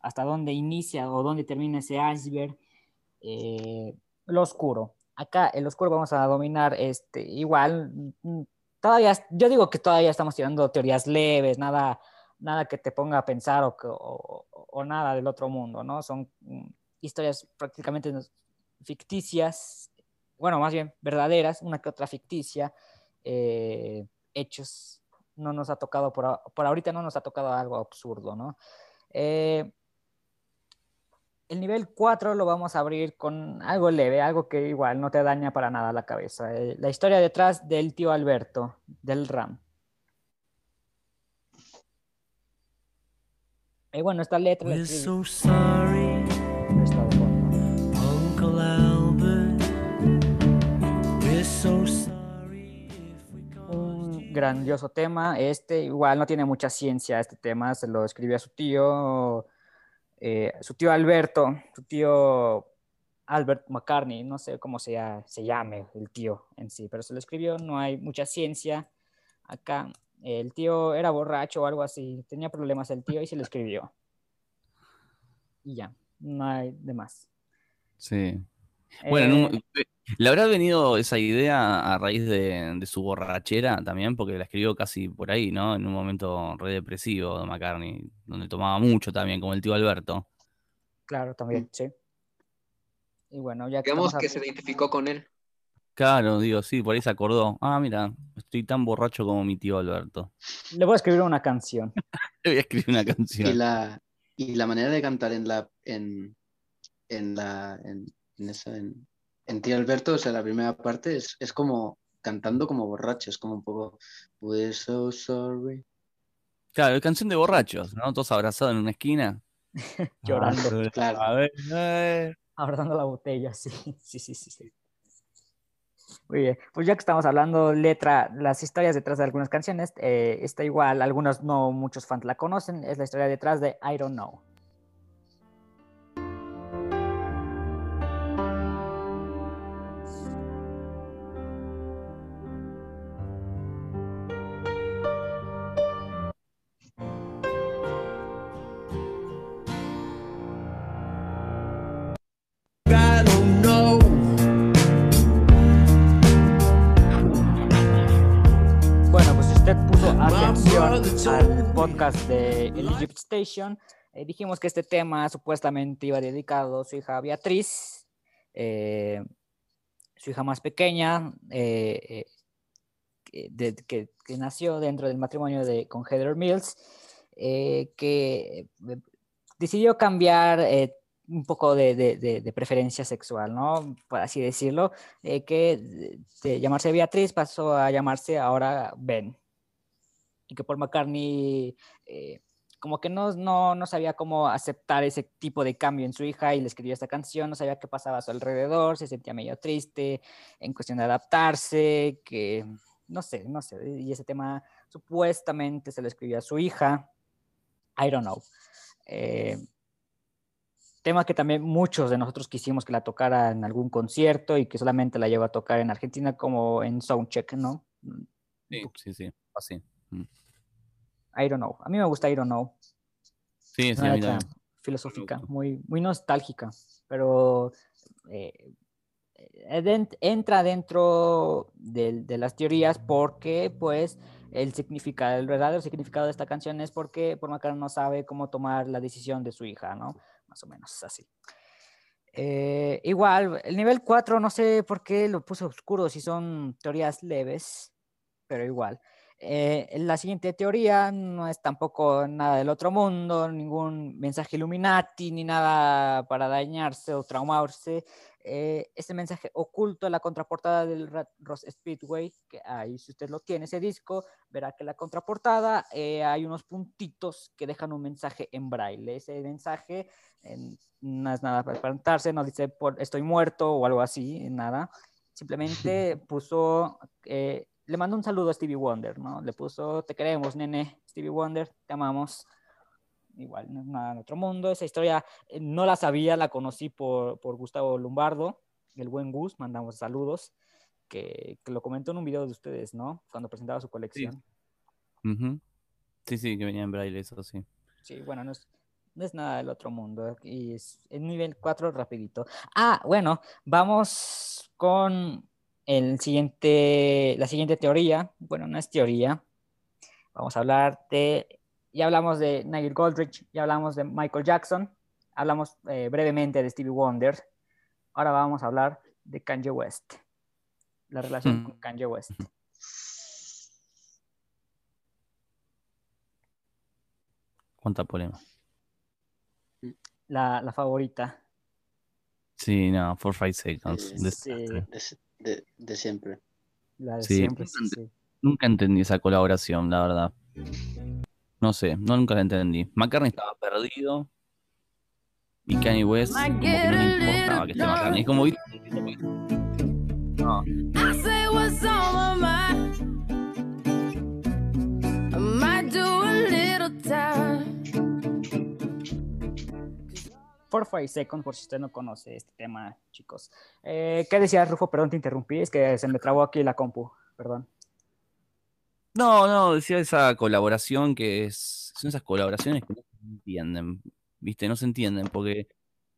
hasta dónde inicia o dónde termina ese iceberg. Eh, oscuro. Acá el oscuro vamos a dominar este, igual. mm, Todavía, yo digo que todavía estamos tirando teorías leves, nada, nada que te ponga a pensar o, o- o nada del otro mundo, ¿no? Son mm, historias prácticamente ficticias, bueno, más bien verdaderas, una que otra ficticia, eh, hechos. No nos ha tocado, por, por ahorita no nos ha tocado algo absurdo, ¿no? Eh, el nivel 4 lo vamos a abrir con algo leve, algo que igual no te daña para nada la cabeza. Eh, la historia detrás del tío Alberto, del RAM. Y bueno, esta letra We're so sorry, grandioso tema. Este igual no tiene mucha ciencia, este tema se lo escribió a su tío, eh, su tío Alberto, su tío Albert McCartney, no sé cómo se, se llame el tío en sí, pero se lo escribió, no hay mucha ciencia acá. El tío era borracho o algo así, tenía problemas el tío y se lo escribió. Y ya, no hay de más. Sí. Bueno, en un- Eh, ¿le habrá venido esa idea a raíz de, de su borrachera también? Porque la escribió casi por ahí, ¿no? En un momento re depresivo de McCartney, donde tomaba mucho también, como el tío Alberto. claro, también, sí. Y bueno, ya que Digamos que a- se identificó con él. Claro, digo, sí, por ahí se acordó. Ah, mira, estoy tan borracho como mi tío Alberto. le voy a escribir una canción. Le voy a escribir una Y canción. la, y la manera de cantar en la en, en la en, en esa en, en Tío Alberto, o sea, la primera parte es, es como cantando como borracho, es como un poco We're so sorry. Claro, es canción de borrachos, ¿no? Todos abrazados en una esquina. Llorando. Claro. A ver, eh. abrazando la botella, sí, sí, sí, sí, sí. Muy bien, pues ya que estamos hablando letra, las historias detrás de algunas canciones, eh, está igual, algunos no muchos fans la conocen, es la historia detrás de I Don't Know. Atención al podcast de el Egypt Station, eh, dijimos que este tema supuestamente iba dedicado a su hija Beatriz, eh, su hija más pequeña, eh, que, nació dentro del matrimonio de, con Heather Mills, que decidió cambiar un poco de, preferencia sexual, ¿no? Por así decirlo, que de llamarse Beatriz pasó a llamarse ahora Ben. Y que Paul McCartney eh, como que no, no, no sabía cómo aceptar ese tipo de cambio en su hija y le escribió esta canción, no sabía qué pasaba a su alrededor, se sentía medio triste en cuestión de adaptarse, que no sé, no sé, y ese tema supuestamente se lo escribió a su hija, I don't know. Eh, tema que también muchos de nosotros quisimos que la tocara en algún concierto y que solamente la lleva a tocar en Argentina como en Soundcheck, ¿no? Sí, sí, sí, así. Mm. I don't know. A mí me gusta I don't know. Sí, Es sí, una letra filosófica, muy, muy nostálgica, pero eh, eh, entra dentro de, las teorías porque, pues, el significado, el verdadero significado de esta canción es porque Paul McCartney no sabe cómo tomar la decisión de su hija, ¿no? Más o menos así. Eh, igual, el nivel 4, no sé por qué lo puse oscuro, si son teorías leves, pero igual. Eh, la siguiente teoría no es tampoco nada del otro mundo, ningún mensaje Illuminati, ni nada para dañarse o traumarse. Eh, este mensaje oculto en la contraportada del Ross Speedway, que ahí si usted lo tiene ese disco, verá que en la contraportada eh, hay unos puntitos que dejan un mensaje en braille. Ese mensaje no es nada para espantarse, no dice por, estoy muerto o algo así, nada. Simplemente puso, eh, le mandó un saludo a Stevie Wonder, ¿no? Le puso, te queremos, nene, Stevie Wonder, te amamos. Igual, no es nada en otro mundo. Esa historia eh, no la sabía, la conocí por, por Gustavo Lombardo, el buen Gus, mandamos saludos, que, que lo comentó en un video de ustedes, ¿no? Cuando presentaba su colección. Sí, sí, que venía en braille, eso sí. Sí, bueno, no es, no es nada del otro mundo. Y es el nivel 4 rapidito. Ah, bueno, vamos con el siguiente, la siguiente teoría. Bueno, no es teoría. Vamos a hablar de, ya hablamos de Nigel Goldrich, ya hablamos de Michael Jackson, hablamos eh, brevemente de Stevie Wonder. Ahora vamos a hablar de Kanye West. La relación con Kanye West. Cuánta polémica. La, la favorita. Sí, no, for five seconds. Sí. De, de- siempre. La de Sí. siempre, sí, sí. Nunca entendí esa colaboración, la verdad. No sé, no nunca la entendí. McCartney estaba perdido. Y Kanye West, como que no le importaba que esté McCartney. Es como. ¿viste? No. I might do a little time. 45 Seconds, por si usted no conoce este tema, chicos. Eh, ¿Qué decías, Rufo? Perdón, te interrumpí, es que se me trabó aquí la compu, perdón. no, no, decía esa colaboración que es. Son esas colaboraciones que no se entienden. ¿Viste? No se entienden porque.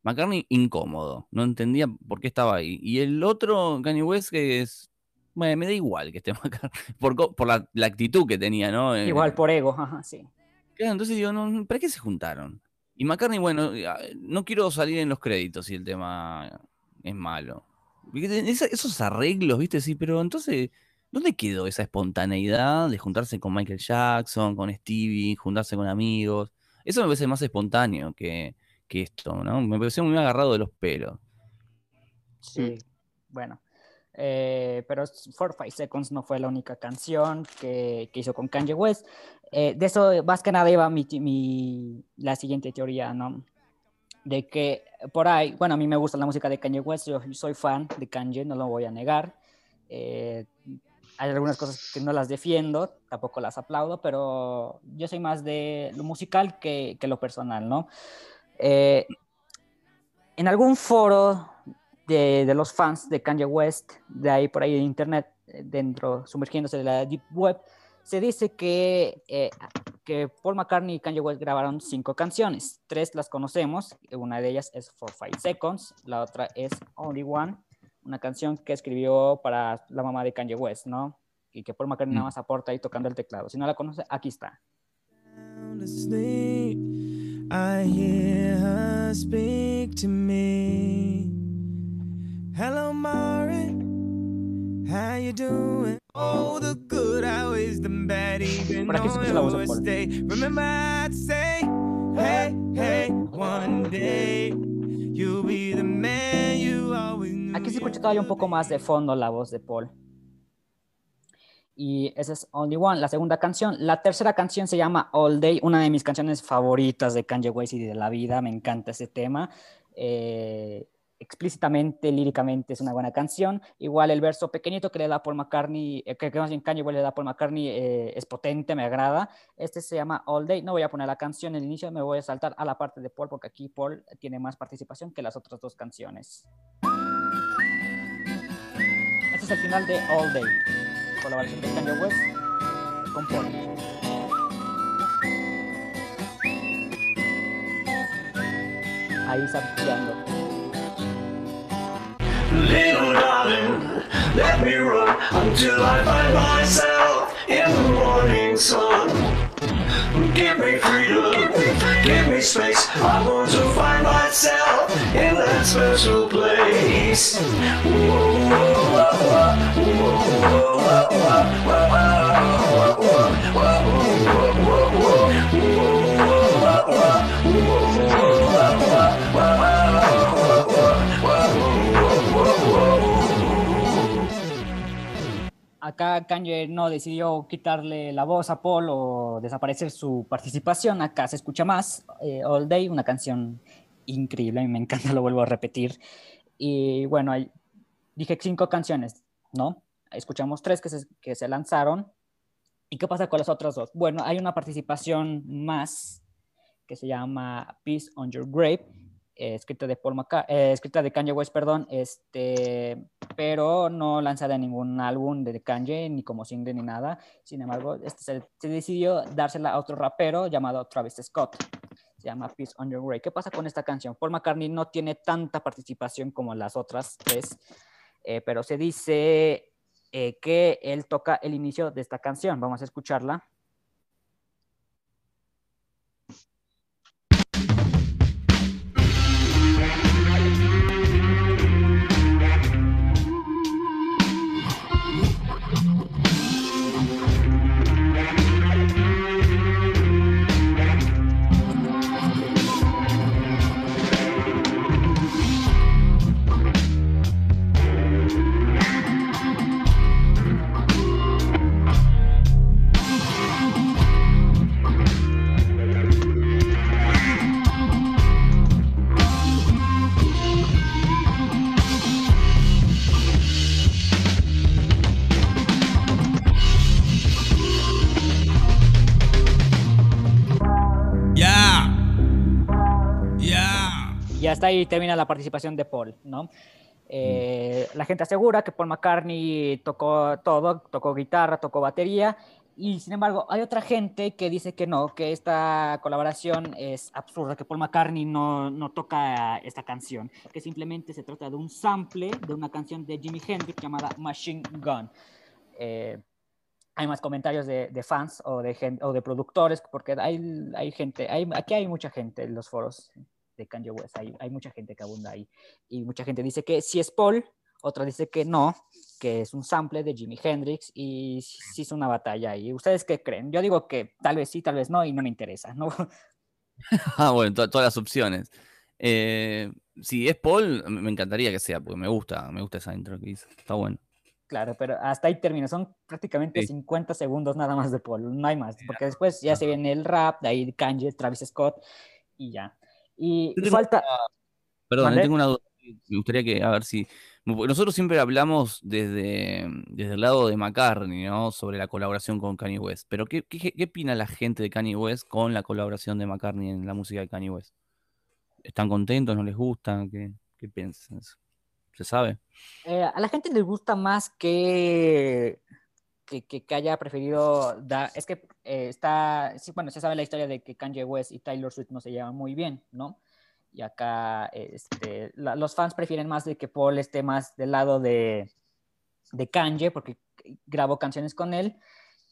McCartney incómodo, no entendía por qué estaba ahí. Y el otro, Kanye West, que es. Bueno, me da igual que esté McCartney, por, por la, la actitud que tenía, ¿no? Eh, Igual por ego, ajá, sí. Claro, entonces digo, no, ¿para qué se juntaron? Y McCartney, bueno, eh, no quiero salir en los créditos si el tema es malo. Esos arreglos, ¿viste? Sí, pero entonces, ¿dónde quedó esa espontaneidad de juntarse con Michael Jackson, con Stevie, juntarse con amigos? Eso me parece más espontáneo que, que esto, ¿no? Me pareció muy agarrado de los pelos. Sí, bueno. Eh, pero 45 Seconds no fue la única canción que, que hizo con Kanye West. Eh, de eso más que nada iba mi, mi- la siguiente teoría, ¿no? De que por ahí, bueno, a mí me gusta la música de Kanye West, yo soy fan de Kanye, no lo voy a negar. Eh, hay algunas cosas que no las defiendo, tampoco las aplaudo, pero yo soy más de lo musical que, que lo personal, ¿no? Eh, en algún foro de, de los fans de Kanye West, de ahí por ahí en internet, eh, dentro, sumergiéndose de la deep web, se dice que, eh, que Paul McCartney y Kanye West grabaron cinco canciones. Tres las conocemos, una de ellas es For Five Seconds, la otra es Only One, una canción que escribió para la mamá de Kanye West, ¿no? Y que Paul McCartney nada Mm. más aporta ahí tocando el teclado. Si no la conoce, aquí está. I hear her speak to me. Hello, Maureen. How you doing? Oh, the good outweighs the bad, even de your Paul. stay. Remember, I'd say, hey, hey, one day you'll be the man you always knew. Aquí se escucha todavía un poco más de fondo la voz de Paul. Y esa es Only One, la segunda canción. La tercera canción se llama All Day, una de mis canciones favoritas de Kanye West y de la vida. Me encanta ese tema. Eh, explícitamente, líricamente es una buena canción. Igual el verso pequeñito que le da Paul McCartney, eh, que, que más bien Kanye West le da Paul McCartney eh, es potente, me agrada. Este se llama All Day. No voy a poner la canción en el inicio, me voy a saltar a la parte de Paul porque aquí Paul tiene más participación que las otras dos canciones. Este es el final de All Day, colaboración de Kanye West con Paul. Ahí sapeando. Little darling, let me run until I find myself in the morning sun. Give me freedom, give me space. I want to find myself in that special place. Whoa, whoa, whoa, Acá Kanye no decidió quitarle la voz a Paul o desaparecer su participación. Acá se escucha más eh, All Day, una canción increíble, a mí me encanta, lo vuelvo a repetir. Y bueno, hay- dije cinco canciones, ¿no? Escuchamos tres que se, que se lanzaron. ¿Y qué pasa con las otras dos? Bueno, hay una participación más que se llama Peace on Your Grave, eh, escrita de Paul Maca- eh, escrita de Kanye West, perdón, este, pero no lanzada en ningún álbum de Kanye, ni como single ni nada. Sin embargo, este se, decidió dársela a otro rapero llamado Travis Scott. Se llama Peace on Your Grave. ¿Qué pasa con esta canción? Paul McCartney no tiene tanta participación como las otras tres, eh, pero se dice eh, que él toca el inicio de esta canción. Vamos a escucharla. Hasta ahí termina la participación de Paul. Eh, La gente asegura que Paul McCartney tocó todo, tocó guitarra, tocó batería, y sin embargo hay otra gente que dice que no, que esta colaboración es absurda, que Paul McCartney no, no toca esta canción, que simplemente se trata de un sample de una canción de Jimi Hendrix llamada Machine Gun. Eh, hay más comentarios de, fans o de, gen- o de productores, porque hay, hay gente, aquí hay mucha gente en los foros de Kanye West, hay, hay mucha gente que abunda ahí. Y mucha gente dice que sí es Paul, otra dice que no, que es un sample de Jimi Hendrix y sí es una batalla ahí. ¿Ustedes qué creen? Yo digo que tal vez sí, tal vez no y no me interesa, ¿no? Ah, bueno, to- todas las opciones. Eh, si es Paul, me me encantaría que sea, porque me gusta, me gusta esa intro que hizo. Está bueno. Claro, pero hasta ahí termina. Son prácticamente Sí. 50 segundos nada más de Paul, no hay más, porque después ya se viene el rap, de ahí Kanye, Travis Scott y ya. Y Yo falta... Perdón, tengo una duda. Me gustaría que, a ver si. Nosotros siempre hablamos desde, desde el lado de McCartney, ¿no? Sobre la colaboración con Kanye West. Pero, ¿qué, qué, qué opina la gente de Kanye West con la colaboración de McCartney en la música de Kanye West? ¿Están contentos? ¿No les gusta? ¿Qué, qué piensan? ¿Se sabe? Eh, a la gente les gusta más que, que, que- que haya preferido dar. Es que eh, está. Sí, bueno, se sabe la historia de que Kanye West y Taylor Swift no se llevan muy bien, ¿no? Y acá este, la- los fans prefieren más de que Paul esté más del lado de, de Kanye, porque grabó canciones con él,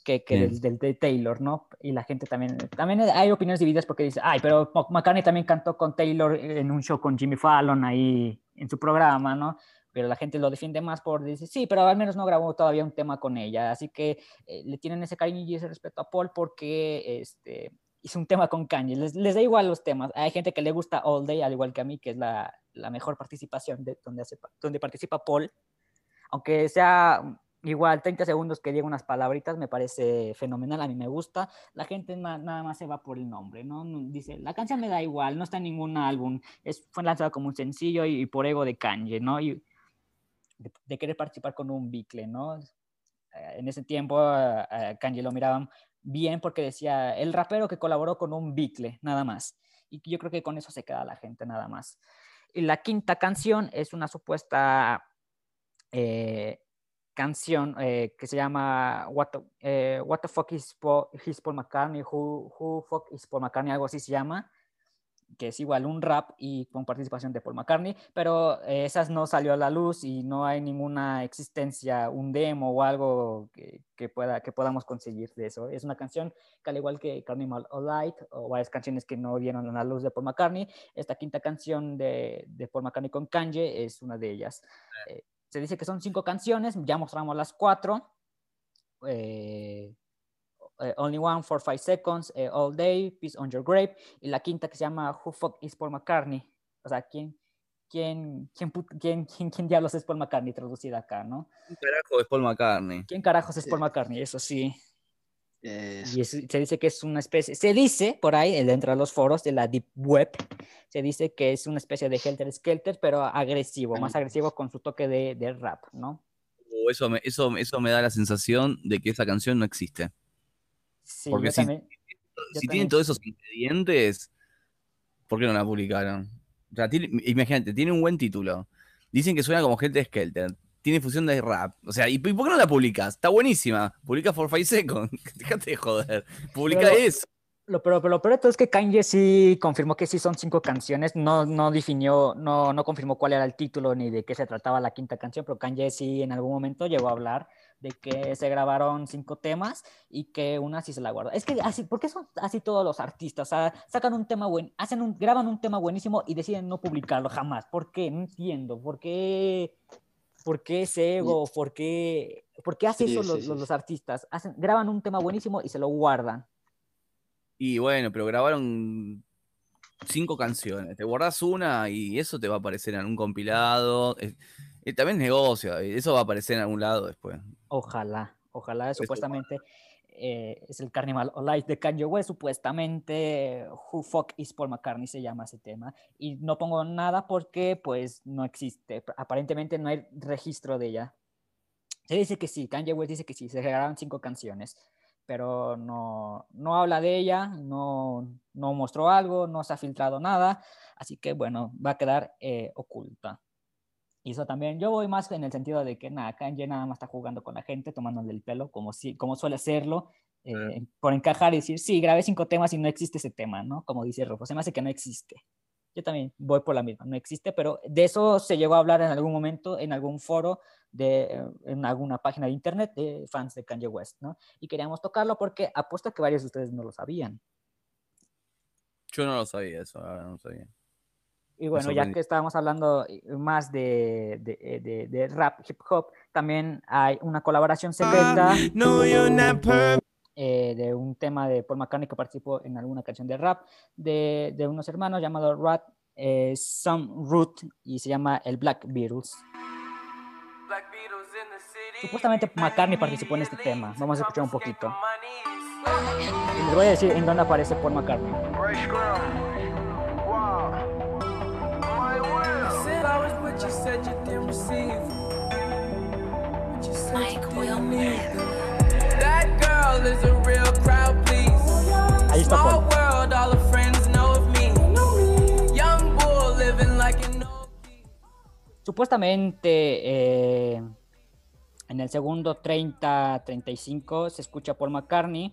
que, que del, del de Taylor, ¿no? Y la gente también. También hay opiniones divididas porque dice, ay, pero McCartney también cantó con Taylor en un show con Jimmy Fallon ahí en su programa, ¿no? Pero la gente lo defiende más por decir, sí, pero al menos no grabó todavía un tema con ella, así que eh, le tienen ese cariño y ese respeto a Paul porque este, hizo un tema con Kanye, les, les da igual los temas, hay gente que le gusta All Day, al igual que a mí, que es la, la mejor participación de donde, hace, donde participa Paul, aunque sea Igual, 30 segundos que diga unas palabritas me parece fenomenal, a mí me gusta. La gente na- nada más se va por el nombre, ¿no? Dice, la canción me da igual, no está en ningún álbum, es, fue lanzada como un sencillo y, y por ego de Kanye, ¿no? Y de, querer participar con un bicle, ¿no? Eh, en ese tiempo a, a Kanye lo miraban bien porque decía, el rapero que colaboró con un bicle, nada más. Y yo creo que con eso se queda la gente, nada más. Y la quinta canción es una supuesta eh, canción eh, que se llama What the, eh, What the fuck is Paul, is Paul McCartney? Who, who fuck is Paul McCartney? Algo así se llama, que es igual un rap y con participación de Paul McCartney, pero eh, esas no salió a la luz y no hay ninguna existencia, un demo o algo que, que pueda, que podamos conseguir de eso. Es una canción que al igual que Carnival of Light o varias canciones que no dieron a la luz de Paul McCartney, esta quinta canción de, de Paul McCartney con Kanye es una de ellas. Eh, se dice que son cinco canciones, ya mostramos las cuatro. eh, eh, Only One for Five Seconds, eh, All Day, Peace on Your Grave, y la quinta que se llama Who Fuck is Paul McCartney. O sea, ¿quién, quién, quién, put- quién, quién, quién diablos es Paul McCartney traducida acá, no? ¿Qué carajo es Paul McCartney? ¿Quién carajos es Paul McCartney? Eso sí. Es- Y es- se dice que es una especie, se dice por ahí, dentro de los foros de la Deep Web, se dice que es una especie de Helter Skelter, pero agresivo, más agresivo con su toque de, de rap, ¿no? O eso, me, eso, eso me da la sensación de que esa canción no existe. Sí, Porque yo si- también- yo si también- tienen todos esos ingredientes, ¿por qué no la publicaron? O sea, tiene- imagínate, tiene un buen título. Dicen que suena como Helter Skelter. Tiene fusión de rap. O sea, ¿y y por qué no la publicas? Está buenísima. Publica For Five Seconds. Déjate de joder. Publica Pero- eso. Lo, pero, pero lo peor de todo es que Kanye sí confirmó que sí son cinco canciones, no, no definió, no, no confirmó cuál era el título ni de qué se trataba la quinta canción, pero Kanye sí en algún momento llegó a hablar de que se grabaron cinco temas y que una sí se la guardó. Es que así, ¿por qué son así todos los artistas? O sea, sacan un tema buen, hacen un, graban un tema buenísimo y deciden no publicarlo jamás. ¿Por qué? No entiendo. ¿Por qué? ¿Por qué ese ego? ¿Por qué, ¿por qué hacen Sí, eso sí, los, sí, los- los artistas? Hacen, graban un tema buenísimo y se lo guardan. Y bueno, pero grabaron cinco canciones. Te guardas una y eso te va a aparecer en un compilado. Eh, también es negocio. y Eso va a aparecer en algún lado después. Ojalá, ojalá, supuestamente eh, es el Carnival of Light de Kanye West, supuestamente Who Fuck is Paul McCartney se llama ese tema. Y no pongo nada porque pues no existe, aparentemente no hay registro de ella. Se dice que sí, Kanye West dice que sí, se grabaron cinco canciones, pero no, no habla de ella, no, no mostró algo, no se ha filtrado nada, así que bueno, va a quedar eh, oculta. Y eso también, yo voy más en el sentido de que nada, Kanye nada más está jugando con la gente, tomándole el pelo, como, si, como suele hacerlo, eh, por encajar y decir, sí, grabé cinco temas y no existe ese tema, ¿no? Como dice Rufo, se me hace que no existe. Yo también voy por la misma, no existe, pero de eso se llegó a hablar en algún momento, en algún foro, de, eh, en alguna página de internet de fans de Kanye West, ¿no? Y queríamos tocarlo porque apuesto que varios de ustedes no lo sabían. Yo no lo sabía eso, verdad, no lo sabía. Y bueno, ya que estábamos hablando eh, más de, de, eh, de- de rap, hip hop, también hay una colaboración secreta No, perfect. eh, de un tema de Paul McCartney que participó en alguna canción de rap de, de unos hermanos llamados Rat eh, Some Root y se llama el Black Beatles. Supuestamente McCartney participó en este tema. Vamos a escuchar un poquito. Y les voy a decir en dónde aparece Paul McCartney. Supuestamente eh, en el segundo 30-35 se escucha Paul McCartney.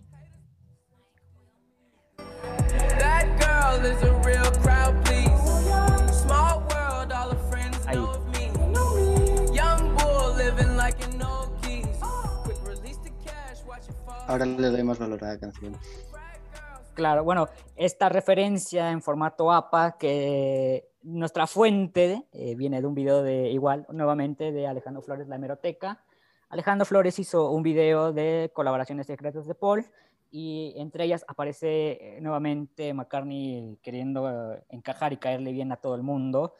Ahora le doy más valor a la canción. Claro, bueno, esta referencia en formato APA que nuestra fuente eh, viene de un video de igual, nuevamente de Alejandro Flores, la hemeroteca. Alejandro Flores hizo un video de colaboraciones secretas de Paul y entre ellas aparece eh, nuevamente McCartney queriendo eh, encajar y caerle bien a todo el mundo,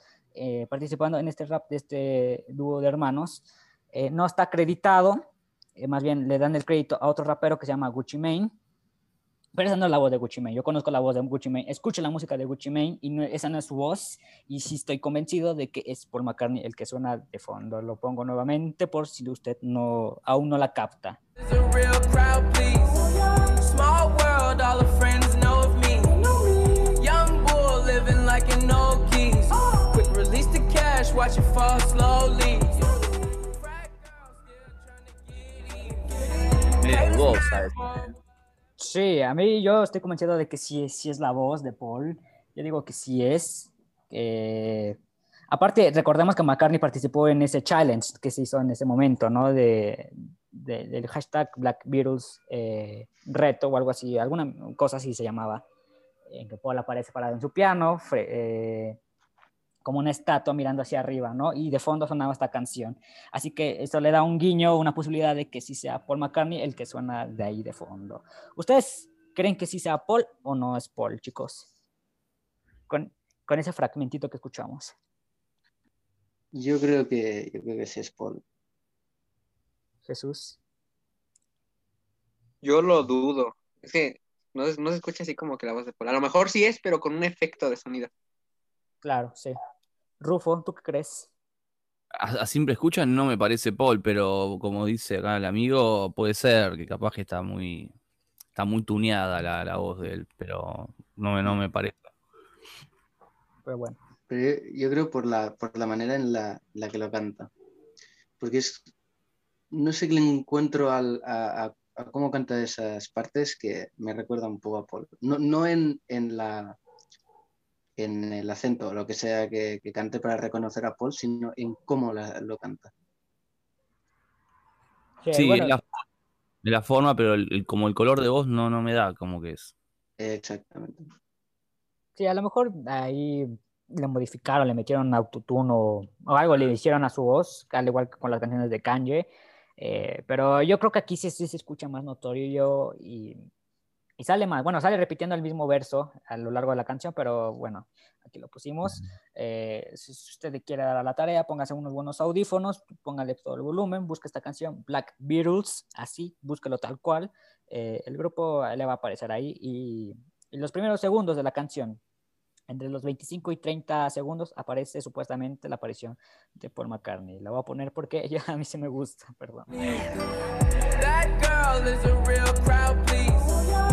participando en este rap de este dúo de hermanos. No está acreditado, eh, más bien le dan el crédito a otro rapero que se llama Gucci Mane. Pero esa no es la voz de Gucci Mane. Yo conozco la voz de Gucci Mane. Escucho la música de Gucci Mane y no- esa no es su voz. Y sí estoy convencido de que es Paul McCartney el que suena de fondo. Lo pongo nuevamente por si usted no, aún no la capta. It's a real crowd, Sí, a mí yo estoy convencido de que sí, sí es la voz de Paul. Yo digo que sí es. Aparte, recordemos que McCartney participó en ese challenge que se hizo en ese momento, ¿no? De, de- del hashtag Black Beatles eh, reto o algo así, alguna cosa así se llamaba, en que Paul aparece parado en su piano, eh, como una estatua mirando hacia arriba, ¿no? Y de fondo sonaba esta canción. Así que eso le da un guiño, una posibilidad de que sí sea Paul McCartney el que suena de ahí de fondo. ¿Ustedes creen que sí sea Paul o no es Paul, chicos? Con, con ese fragmentito que escuchamos. Yo creo que, yo creo que sí es Paul. Jesús. Yo lo dudo. Es que no, se- no se escucha así como que la voz de Paul. A lo mejor sí es, pero con un efecto de sonido. Claro, sí. Rufo, ¿tú qué crees? A, a simple escucha no me parece Paul, pero como dice acá el amigo, puede ser que capaz que está muy, está muy tuneada la, la voz de él, pero no me, no me parece. Pero bueno. Pero yo, yo creo por la, por la manera en la, la que lo canta. Porque es, no sé qué le encuentro al, a, a- a cómo canta esas partes que me recuerda un poco a Paul. No, no en, en la en el acento o lo que sea que, que cante para reconocer a Paul, sino en cómo la- lo canta. Sí, Sí, bueno, es la, de la forma, pero el- el- como el color de voz no, no me da como que es. Exactamente. sí, a lo mejor ahí le modificaron, le metieron autotune o, o algo le hicieron a su voz, al igual que con las canciones de Kanye. Eh, pero yo creo que aquí sí, sí se escucha más notorio y, y sale más. Bueno, sale repitiendo el mismo verso a lo largo de la canción, pero bueno, aquí lo pusimos. Eh, si usted quiere dar a la tarea, póngase unos buenos audífonos, póngale todo el volumen, busque esta canción, Black Beatles, así, búsquelo tal cual. Eh, el grupo le va a aparecer ahí y, y los primeros segundos de la canción, entre los 25 y 30 segundos, aparece supuestamente la aparición de Paul McCartney. La voy a poner porque ya a mí sí me gusta, perdón. That girl is a real crowd, please.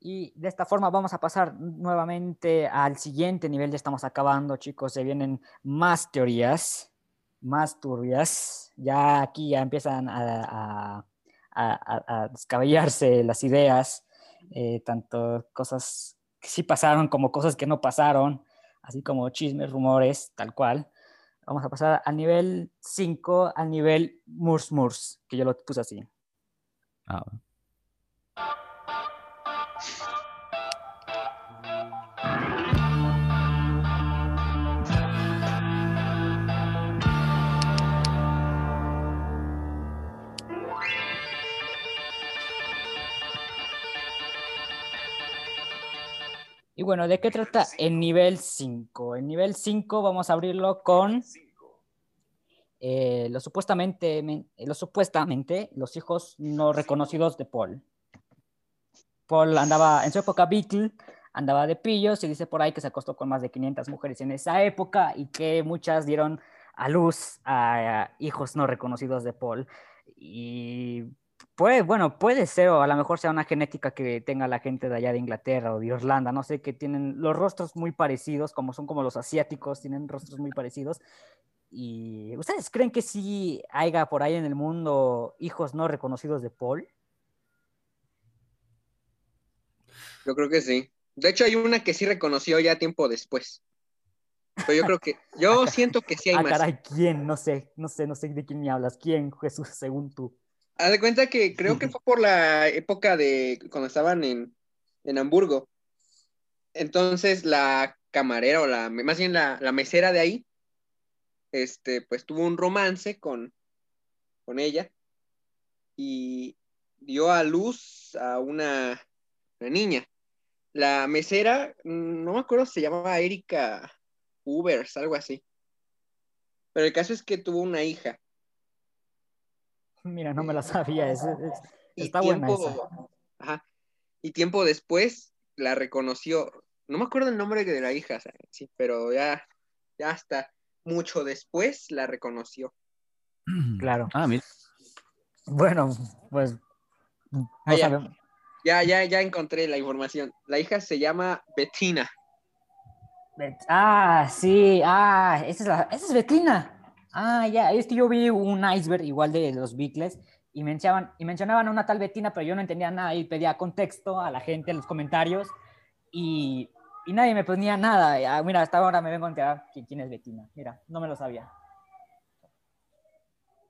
Y de esta forma vamos a pasar nuevamente al siguiente nivel. Ya estamos acabando, chicos. Se vienen más teorías, más turbias. Ya aquí ya empiezan a, a- a- a- descabellarse las ideas, eh, tanto cosas que sí pasaron como cosas que no pasaron, así como chismes, rumores, tal cual. Vamos a pasar al nivel 5, al nivel Murs Murs, que yo lo puse así. Ah, Y bueno, ¿de qué trata el nivel 5? El nivel 5 vamos a abrirlo con eh, los, supuestamente, men- eh, los supuestamente los hijos no reconocidos de Paul. Paul andaba, en su época Beatle, andaba de pillos, se dice por ahí que se acostó con más de 500 mujeres en esa época y que muchas dieron a luz a, a hijos no reconocidos de Paul. Y Puede, bueno, puede ser, o a lo mejor sea una genética que tenga la gente de allá de Inglaterra o de Irlanda, no sé, que tienen los rostros muy parecidos, como son como los asiáticos, tienen rostros muy parecidos. ¿Y ustedes creen que sí haya por ahí en el mundo hijos no reconocidos de Paul? Yo creo que sí. De hecho, hay una que sí reconoció ya tiempo después. Pero yo creo que, yo siento que sí hay ah, más. caray, ¿quién? No sé, no sé, no sé de quién me hablas. ¿Quién, Jesús, según tú? Haz de cuenta que creo que fue por la época de cuando estaban en, en Hamburgo. Entonces la camarera o la, más bien la, la mesera de ahí, este, pues tuvo un romance con, con ella y dio a luz a una, una niña. La mesera, mm, no me acuerdo, se llamaba Erika Ubers, algo así. Pero el caso es que tuvo una hija. Mira, no me la sabía. es- es- Y está buena tiempo, esa. ajá, y tiempo después la reconoció. No me acuerdo el nombre de la hija, sí, pero ya, ya hasta mucho después la reconoció. Claro. Ah, mira. Bueno, pues. No Ah, ya. Ya, ya, ya encontré la información. La hija se llama Bettina. Bet- Ah, sí, ah, esa es, la, esa es Betina. Ah, ya, es que yo vi un iceberg igual de los Beatles y mencionaban, y mencionaban a una tal Betina, pero yo no entendía nada y pedía contexto a la gente en los comentarios y, y nadie me ponía nada. Ah, mira, hasta ahora me vengo a enterar que- quién es Betina. Mira, no me lo sabía.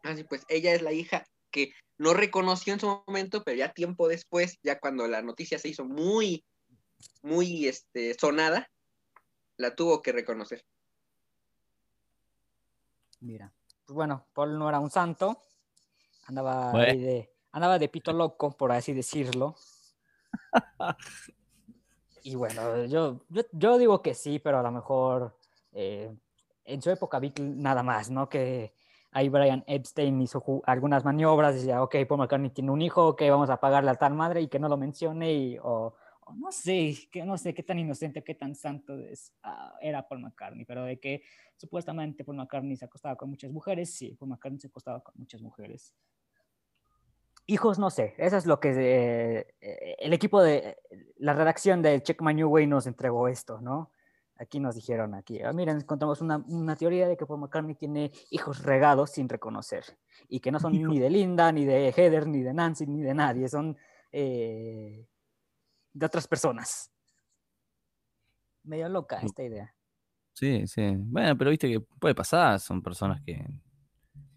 Así pues, ella es la hija que no reconoció en su momento, pero ya tiempo después, ya cuando la noticia se hizo muy, muy este, sonada, la tuvo que reconocer. Mira, pues bueno, Paul no era un santo, andaba, Bueno. de, andaba de pito loco, por así decirlo. y bueno, yo, yo, digo que sí, pero a lo mejor eh, en su época vi nada más, ¿no? Que ahí Brian Epstein hizo algunas maniobras, decía, ok, Paul McCartney tiene un hijo, que vamos a pagarle a tal madre y que no lo mencione, y, o, o no sé, que no sé qué tan inocente, qué tan santo es, ah, era Paul McCartney, pero de que supuestamente Paul McCartney se acostaba con muchas mujeres, sí, Paul McCartney se acostaba con muchas mujeres. Hijos, no sé, eso es lo que eh, el equipo de la redacción de Check My New Way nos entregó esto, ¿no? Aquí nos dijeron, aquí, ah, miren, encontramos una, una teoría de que Paul McCartney tiene hijos regados sin reconocer y que no son ni de Linda, ni de Heather, ni de Nancy, ni de nadie, son eh, de otras personas. Medio loca esta idea. Sí, sí. Bueno, pero viste que puede pasar. Son personas que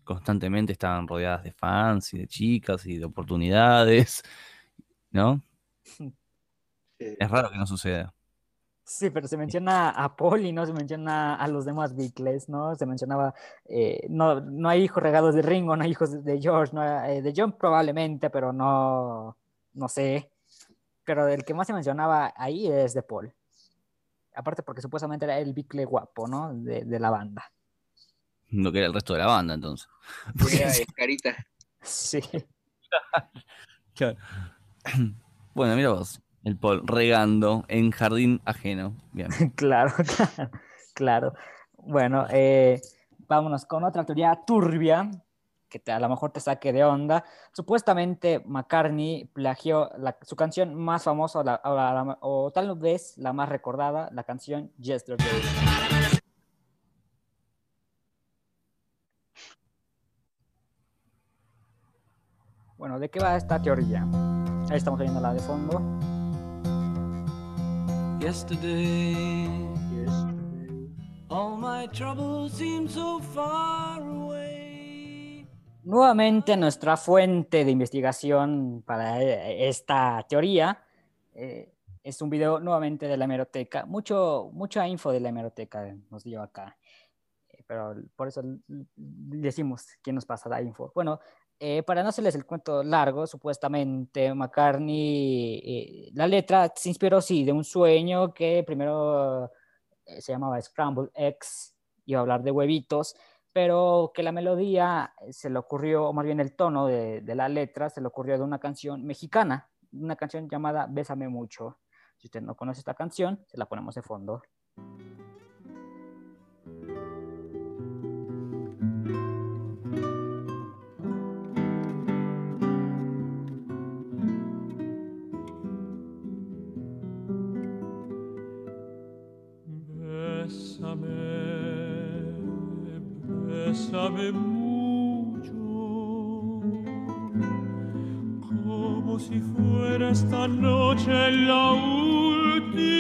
constantemente están rodeadas de fans y de chicas y de oportunidades, ¿no? Es raro que no suceda. Sí, pero se menciona a Paul y no se menciona a los demás Beatles, ¿no? Se mencionaba, eh, no, no hay hijos regados de Ringo, no hay hijos de George, no eh, de John probablemente, pero no, no sé. Pero el que más se mencionaba ahí es de Paul. Aparte porque supuestamente era el Beatle guapo, ¿no? De, de la banda. Lo que era el resto de la banda, entonces. Carita. Sí. Claro. Bueno, mira vos, el Paul regando en jardín ajeno. Bien. Claro, claro, claro. Bueno, eh, vámonos con otra teoría turbia que te- a lo mejor te saque de onda. Supuestamente McCartney plagió la- su canción más famosa la- la- o tal vez la más recordada, la canción Yesterday. Bueno, ¿de qué va esta teoría? Ahí estamos oyéndola de fondo. Yesterday, all my troubles seem so far away. Nuevamente nuestra fuente de investigación para eh, esta teoría eh, es un video nuevamente de la hemeroteca. Mucho, mucha info de la hemeroteca nos dio acá. Eh, Pero por eso decimos quién nos pasa la info. Bueno, eh, para no hacerles el cuento largo, supuestamente McCartney, eh, la letra se inspiró, sí, de un sueño que primero eh, se llamaba Scramble Eggs, iba a hablar de huevitos, pero que la melodía eh, se le ocurrió, o más bien el tono de, de la letra, se le ocurrió de una canción mexicana, una canción llamada Bésame Mucho. Si usted no conoce esta canción, se la ponemos de fondo. Bésame mucho, como si fuera esta noche la última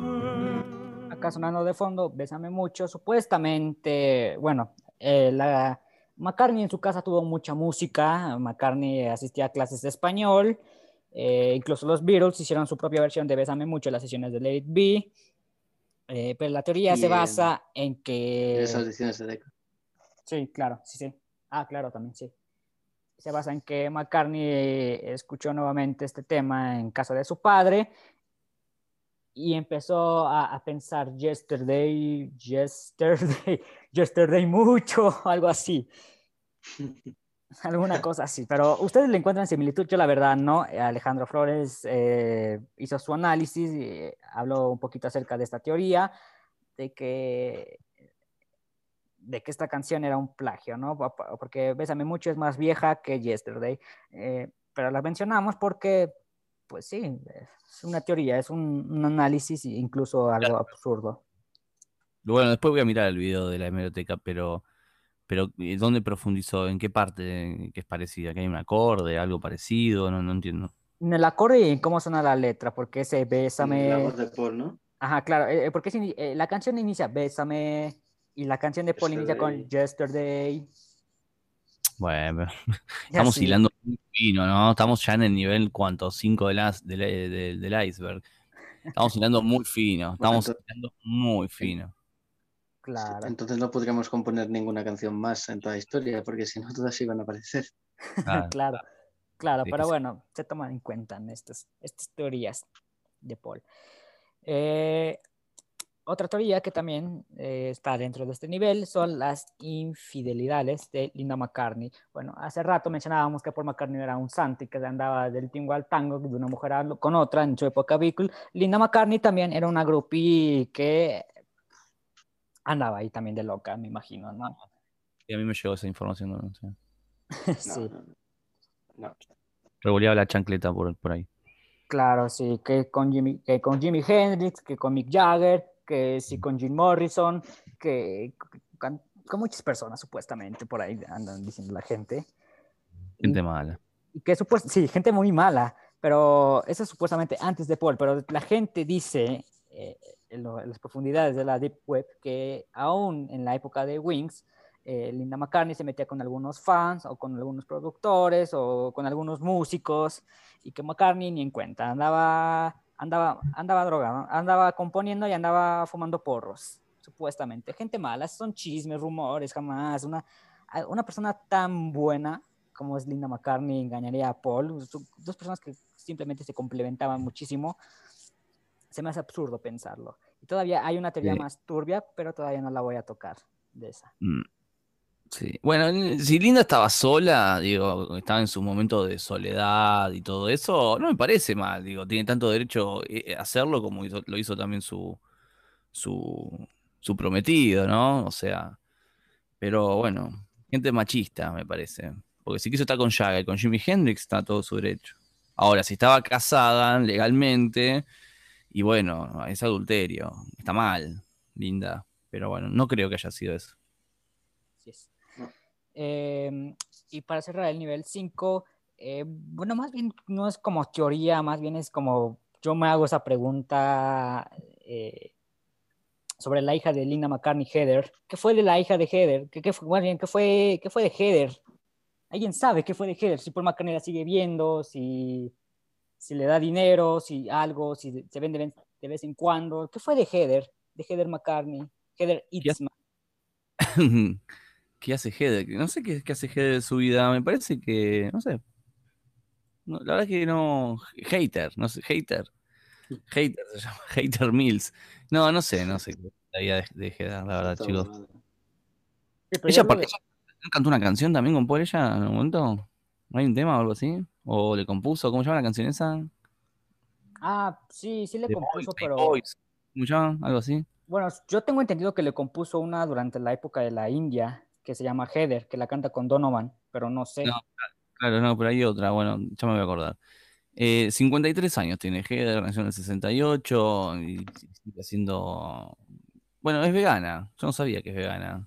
vez. Acá sonando de fondo, Bésame Mucho. Supuestamente, bueno, eh, la, McCartney en su casa tuvo mucha música. McCartney asistía a clases de español. eh, incluso los Beatles hicieron su propia versión de Bésame Mucho en las sesiones de Let It Be. Eh, pero la teoría Y se basa en que... Esas audiciones de Deco. Sí, claro, sí, sí. Ah, claro, también, sí. Se basa en que McCartney escuchó nuevamente este tema en casa de su padre y empezó a, a pensar yesterday, yesterday, yesterday mucho, algo así. Alguna cosa así, pero ustedes le encuentran similitud, yo la verdad no. Eh, Alejandro Flores eh, hizo su análisis y eh, habló un poquito acerca de esta teoría, de que, de que esta canción era un plagio, ¿no? Po- po- Porque Bésame Mucho es más vieja que Yesterday, eh, pero la mencionamos porque, pues sí, es una teoría, es un, un análisis incluso algo absurdo. Bueno, después voy a mirar el video de la hemeroteca, pero, pero ¿y ¿dónde profundizó? ¿En qué parte que es parecida? ¿Que hay un acorde, algo parecido? No, no entiendo. En el acorde y en cómo suena la letra, porque ese Bésame... La voz de Paul, ¿no? Ajá, claro, eh, porque eh, la canción inicia Bésame y la canción de Paul inicia con Yesterday. Bueno, estamos así. hilando muy fino, ¿no? Estamos ya en el nivel, ¿cuánto? 5 del, as- del, del- iceberg. Estamos hilando muy fino, estamos entonces- hilando muy fino. Claro, Entonces no podríamos componer ninguna canción más en toda la historia, porque si no todas iban a aparecer. Claro. claro, claro, Sí, pero sí. bueno, se toman en cuenta en estas, estas teorías de Paul. Eh, otra teoría que también eh, está dentro de este nivel son las infidelidades de Linda McCartney. Bueno, hace rato mencionábamos que Paul McCartney era un santi que andaba del tingo al tango de una mujer a- con otra en su época Beatle. Linda McCartney también era una groupie que andaba ahí también de loca, me imagino, ¿no? Y a mí me llegó esa información, no. No, sí. no, no. No. Revoleaba la chancleta por, por ahí. Claro, sí, que con Jimmy, que con Jimi Hendrix, que con Mick Jagger, que sí con Jim Morrison, que con, con muchas personas supuestamente por ahí andan diciendo la gente. Gente Y- mala. y que supuest sí, gente muy mala, pero eso es supuestamente antes de Paul, pero la gente dice eh, en, lo- en las profundidades de la Deep Web que aún en la época de Wings, eh, Linda McCartney se metía con algunos fans o con algunos productores o con algunos músicos y que McCartney ni en cuenta, andaba, andaba, andaba drogado, andaba componiendo y andaba fumando porros, supuestamente. Gente mala, son chismes, rumores, jamás. Una, una persona tan buena como es Linda McCartney engañaría a Paul, dos personas que simplemente se complementaban muchísimo. Se me hace absurdo pensarlo. Y todavía hay una teoría Sí. más turbia, pero todavía no la voy a tocar de esa. Mm. Sí. Bueno, si Linda estaba sola, digo, estaba en su momento de soledad y todo eso, no me parece mal, digo, tiene tanto derecho eh, a hacerlo como lo hizo también su, su, su prometido, ¿no? O sea, pero bueno, gente machista, me parece. Porque si quiso estar con Jagger y con Jimi Hendrix, está todo su derecho. Ahora, si estaba casada legalmente, y bueno, es adulterio, está mal, Linda. Pero bueno, no creo que haya sido eso. Así es. Eh, y para cerrar el nivel 5, eh, bueno, más bien no es como teoría, más bien es como yo me hago esa pregunta eh, sobre la hija de Linda McCartney, Heather. ¿Qué fue de la hija de Heather? ¿Qué, qué fue, más bien, ¿qué fue, qué fue de Heather? ¿Alguien sabe qué fue de Heather? Si Paul McCartney la sigue viendo, si, si le da dinero, si algo, si se vende de vez en cuando. ¿Qué fue de Heather? De Heather McCartney. Heather Itzman. ¿Qué hace Heather? No sé qué, qué hace Heather de su vida. Me parece que, no sé. No, la verdad que no. Hater, no sé, hater. Hater se llama, Hater Mills. No, no sé, no sé qué es la vida de, de Heather, la verdad, chicos. Ella, yo par- creo que- ella- ¿no cantó una canción también con Paul ella en algún momento? ¿No hay un tema o algo así? ¿O le compuso? ¿Cómo se llama la canción esa? Ah, sí, sí le The compuso, Boys, pero Boys. ¿Cómo se llama? ¿Algo así? bueno, yo tengo entendido que le compuso una durante la época de la India, que se llama Heather, que la canta con Donovan, pero no sé. No. Claro, no, pero hay otra, bueno, ya me voy a acordar. Eh, 53 años tiene Heather, nació en el 68 y sigue siendo... Bueno, es vegana, yo no sabía que es vegana.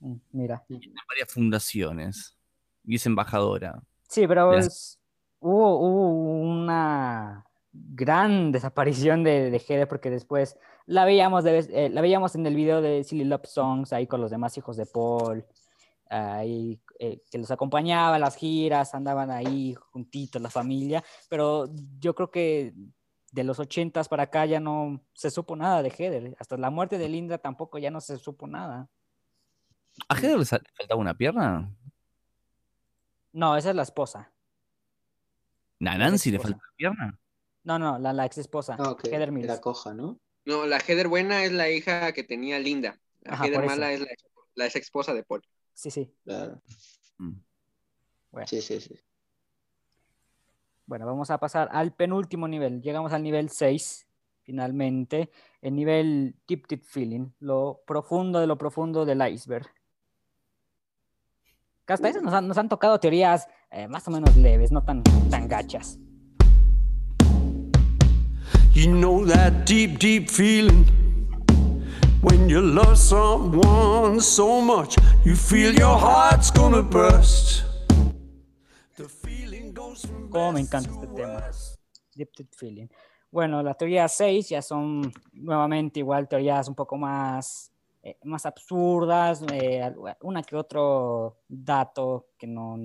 Mm, Mira. Tiene varias fundaciones y es embajadora. Sí, pero es- hubo, hubo una gran desaparición de, de porque después la veíamos, de eh, la veíamos en el video de Silly Love Songs ahí con los demás hijos de Paul, ahí, eh, que los acompañaba a las giras, andaban ahí juntitos la familia, pero yo creo que de los ochentas para acá ya no se supo nada de Heather, hasta la muerte de Linda tampoco ya no se supo nada. ¿A Heather le faltaba una pierna? No, esa es la esposa. ¿A es Nancy le falta una pierna? No, no, la, la ex esposa, Ah. Heather Mills. Coja, ¿no? No, la Heather buena es la hija que tenía Linda. La Ajá, Heather mala es la, la ex esposa de Paul. Sí, sí. Claro. Mm. Bueno. Sí, sí, sí. Bueno, vamos a pasar al penúltimo nivel. Llegamos al nivel 6, finalmente. El nivel Deep Deep Feeling, lo profundo de lo profundo del iceberg. Que hasta eso nos han, nos han tocado teorías eh, más o menos leves, no tan, tan gachas. You know that deep, deep feeling when you love someone so much, you feel your heart's gonna burst. The feeling goes from Cómo me encanta este tema. Deep Deep Feeling. Bueno, las teorías 6 ya son nuevamente igual teorías un poco más, eh, más absurdas, eh, una que otro dato que no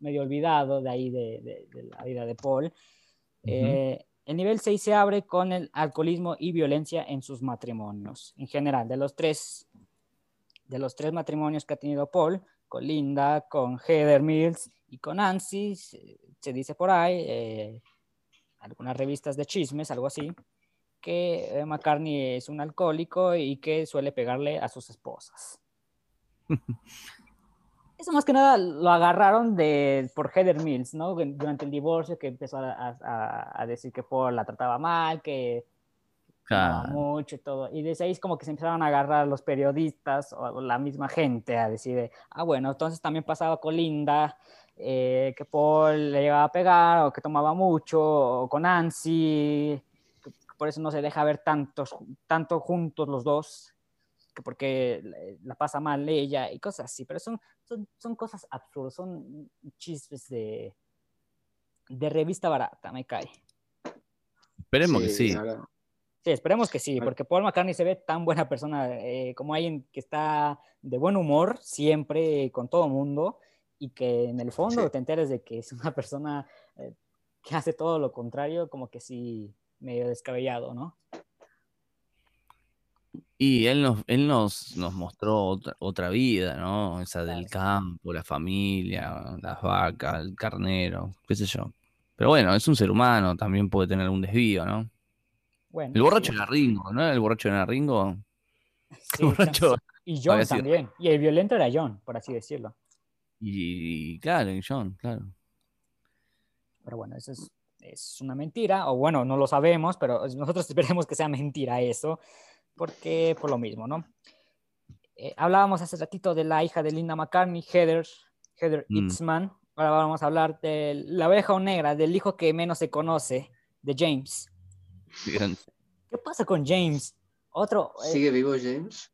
medio olvidado de ahí de, de- de la vida de Paul. Eh, el nivel 6 se abre con el alcoholismo y violencia en sus matrimonios. En general, de los tres, de los tres matrimonios que ha tenido Paul, con Linda, con Heather Mills y con Nancy, se, dice por ahí, eh, algunas revistas de chismes, algo así, que eh, McCartney es un alcohólico y que suele pegarle a sus esposas. Eso más que nada lo agarraron de, por Heather Mills, ¿no? Durante el divorcio que empezó a, a- a decir que Paul la trataba mal, que Claro. mucho y todo. Y desde ahí es como que se empezaron a agarrar los periodistas o, la misma gente a decir, de, ah, bueno, entonces también pasaba con Linda, eh, que Paul le llegaba a pegar o que tomaba mucho, o con Nancy, que por eso no se deja ver tantos, tanto juntos los dos, porque la pasa mal ella y cosas así, pero son, son, son cosas absurdas, son chismes de, de revista barata, me cae. Esperemos que sí. Sí, esperemos que sí, porque Paul McCartney se ve tan buena persona, eh, como alguien que está de buen humor siempre con todo mundo y que en el fondo Sí. te enteres de que es una persona eh, que hace todo lo contrario, como que sí, medio descabellado, ¿no? Y él nos, él nos, nos mostró otra, otra vida, ¿no? Esa del campo, la familia, las vacas, el carnero, qué sé yo. Pero bueno, es un ser humano, también puede tener un desvío, ¿no? Bueno, El borracho sí, era Ringo, ¿no? El borracho era Ringo. sí, El borracho. y John también, y el violento era John, por así decirlo. Y, claro, y John, claro. Pero bueno, eso es, es una mentira, o bueno, no lo sabemos, pero nosotros esperemos que sea mentira eso, porque por lo mismo, ¿no? Eh, hablábamos hace ratito de la hija de Linda McCartney, Heather, Heather Mm. Itzman. Ahora vamos a hablar de la oveja o negra, del hijo que menos se conoce, de James. Bien. ¿Qué pasa con James? Otro, eh, ¿Sigue vivo James?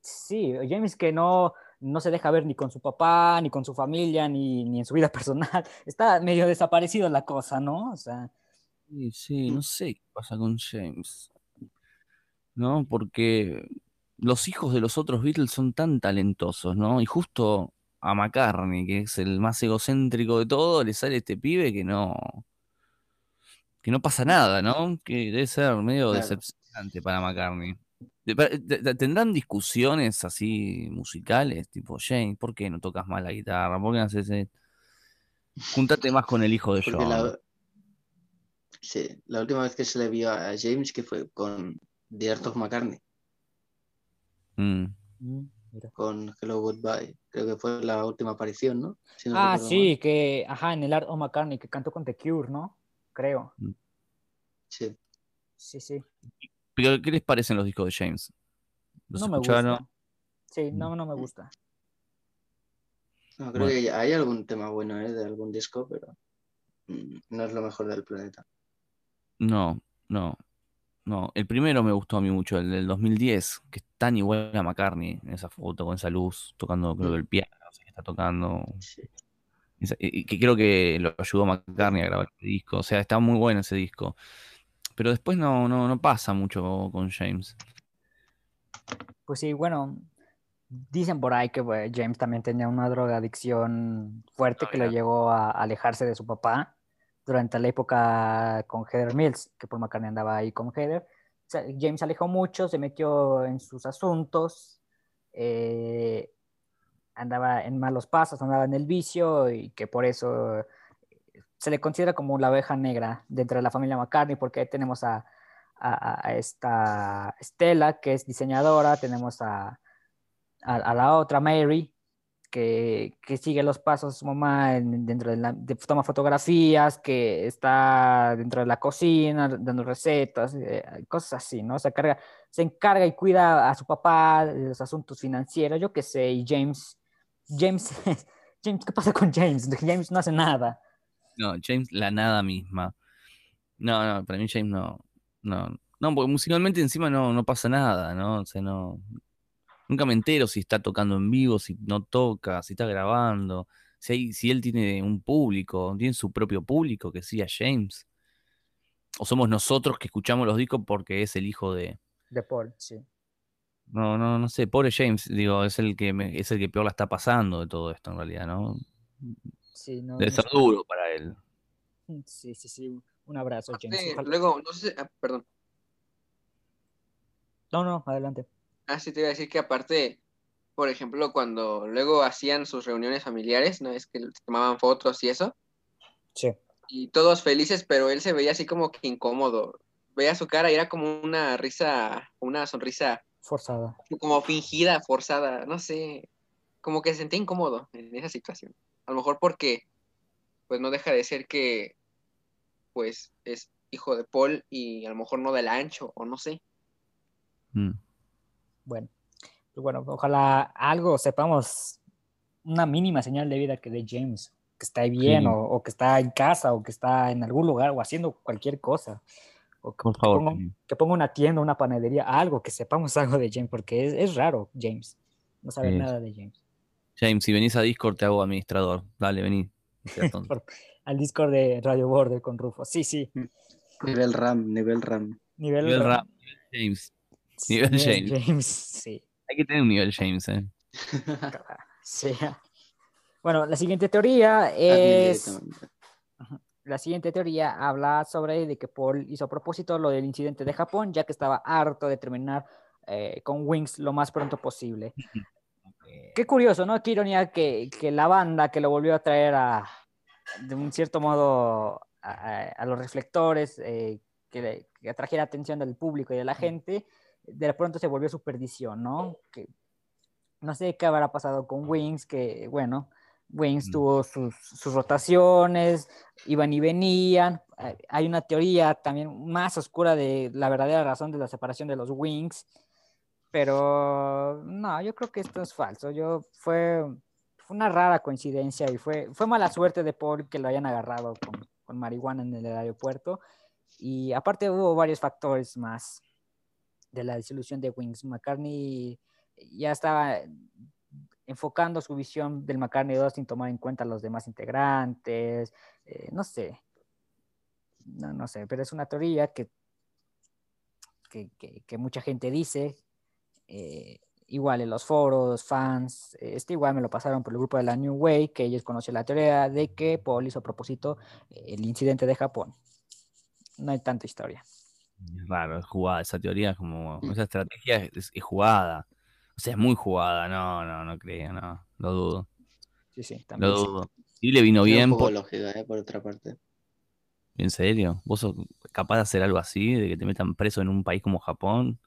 sí, James que no, no se deja ver ni con su papá, ni con su familia, ni, ni en su vida personal. Está medio desaparecido la cosa, ¿no? O sea, Sí, sí, no sé qué pasa con James. ¿No? Porque los hijos de los otros Beatles son tan talentosos, ¿no? Y justo a McCartney, que es el más egocéntrico de todo, le sale este pibe que no. que no pasa nada, ¿no? Que debe ser medio Claro. decepcionante para McCartney. ¿Tendrán discusiones así musicales? Tipo, James, ¿por qué no tocas más la guitarra? ¿Por qué no haces esto? Júntate más con el hijo de John. la... Sí, la última vez que se le vio a James que fue con The Art of McCartney, Mm. mm, mira. con Hello Goodbye. Creo que fue la última aparición, ¿no? Si no Ah, sí, que, ajá, en el Art of McCartney, que cantó con The Cure, ¿no? Creo. mal. Sí. Sí, sí. Pero, ¿qué les parecen los discos de James? ¿Los No me gusta. Sí, no, no me gusta. No, creo Bueno. que hay algún tema bueno ¿eh? de algún disco, pero mm, no es lo mejor del planeta. No, no, no. El primero me gustó a mí mucho, el del 2010, que es tan igual a McCartney en esa foto, con esa luz, tocando, creo que el piano, no sé qué está tocando. Sí. Esa- y que creo que lo ayudó McCartney a grabar el disco. O sea, está muy bueno ese disco. Pero después no, no, no pasa mucho con James. Pues sí, bueno, dicen por ahí que bueno, James también tenía una drogadicción fuerte Ah, que lo llevó a alejarse de su papá durante la época con Heather Mills, que Paul McCartney andaba ahí con Heather. James se alejó mucho, se metió en sus asuntos, eh, andaba en malos pasos, andaba en el vicio y que por eso eh, se le considera como la oveja negra dentro de la familia McCartney, porque tenemos a, esta Stella, que es diseñadora, tenemos a, a la otra Mary, que, que sigue los pasos de su mamá en- dentro de la, de- toma fotografías, que está dentro de la cocina dando recetas, eh, cosas así, ¿no? Se encarga, se encarga y cuida a su papá de los asuntos financieros, yo qué sé, y James, James, James, ¿qué pasa con James? James no hace nada. No, James, la nada misma. No, no, para mí James no. No, no, porque musicalmente encima no, no pasa nada, ¿no? O sea, no. Nunca me entero si está tocando en vivo, si no toca, si está grabando, si, hay- si él tiene un público, tiene su propio público que siga James. O somos nosotros que escuchamos los discos porque es el hijo de. De Paul, sí. No, no, no sé, pobre James, digo, es el que me- es el que peor la está pasando de todo esto en realidad, ¿no? Sí, no, Debe no ser duro para él. Sí, sí, sí. Un abrazo, James. Sí, Ojalá- luego, no sé, ah, perdón. No, no, adelante. Ah, sí, te iba a decir que aparte, por ejemplo, cuando luego hacían sus reuniones familiares, ¿no? Es que tomaban fotos y eso, Sí. y todos felices, pero él se veía así como que incómodo. Veía su cara y era como una risa, una sonrisa Forzada. como fingida, forzada, no sé, como que se sentía incómodo en esa situación. A lo mejor porque, pues no deja de ser que, pues es hijo de Paul y a lo mejor no del ancho, o no sé. Mm. Bueno, pues bueno, ojalá algo sepamos, una mínima señal de vida que de James, que está bien, Sí. o, o que está en casa, o que está en algún lugar, o haciendo cualquier cosa. O que, Por que favor, ponga, que ponga una tienda, una panadería, algo, que sepamos algo de James, porque es, es raro, James, no saber Sí. nada de James. James, si venís a Discord te hago administrador. Dale, vení. al Discord de Radio Border con Rufo. Sí, sí. Nivel RAM, nivel RAM. Nivel, Nivel ra- rap, nivel James. Nivel nivel James. James, sí. Hay que tener un nivel James, ¿eh? Sí. Bueno, la siguiente teoría Admin es... La siguiente teoría habla sobre de que Paul hizo a propósito lo del incidente de Japón, ya que estaba harto de terminar eh, con Wings lo más pronto posible. Qué curioso, ¿no? Qué ironía que, que la banda que lo volvió a traer a, de un cierto modo, a, a- a los reflectores, eh, que, le- que atrajera atención del público y de la gente, de pronto se volvió su perdición, ¿no? Que, no sé qué habrá pasado con Wings, que bueno, Wings Mm. tuvo sus, sus rotaciones, iban y venían. Hay- Hay una teoría también más oscura de la verdadera razón de la separación de los Wings, pero no, yo creo que esto es falso. Yo fue, fue una rara coincidencia y fue, fue mala suerte de Paul que lo hayan agarrado con, con marihuana en el aeropuerto. Y aparte hubo varios factores más de la disolución de Wings. McCartney ya estaba enfocando su visión del McCartney 2 sin tomar en cuenta a los demás integrantes. eh, no sé. No, no sé, pero es una teoría que, que, que- mucha gente dice. eh, igual en los foros, fans, este igual me lo pasaron por el grupo de la New Way, que ellos conocen la teoría de que Paul hizo a propósito el incidente de Japón. No hay tanta historia. Es raro, es jugada. Esa teoría es como. Esa estrategia es, es jugada. O sea, es muy jugada. No, no, no creo, no. Lo dudo. Sí, sí, también. Lo dudo. Y le vino bien. un poco por- lógica, ¿eh? por otra parte. ¿En serio? ¿Vos sos capaz de hacer algo así? ¿De que te metan preso en un país como Japón?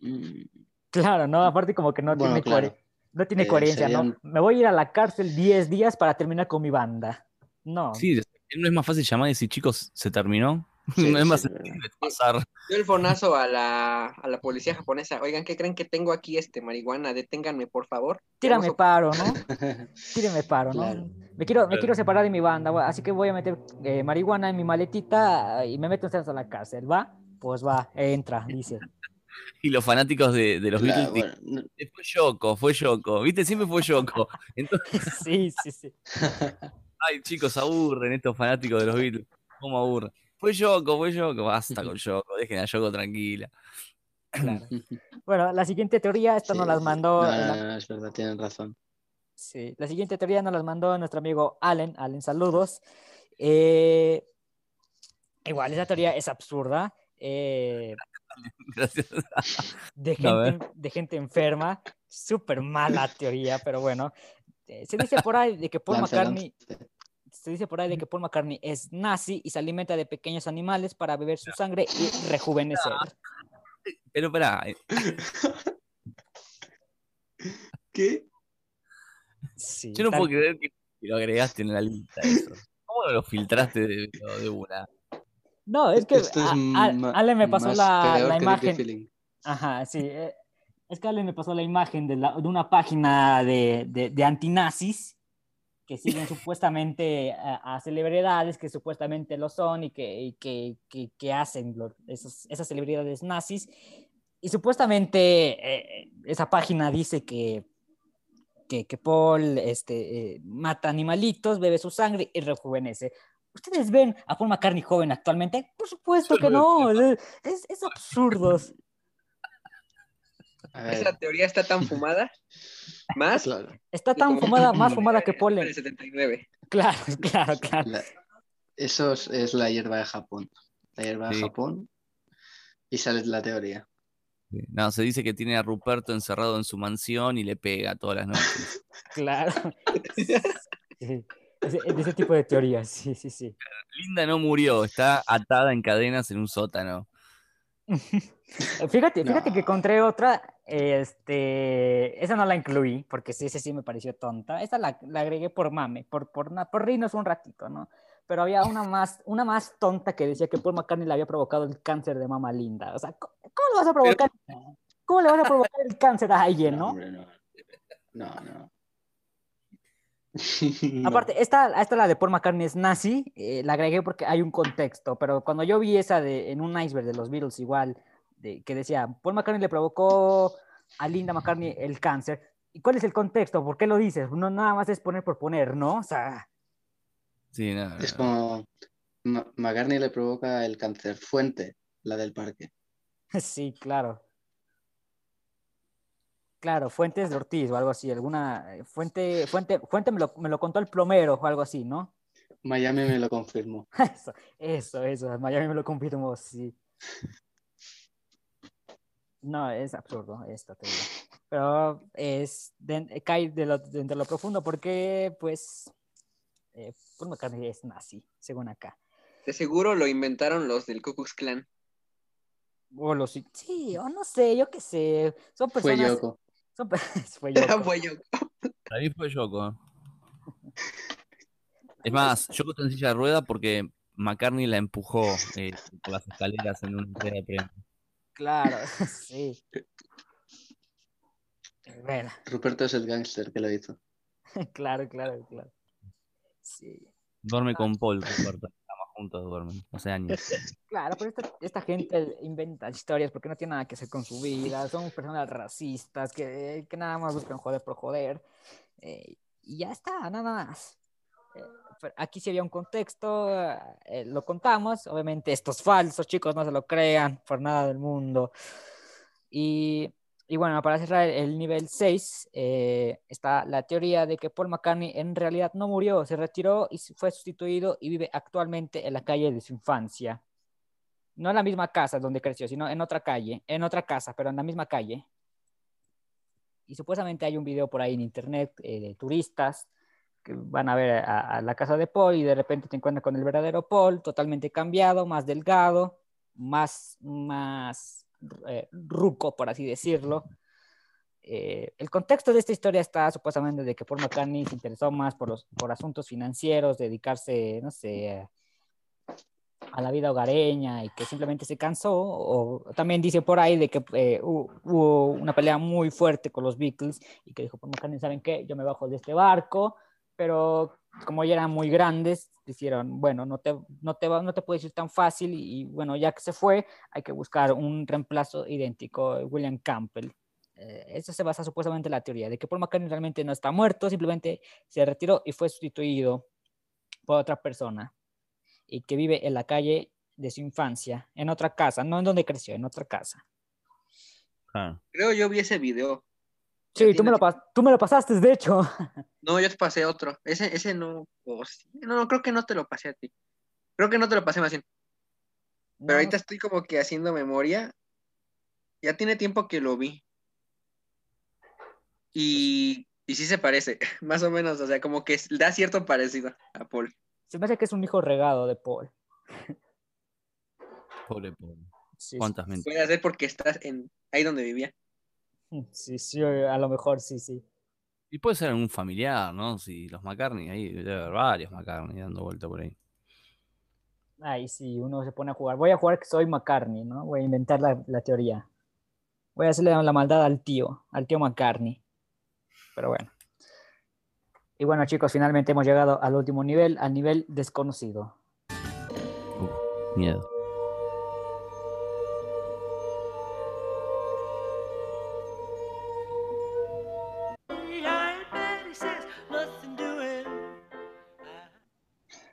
Mm, Claro, ¿no? Aparte como que no Bueno, tiene, claro. no tiene Eh, coherencia, ¿no? Me voy a ir a la cárcel 10 días para terminar con mi banda. No. Sí, ¿no es más fácil llamar y decir, chicos, se terminó? Sí, no es más sencillo pasar. Dio el fonazo a la, a la policía japonesa. Oigan, ¿qué creen que tengo aquí este marihuana? Deténganme, por favor. Tírame Vamos paro, ¿no? Tírame paro, ¿no? Claro. Me quiero, me quiero separar de mi banda, así que voy a meter eh, marihuana en mi maletita y me meto ustedes a la cárcel, ¿va? Pues va, entra, dice. Y los fanáticos de, de los Claro, Beatles bueno, no- dicen, fue Yoko, fue Yoko. ¿Viste? Siempre fue Yoko. Entonces, Sí, sí, sí. ay, chicos, aburren estos fanáticos de los Beatles. ¿Cómo aburren? Fue Yoko, fue Yoko. Basta con Yoko, dejen a Yoko tranquila. Claro. Bueno, la siguiente teoría, esta nos sí, las sí. mandó. No, la- no, no, es verdad, tienen razón. Sí, la siguiente teoría nos las mandó nuestro amigo Allen. Allen, saludos. Eh, igual, esa teoría es absurda. eh, Gracias. de, gente, de gente enferma. Súper mala teoría, pero bueno. Eh, se dice por ahí de que Paul Lance, McCartney. lance. Se dice por ahí de que Paul McCartney es nazi y se alimenta de pequeños animales para beber su sangre y rejuvenecer. Pero pará, eh, ¿Qué? Sí, yo no tal- puedo creer que lo agregaste en la lista eso. ¿Cómo lo filtraste de, de una? No, es que Esto es a- a- Ale me pasó la, imagen. Ajá, sí. eh, Es que Ale me pasó la imagen de, la- de una página de, de, de antinazis que siguen supuestamente a, a celebridades que supuestamente lo son y que, y que, que, que hacen lo- esos- esas celebridades nazis. Y supuestamente eh, esa página dice que, que, que Paul este, eh, mata animalitos, bebe su sangre y rejuvenece. ¿Ustedes ven a Paul McCartney joven actualmente? Por supuesto que no, es, es- es absurdo. Esa teoría está tan fumada. Más. claro. Está tan fumada, más fumada que. El 79. Claro, claro, claro. La- eso es, es la hierba de Japón. La hierba de. Japón. Y sale la teoría. No, se dice que tiene a Ruperto encerrado en su mansión y le pega todas las noches. Claro. Sí, ese, de ese tipo de teorías, sí, sí, sí. Linda no murió, está atada en cadenas en un sótano. Fíjate, fíjate No. que encontré otra, este, esa no la incluí, porque sí, esa sí me pareció tonta. Esa la, la agregué por mame, por, por, por reírnos un ratito, ¿no? Pero había una más, una más tonta que decía que Paul McCartney le había provocado el cáncer de mama linda. O sea, ¿cómo, cómo le vas a provocar? ¿Cómo le vas a provocar el cáncer a alguien, no? hombre, no. No, no. Aparte, esta, esta la de Paul McCartney es nazi, eh, la agregué porque hay un contexto, pero cuando yo vi esa de, en un iceberg de los Beatles igual, de, que decía, Paul McCartney le provocó a Linda McCartney el cáncer, ¿y cuál es el contexto? ¿Por qué lo dices? No nada más es poner por poner, ¿no? O sea, Sí, no, Es no. como McCartney le provoca el cáncer. Fuente, la del parque. sí, claro. Claro, Fuentes de Ortiz o algo así, alguna eh, fuente, fuente, fuente me lo, me lo contó el plomero o algo así, ¿no? Miami me lo confirmó. Eso, eso, eso, Miami me lo confirmó, sí. No, es absurdo esta teoría. Pero es de, cae de lo, de, de lo profundo porque, pues, eh, Paul McCartney es nazi, según acá. De seguro lo inventaron los del Ku Klux Klan. O los, sí, o no sé, yo qué sé. Son Fue personas. Yoko. Son fue Yoko. Fue yo. Ahí fue Yoko. Es más, Yoko está en silla de rueda porque McCartney la empujó eh, por las escaleras en una entrega de premio. Claro, sí. Bueno, Ruperto es el gángster que lo hizo. claro, claro, claro. Sí. Duerme con Paul, Ruperto. Juntos, duermen. Hace años. Claro, pero esta, esta gente inventa historias porque no tiene nada que hacer con su vida, son personas racistas que, que nada más buscan joder por joder. eh, y ya está, nada más. Eh, aquí sí había un contexto, eh, lo contamos, obviamente esto es falso, chicos, no se lo crean por nada del mundo. Y, y bueno, para cerrar el nivel 6, eh, está la teoría de que Paul McCartney en realidad no murió, se retiró y fue sustituido y vive actualmente en la calle de su infancia no en la misma casa donde creció, sino en otra calle, en otra casa, pero en la misma calle. Y supuestamente hay un video por ahí en internet eh, de turistas que van a ver a, a la casa de Paul y de repente te encuentran con el verdadero Paul, totalmente cambiado, más delgado, más, más eh, ruco, por así decirlo. Eh, el contexto de esta historia está supuestamente de que Paul McCartney se interesó más por, los, por asuntos financieros, dedicarse, no sé, a- la vida hogareña y que simplemente se cansó, o también dice por ahí de que eh, hu- hubo una pelea muy fuerte con los Beatles y que dijo, Paul McCartney, ¿saben qué? Yo me bajo de este barco, pero como ya eran muy grandes, dijeron, bueno, no te, no te, va- no te puedes ir tan fácil y, y, bueno, ya que se fue, hay que buscar un reemplazo idéntico, William Campbell. Eh, eso se basa supuestamente en la teoría de que Paul McCartney realmente no está muerto, simplemente se retiró y fue sustituido por otra persona y que vive en la calle de su infancia, en otra casa, no en donde creció, en otra casa. Ah, Creo yo vi ese video. Sí, tú me, lo tú me lo pasaste, de hecho. No, yo te pasé otro. Ese, ese no. sí. No, no, creo que no te lo pasé a ti. Creo que no te lo pasé más bien. Pero No, ahorita estoy como que haciendo memoria. Ya tiene tiempo que lo vi. Y, y sí se parece, más o menos. O sea, como que da cierto parecido a Paul. Se me hace que es un hijo regado de Paul. Pobre Paul. Sí, ¿Cuántas mentiras? Puede ser porque estás en ahí donde vivía. sí, sí, a lo mejor sí, sí. Y puede ser un familiar, ¿no? Si los McCartney, ahí debe haber varios McCartney dando vuelta por ahí. Ay, sí, uno se pone a jugar. Voy a jugar que soy McCartney, ¿no? Voy a inventar la, la teoría. Voy a hacerle la maldad al tío, al tío McCartney. Pero bueno. Y bueno, chicos, finalmente hemos llegado al último nivel, al nivel desconocido. Miedo.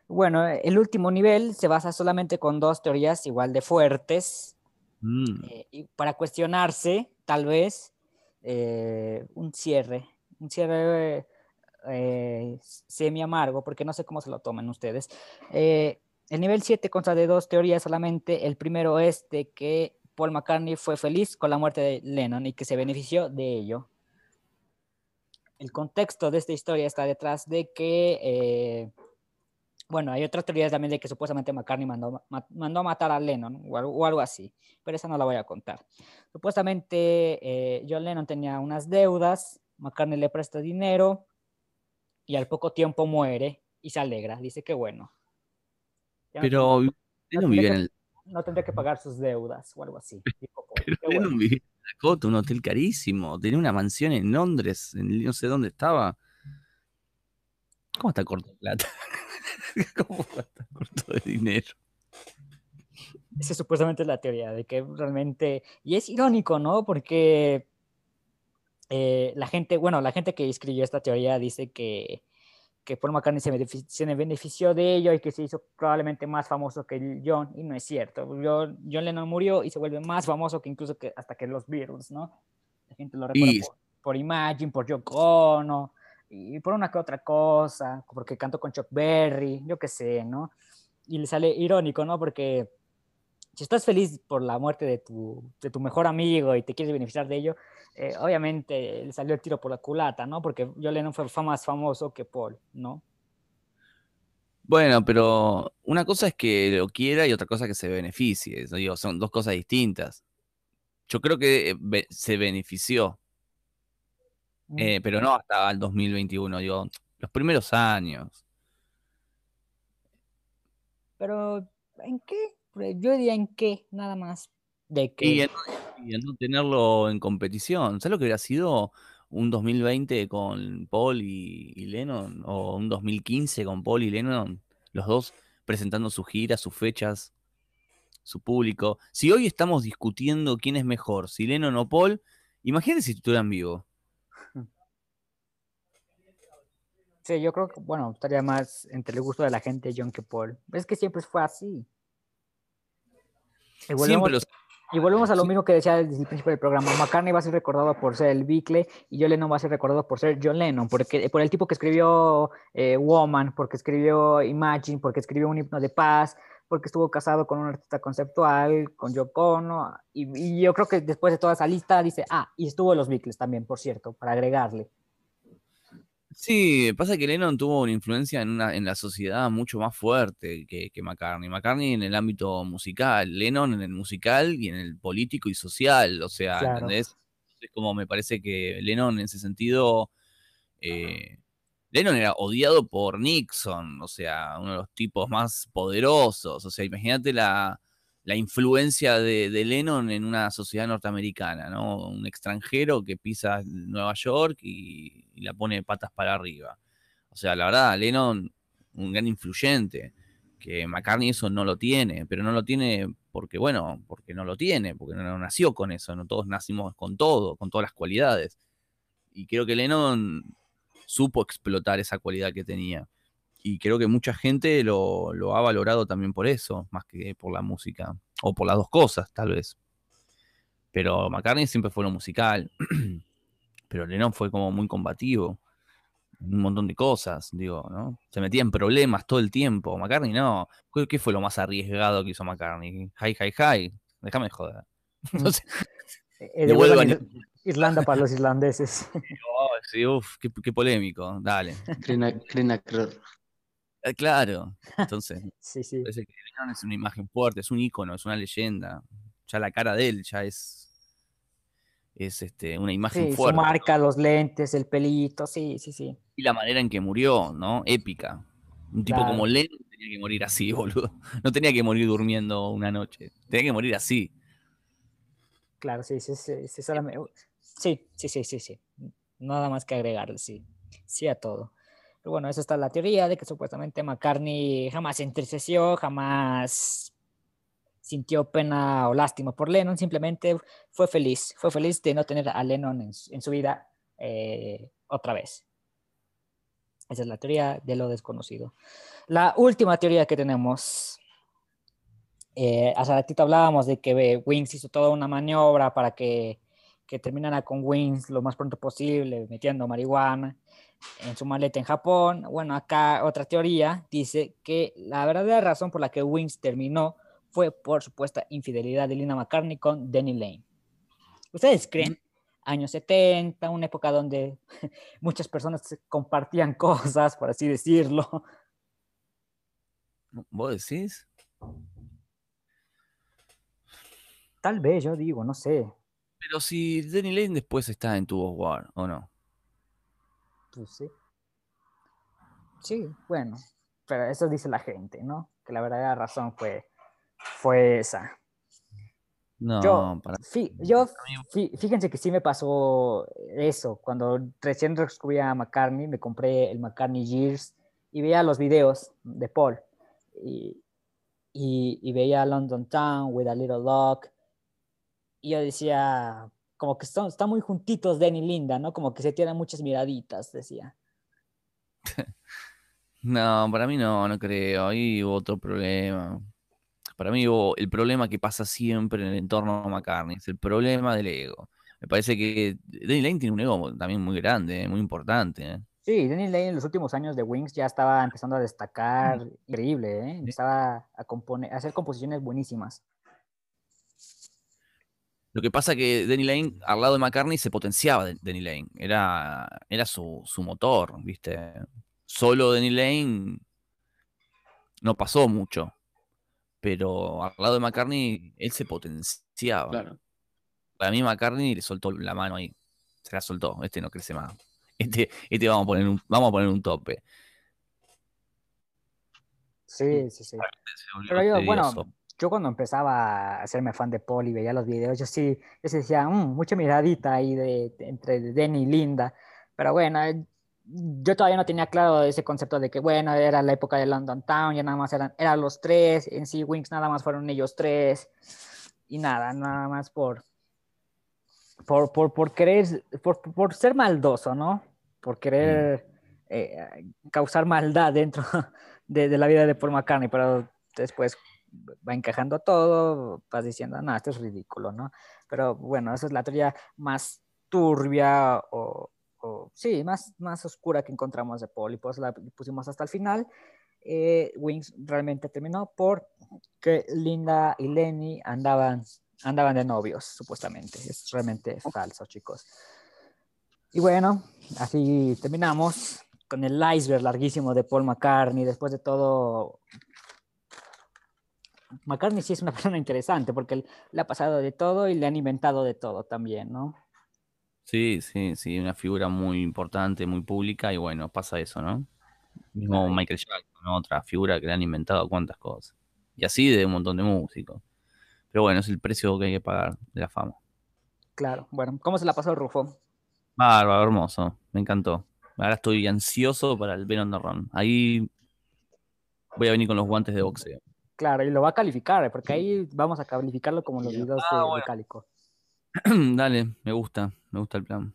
Bueno, el último nivel se basa solamente con dos teorías igual de fuertes. Mm. eh, y para cuestionarse, tal vez, eh, un cierre, un cierre eh, semi amargo, porque no sé cómo se lo toman ustedes. Eh, el nivel 7 consta de dos teorías solamente. El primero es de que Paul McCartney fue feliz con la muerte de Lennon y que se benefició de ello. El contexto de esta historia está detrás de que, eh, bueno, hay otras teorías también de que supuestamente McCartney mandó, ma- mandó a matar a Lennon o algo, o algo así, pero esa no la voy a contar. Supuestamente eh, John Lennon tenía unas deudas, McCartney le presta dinero y al poco tiempo muere y se alegra, dice que bueno. Ya no Pero no Lennon tendría en que- el. no tendría que pagar sus deudas o algo así. dijo. Pero bueno. En un hotel carísimo. Tenía una mansión en Londres, en no sé dónde estaba. ¿Cómo está corto de plata? ¿Cómo está corto de dinero? Esa supuestamente es la teoría de que realmente, y es irónico, ¿no? Porque eh, la gente, bueno, la gente que escribió esta teoría dice que, que Paul McCartney se, benefic- se benefició de ello y que se hizo probablemente más famoso que John, y no es cierto. John, John Lennon murió y se vuelve más famoso que incluso que hasta que los Beatles, ¿no? La gente lo recuerda Y- por, por Imagine, por Yoko Ono, y por una que otra cosa, porque cantó con Chuck Berry, yo qué sé, ¿no? Y le sale irónico, ¿no? Porque si estás feliz por la muerte de tu, de tu mejor amigo y te quieres beneficiar de ello, eh, obviamente le salió el tiro por la culata, ¿no? Porque John Lennon fue, más famoso que Paul, ¿no? Bueno, pero una cosa es que lo quiera y otra cosa que se beneficie. Digo, son dos cosas distintas. Yo creo que eh, se benefició. Eh, pero no hasta el 2021, digo, los primeros años. Pero, ¿en qué? Pues, Yo diría en qué, nada más. De que... Y en, y en no tenerlo en competición. ¿Sabes lo que hubiera sido un 2020 con Paul y, y Lennon? O un 2015 con Paul y Lennon, los dos presentando sus giras, sus fechas, su público. Si hoy estamos discutiendo quién es mejor, si Lennon o Paul, imagínate si estuvieran vivos. Sí, yo creo que, bueno, estaría más entre el gusto de la gente John que Paul. Es que siempre fue así. Y volvemos, Siempre los... y volvemos a lo mismo que decía desde el principio del programa. McCartney va a ser recordado por ser el Bicle y John Lennon va a ser recordado por ser John Lennon, porque, por el tipo que escribió eh, Woman, porque escribió Imagine, porque escribió un himno de paz, porque estuvo casado con un artista conceptual, con Yoko Ono, y, y yo creo que después de toda esa lista dice, ah, y estuvo los Beatles también, por cierto, para agregarle. Sí, pasa que Lennon tuvo una influencia en, una, en la sociedad mucho más fuerte que, que McCartney. McCartney en el ámbito musical, Lennon en el musical y en el político y social. O sea, Claro. ¿entendés? Es como me parece que Lennon en ese sentido. eh, Lennon era odiado por Nixon, o sea, uno de los tipos más poderosos. O sea, imagínate la, la influencia de, Lennon en una sociedad norteamericana, ¿no? Un extranjero que pisa Nueva York y, y la pone patas para arriba. O sea, la verdad, Lennon, un gran influyente, que McCartney eso no lo tiene, pero no lo tiene porque, bueno, porque no lo tiene, porque no nació con eso, no todos nacimos con todo, con todas las cualidades. Y creo que Lennon supo explotar esa cualidad que tenía. Y creo que mucha gente lo, lo ha valorado también por eso, más que por la música. O por las dos cosas, tal vez. Pero McCartney siempre fue lo musical. Pero Lennon fue como muy combativo. Un montón de cosas, digo, ¿no? Se metía en problemas todo el tiempo. McCartney no. ¿Qué- ¿Qué fue lo más arriesgado que hizo McCartney? Hi, hi, hi. Déjame de joder. Sé. Eh, Devuelvan Irlanda para los irlandeses. Oh, sí, uf, qué, qué polémico. Dale. Crina, Crina Cror. Eh, Claro, entonces, Sí, sí. es una imagen fuerte, es un ícono, es una leyenda. Ya la cara de él ya es, es este, una imagen Sí, su fuerte. marca, los lentes, el pelito, sí, sí, sí. Y la manera en que murió, ¿no? Épica. Un tipo Claro. como Lennon tenía que morir así, boludo. No tenía que morir durmiendo una noche. Tenía que morir así. Claro, sí, sí, sí, sí, solamente- sí, sí, sí, sí, sí. Nada más que agregarle, sí. Sí a todo. Pero bueno, eso está la teoría de que supuestamente McCartney jamás entristeció, jamás sintió pena o lástima por Lennon, simplemente fue feliz, fue feliz de no tener a Lennon en, en su vida eh, otra vez. Esa es la teoría de lo desconocido. La última teoría que tenemos eh, hace ratito hablábamos de que Wings hizo toda una maniobra para que, que terminara con Wings lo más pronto posible, metiendo marihuana en su maleta en Japón. Bueno, acá otra teoría dice que la verdadera razón por la que Wings terminó fue por supuesta infidelidad de Lina McCartney con Danny Lane. ¿Ustedes creen? Años 70, una época donde muchas personas compartían cosas, por así decirlo. ¿Vos decís? Tal vez, yo digo, no sé. Pero si Danny Lane después está en Tu War, ¿o no? Pues sí. Sí, bueno, pero eso dice la gente, ¿no? Que la verdadera razón fue, fue esa. No, Yo, para fí- yo fí- fíjense que sí me pasó eso. Cuando recién descubrí a McCartney, me compré el McCartney Years y veía los videos de Paul. Y, y, y veía London Town with a Little Dog. Y yo decía, como que están, están muy juntitos Danny y Linda, ¿no? Como que se tiran muchas miraditas, decía. No, para mí no, no creo. Ahí hubo otro problema. Para mí hubo el problema que pasa siempre en el entorno de McCartney, es el problema del ego. Me parece que Danny Lane tiene un ego también muy grande, muy importante. ¿eh? Sí, Danny Lane en los últimos años de Wings ya estaba empezando a destacar, increíble, ¿eh? Empezaba a, componer, a hacer composiciones buenísimas. Lo que pasa que Danny Lane, al lado de McCartney, se potenciaba Danny Lane. Era, era su, su motor, ¿viste? Solo Danny Lane no pasó mucho. Pero al lado de McCartney, él se potenciaba. Claro. Para mí McCartney le soltó la mano ahí. Se la soltó. Este no crece más. Este, este vamos a poner un, vamos a poner un tope. Sí, sí, sí. Pero yo, bueno. Yo cuando empezaba a hacerme fan de Paul y veía los videos, yo sí, yo sí decía, "Mm, mucha miradita ahí de, de- entre Danny y Linda. Pero bueno, eh, yo todavía no tenía claro ese concepto de que, bueno, era la época de London Town, ya nada más eran, eran los tres, en sí, Wings nada más fueron ellos tres, y nada, nada más por, por, por, por querer, por, por ser maldoso, ¿no? Por querer eh, causar maldad dentro de, de la vida de Paul McCartney, pero después va encajando todo, vas diciendo, no, esto es ridículo, ¿no? Pero bueno, esa es la teoría más turbia o, o sí, más, más oscura que encontramos de Paul y por eso la pusimos hasta el final. Eh, Wings realmente terminó porque Linda y Lenny andaban, andaban de novios, supuestamente. Es realmente falso, chicos. Y bueno, así terminamos con el iceberg larguísimo de Paul McCartney. Después de todo, McCartney sí es una persona interesante porque le ha pasado de todo y le han inventado de todo también, ¿no? Sí, sí, sí, una figura muy importante, muy pública, y bueno, pasa eso, ¿no? Mismo Michael Jackson, ¿no? Otra figura que le han inventado cuantas cosas. Y así de un montón de músicos. Pero bueno, es el precio que hay que pagar de la fama. Claro. Bueno, ¿cómo se la pasó Rufo? Bárbaro, hermoso, me encantó. Ahora estoy ansioso para el the Run. Ahí voy a venir con los guantes de boxeo. Claro, y lo va a calificar, porque ahí vamos a calificarlo como los videos Ah, de, de bueno. Cálico. Dale, me gusta, me gusta el plan.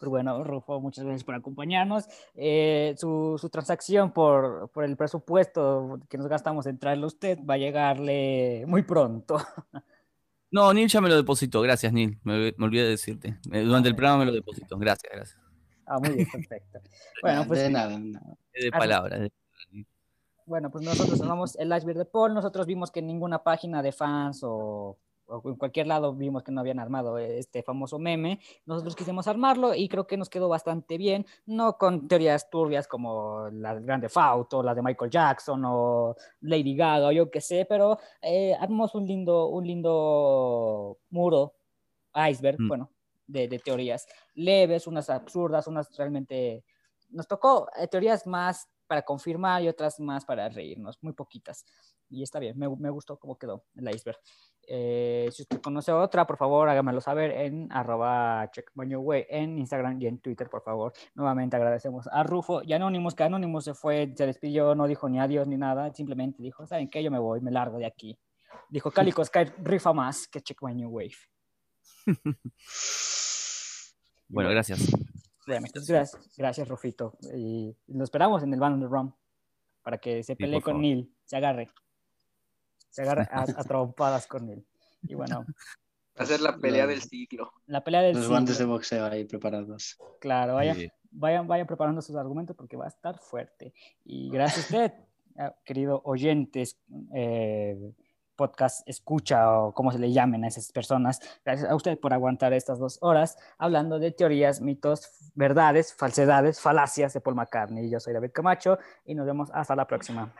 Pero bueno, Rufo, muchas gracias por acompañarnos. Eh, su, su transacción por, por el presupuesto que nos gastamos en traerlo a usted va a llegarle muy pronto. No, Neil ya me lo depositó, gracias Neil, me, me olvidé de decirte. Eh, Durante el programa me lo depositó, gracias, gracias. Ah, muy bien, perfecto. Bueno, pues, De nada, de nada. De Ah, palabras. Bueno, pues nosotros tomamos el iceberg de Paul. Nosotros vimos que ninguna página de fans o, o en cualquier lado vimos que no habían armado este famoso meme, nosotros quisimos armarlo y creo que nos quedó bastante bien, no con teorías turbias como la del Grande Fauto, la de Michael Jackson o Lady Gaga o yo qué sé, pero eh, armamos un lindo, un lindo muro, iceberg, Mm. bueno, de, de teorías leves, unas absurdas, unas realmente... Nos tocó eh, teorías más para confirmar y otras más para reírnos, muy poquitas. Y está bien, me, me gustó cómo quedó el iceberg. Eh, si usted conoce otra, por favor, hágamelo saber en arroba checkmañoway en Instagram y en Twitter, por favor. Nuevamente agradecemos a Rufo y Anonymous, que Anonymous se fue, se despidió, no dijo ni adiós ni nada, simplemente dijo, ¿saben qué? Yo me voy, me largo de aquí. Dijo, Calico Sky rifa más que Check My New Wave. Bueno, gracias. Gracias, gracias, Rufito. Y lo esperamos en el Band of the Rum para que se pelee con. Neil, se agarre. Se agarre a, a trompadas con Neil. Y bueno, Va a ser la pelea del siglo. la pelea del Los guantes de boxeo ahí preparados. Claro, vayan, Sí. vayan, vayan preparando sus argumentos porque va a estar fuerte. Y gracias a usted, ah, querido oyentes, eh, podcast escucha o como se le llamen a esas personas. Gracias a usted por aguantar estas dos horas hablando de teorías, mitos, verdades, falsedades, falacias de Paul McCartney. Yo soy David Camacho y nos vemos hasta la próxima.